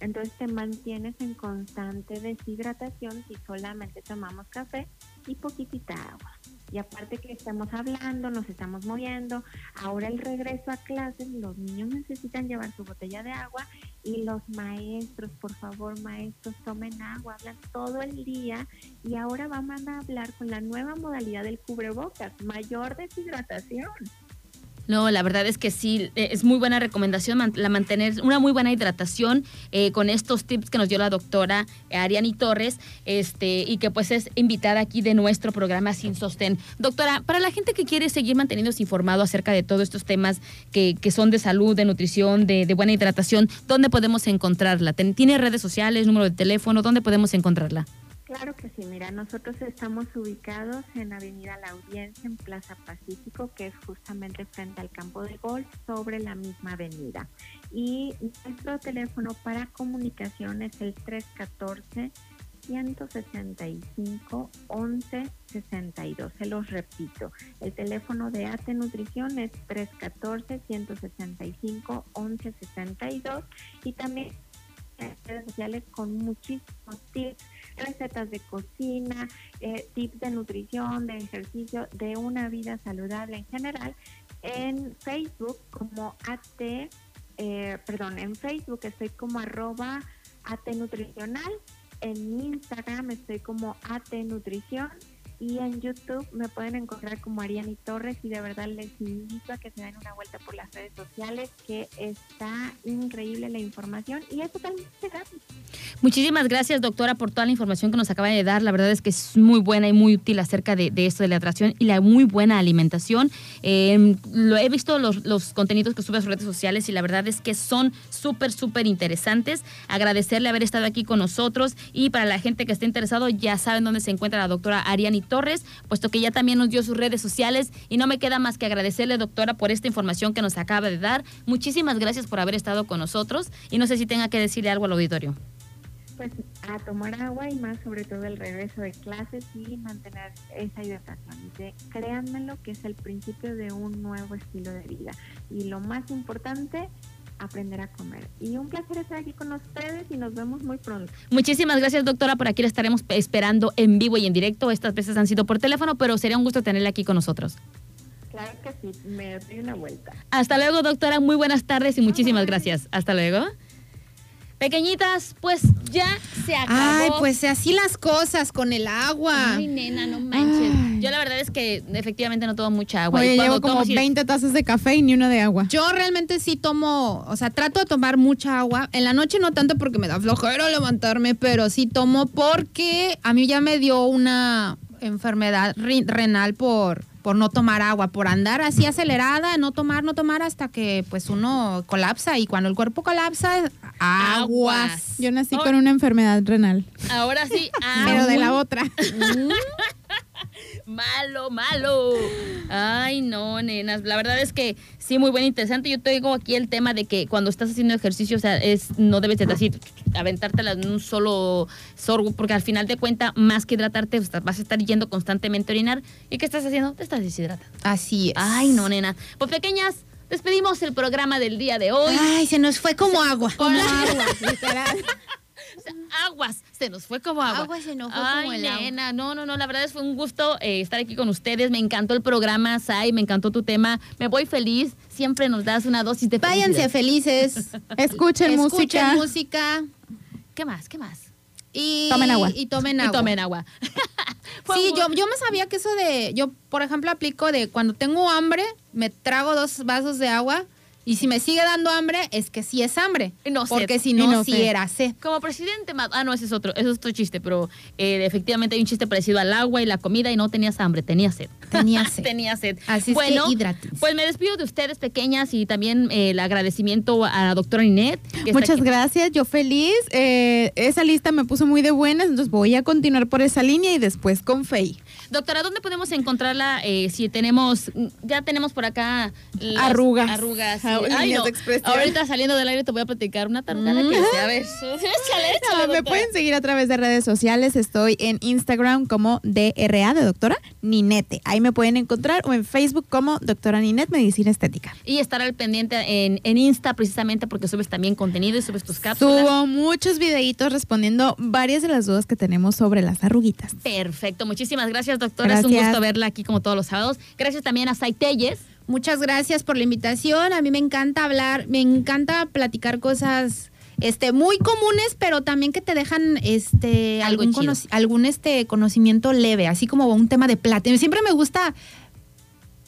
Entonces te mantienes en constante deshidratación si solamente tomamos café y poquitita agua. Y aparte que estamos hablando, nos estamos moviendo, ahora el regreso a clases, los niños necesitan llevar su botella de agua y los maestros, por favor, maestros, tomen agua, hablan todo el día y ahora vamos a hablar con la nueva modalidad del cubrebocas, mayor deshidratación. No, la verdad es que sí, eh, es muy buena recomendación la mantener una muy buena hidratación eh, con estos tips que nos dio la doctora eh, Ariani Torres, este, y que pues es invitada aquí de nuestro programa Sin Sostén. Doctora, para la gente que quiere seguir manteniéndose informado acerca de todos estos temas que, que son de salud, de nutrición, de, de buena hidratación, ¿dónde podemos encontrarla? ¿Tiene redes sociales, número de teléfono? ¿Dónde podemos encontrarla? Claro que sí, mira, nosotros estamos ubicados en Avenida La Audiencia, en Plaza Pacífico, que es justamente frente al campo de golf, sobre la misma avenida. Y nuestro teléfono para comunicación es el 314 165 1162. Se los repito, el teléfono de AT Nutrición es 314 165 1162 y también en redes sociales con muchísimos tips recetas de cocina, eh, tips de nutrición, de ejercicio, de una vida saludable en general. En Facebook como AT, eh, perdón, en Facebook estoy como arroba AT Nutricional, en Instagram estoy como AT Nutrición y en YouTube me pueden encontrar como Ariani Torres y de verdad les invito a que se den una vuelta por las redes sociales que está increíble la información y es totalmente gratis. Muchísimas gracias, doctora, por toda la información que nos acaba de dar. La verdad es que es muy buena y muy útil acerca de, esto de la hidratación y la muy buena alimentación. Eh, lo he visto los, los contenidos que sube a sus redes sociales y la verdad es que son súper, súper interesantes. Agradecerle haber estado aquí con nosotros y para la gente que esté interesado ya saben dónde se encuentra la doctora Ariani Torres, puesto que ya también nos dio sus redes sociales y no me queda más que agradecerle, doctora, por esta información que nos acaba de dar. Muchísimas gracias por haber estado con nosotros y no sé si tenga que decirle algo al auditorio. Pues a tomar agua y más sobre todo el regreso de clases y mantener esa hidratación. De, créanmelo que es el principio de un nuevo estilo de vida. Y lo más importante, aprender a comer. Y un placer estar aquí con ustedes y nos vemos muy pronto. Muchísimas gracias, doctora. Por aquí la estaremos esperando en vivo y en directo. Estas veces han sido por teléfono, pero sería un gusto tenerla aquí con nosotros. Claro que sí, me doy una vuelta. Hasta luego, doctora. Muy buenas tardes y muchísimas gracias. Hasta luego. Pequeñitas, pues ya se acabó. Ay, pues así las cosas con el agua. Ay, nena, no manches. Ay. Yo la verdad es que efectivamente no tomo mucha agua. Oye, llevo como tomo, sí- 20 tazas de café y ni una de agua. Yo realmente sí tomo, o sea, trato de tomar mucha agua. En la noche no tanto porque me da flojera levantarme, pero sí tomo porque a mí ya me dio una enfermedad renal por, por no tomar agua, por andar así acelerada, no tomar, no tomar hasta que pues uno colapsa y cuando el cuerpo colapsa, aguas. Aguas. Yo nací Oh. con una enfermedad renal, Ahora sí. pero de la otra. Malo, malo. Ay, no, nenas. La verdad es que sí, muy buen interesante. Yo tengo aquí el tema de que cuando estás haciendo ejercicio, o sea, es, no debes de así aventártela en un solo sorbo, porque al final de cuenta, más que hidratarte, vas a estar yendo constantemente a orinar. ¿Y qué estás haciendo? Te estás deshidratando. Así es. Ay, no, nena. Pues pequeñas, despedimos el programa del día de hoy. Ay, se nos fue como agua. Con agua, literal. Aguas, se nos fue como agua. Agua se nos fue Ay, como el agua. no, no, no, la verdad es fue un gusto eh, estar aquí con ustedes. Me encantó el programa, Sai, me encantó tu tema. Me voy feliz. Siempre nos das una dosis de Váyanse felicidad. felices. Escuchen, Escuchen música. música. ¿Qué más? ¿Qué más? Y Tomen agua. Y tomen Y agua. tomen agua. Sí, yo, yo me sabía que eso de, yo por ejemplo aplico de cuando tengo hambre, me trago dos vasos de agua y si me sigue dando hambre es que sí es hambre. Y no sed. porque si no, no sí sed. era sed. Como presidente, ah, no, ese es otro, ese es otro chiste, pero eh, efectivamente hay un chiste parecido al agua y la comida y no tenías hambre, tenías sed. Tenía sed. Tenía sed. Así es bueno, que hidrátense. pues me despido de ustedes pequeñas y también eh, el agradecimiento a la doctora que está Muchas gracias, yo feliz. Eh, esa lista me puso muy de buenas, entonces voy a continuar por esa línea y después con Fey. Doctora, ¿dónde podemos encontrarla eh, si tenemos, ya tenemos por acá las Arrugas. Arrugas. Ah, Ay, no. Ahorita saliendo del aire te voy a platicar una tarugada que sé. A ver, échale, échale, me pueden seguir a través de redes sociales. Estoy en Instagram como DRA de doctora Ninete. Ahí me pueden encontrar o en Facebook como doctora Ninette Medicina Estética. Y estar al pendiente en, en Insta precisamente porque subes también contenido y subes tus cápsulas. Subo muchos videitos respondiendo varias de las dudas que tenemos sobre las arruguitas. Perfecto, muchísimas gracias doctora, es un gusto verla aquí como todos los sábados. Gracias también a Saitelles. Muchas gracias por la invitación. A mí me encanta hablar, me encanta platicar cosas este muy comunes, pero también que te dejan este Algo algún algún este conocimiento leve, así como un tema de plata. Siempre me gusta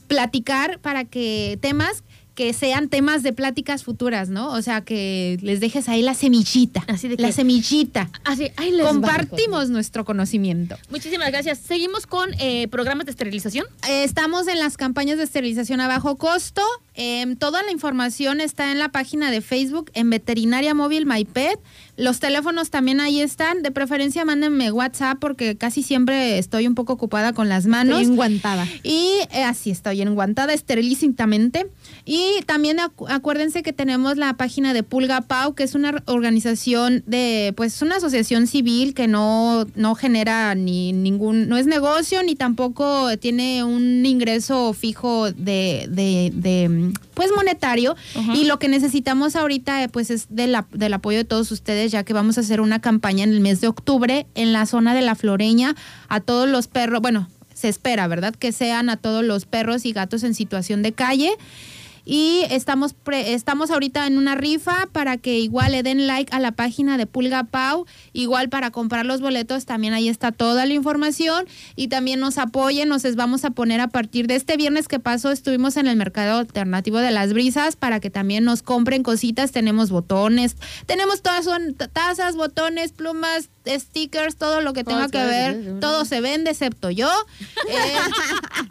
platicar para que temas que sean temas de pláticas futuras, ¿no? O sea, que les dejes ahí la semillita. Así de que- la semillita. Así, ahí les Compartimos nuestro conocimiento. Muchísimas gracias. Seguimos con eh, programas de esterilización. Eh, Estamos en las campañas de esterilización a bajo costo. Em, toda la información está en la página de Facebook en Veterinaria Móvil MyPet. Los teléfonos también ahí están. De preferencia, mándenme WhatsApp porque casi siempre estoy un poco ocupada con las manos. Estoy enguantada. Y eh, así estoy enguantada esterilísitamente. Y también acu- acuérdense que tenemos la página de Pulga Pau, que es una organización de, pues una asociación civil que no, no genera ni ningún, no es negocio ni tampoco tiene un ingreso fijo de, de, de, pues monetario. Y lo que necesitamos ahorita eh, pues es del, ap- del apoyo de todos ustedes, ya que vamos a hacer una campaña en el mes de octubre en la zona de la Floreña a todos los perros, bueno, se espera, ¿verdad? Que sean a todos los perros y gatos en situación de calle. Y estamos, pre- estamos ahorita en una rifa para que igual le den like a la página de Pulga Pau. Igual para comprar los boletos también ahí está toda la información. Y también nos apoyen, nos vamos a poner a partir de este viernes que pasó. Estuvimos en el mercado alternativo de las brisas para que también nos compren cositas. Tenemos botones, tenemos todas son tazas, botones, plumas, stickers, todo lo que tenga que ver. Todo se vende excepto yo. eh,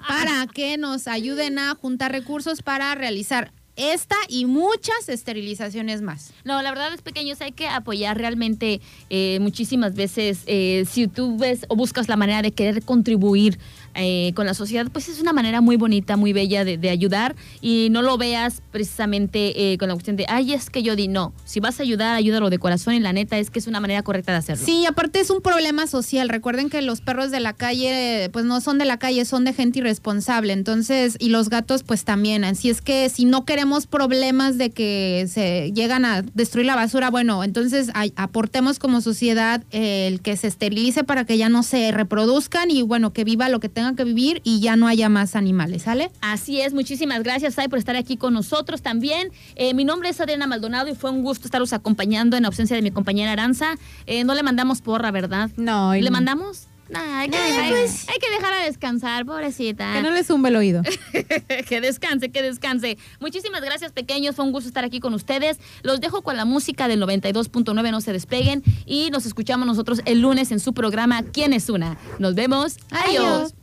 para que nos ayuden a juntar recursos para realizar esta y muchas esterilizaciones más. No, la verdad es pequeños, hay que apoyar realmente eh, muchísimas veces. eh, si tú ves o buscas la manera de querer contribuir eh, con la sociedad, pues es una manera muy bonita, muy bella de, ayudar y no lo veas precisamente eh, con la cuestión de, ay, es que yo di, no, si vas a ayudar, ayúdalo de corazón y la neta es que es una manera correcta de hacerlo. Sí, aparte es un problema social. Recuerden que los perros de la calle, pues no son de la calle, son de gente irresponsable. Entonces, y los gatos, pues también. Así es que si no queremos problemas de que se llegan a destruir la basura, bueno, entonces ay- aportemos como sociedad el que se esterilice para que ya no se reproduzcan y bueno, que viva lo que tenga que vivir y ya no haya más animales, ¿sale? Así es, muchísimas gracias, Sai, por estar aquí con nosotros también. Eh, mi nombre es Adriana Maldonado y fue un gusto estaros acompañando en ausencia de mi compañera Aranza. Eh, no le mandamos porra, ¿verdad? No, y ¿Le no. mandamos? Nah, hay, que dejar, hay que dejarla descansar, pobrecita. Que no le zumbe el oído. que descanse, que descanse. Muchísimas gracias, pequeños. Fue un gusto estar aquí con ustedes. Los dejo con la música del 92.9, no se despeguen. Y nos escuchamos nosotros el lunes en su programa ¿Quién es una? Nos vemos. Adiós. Adiós.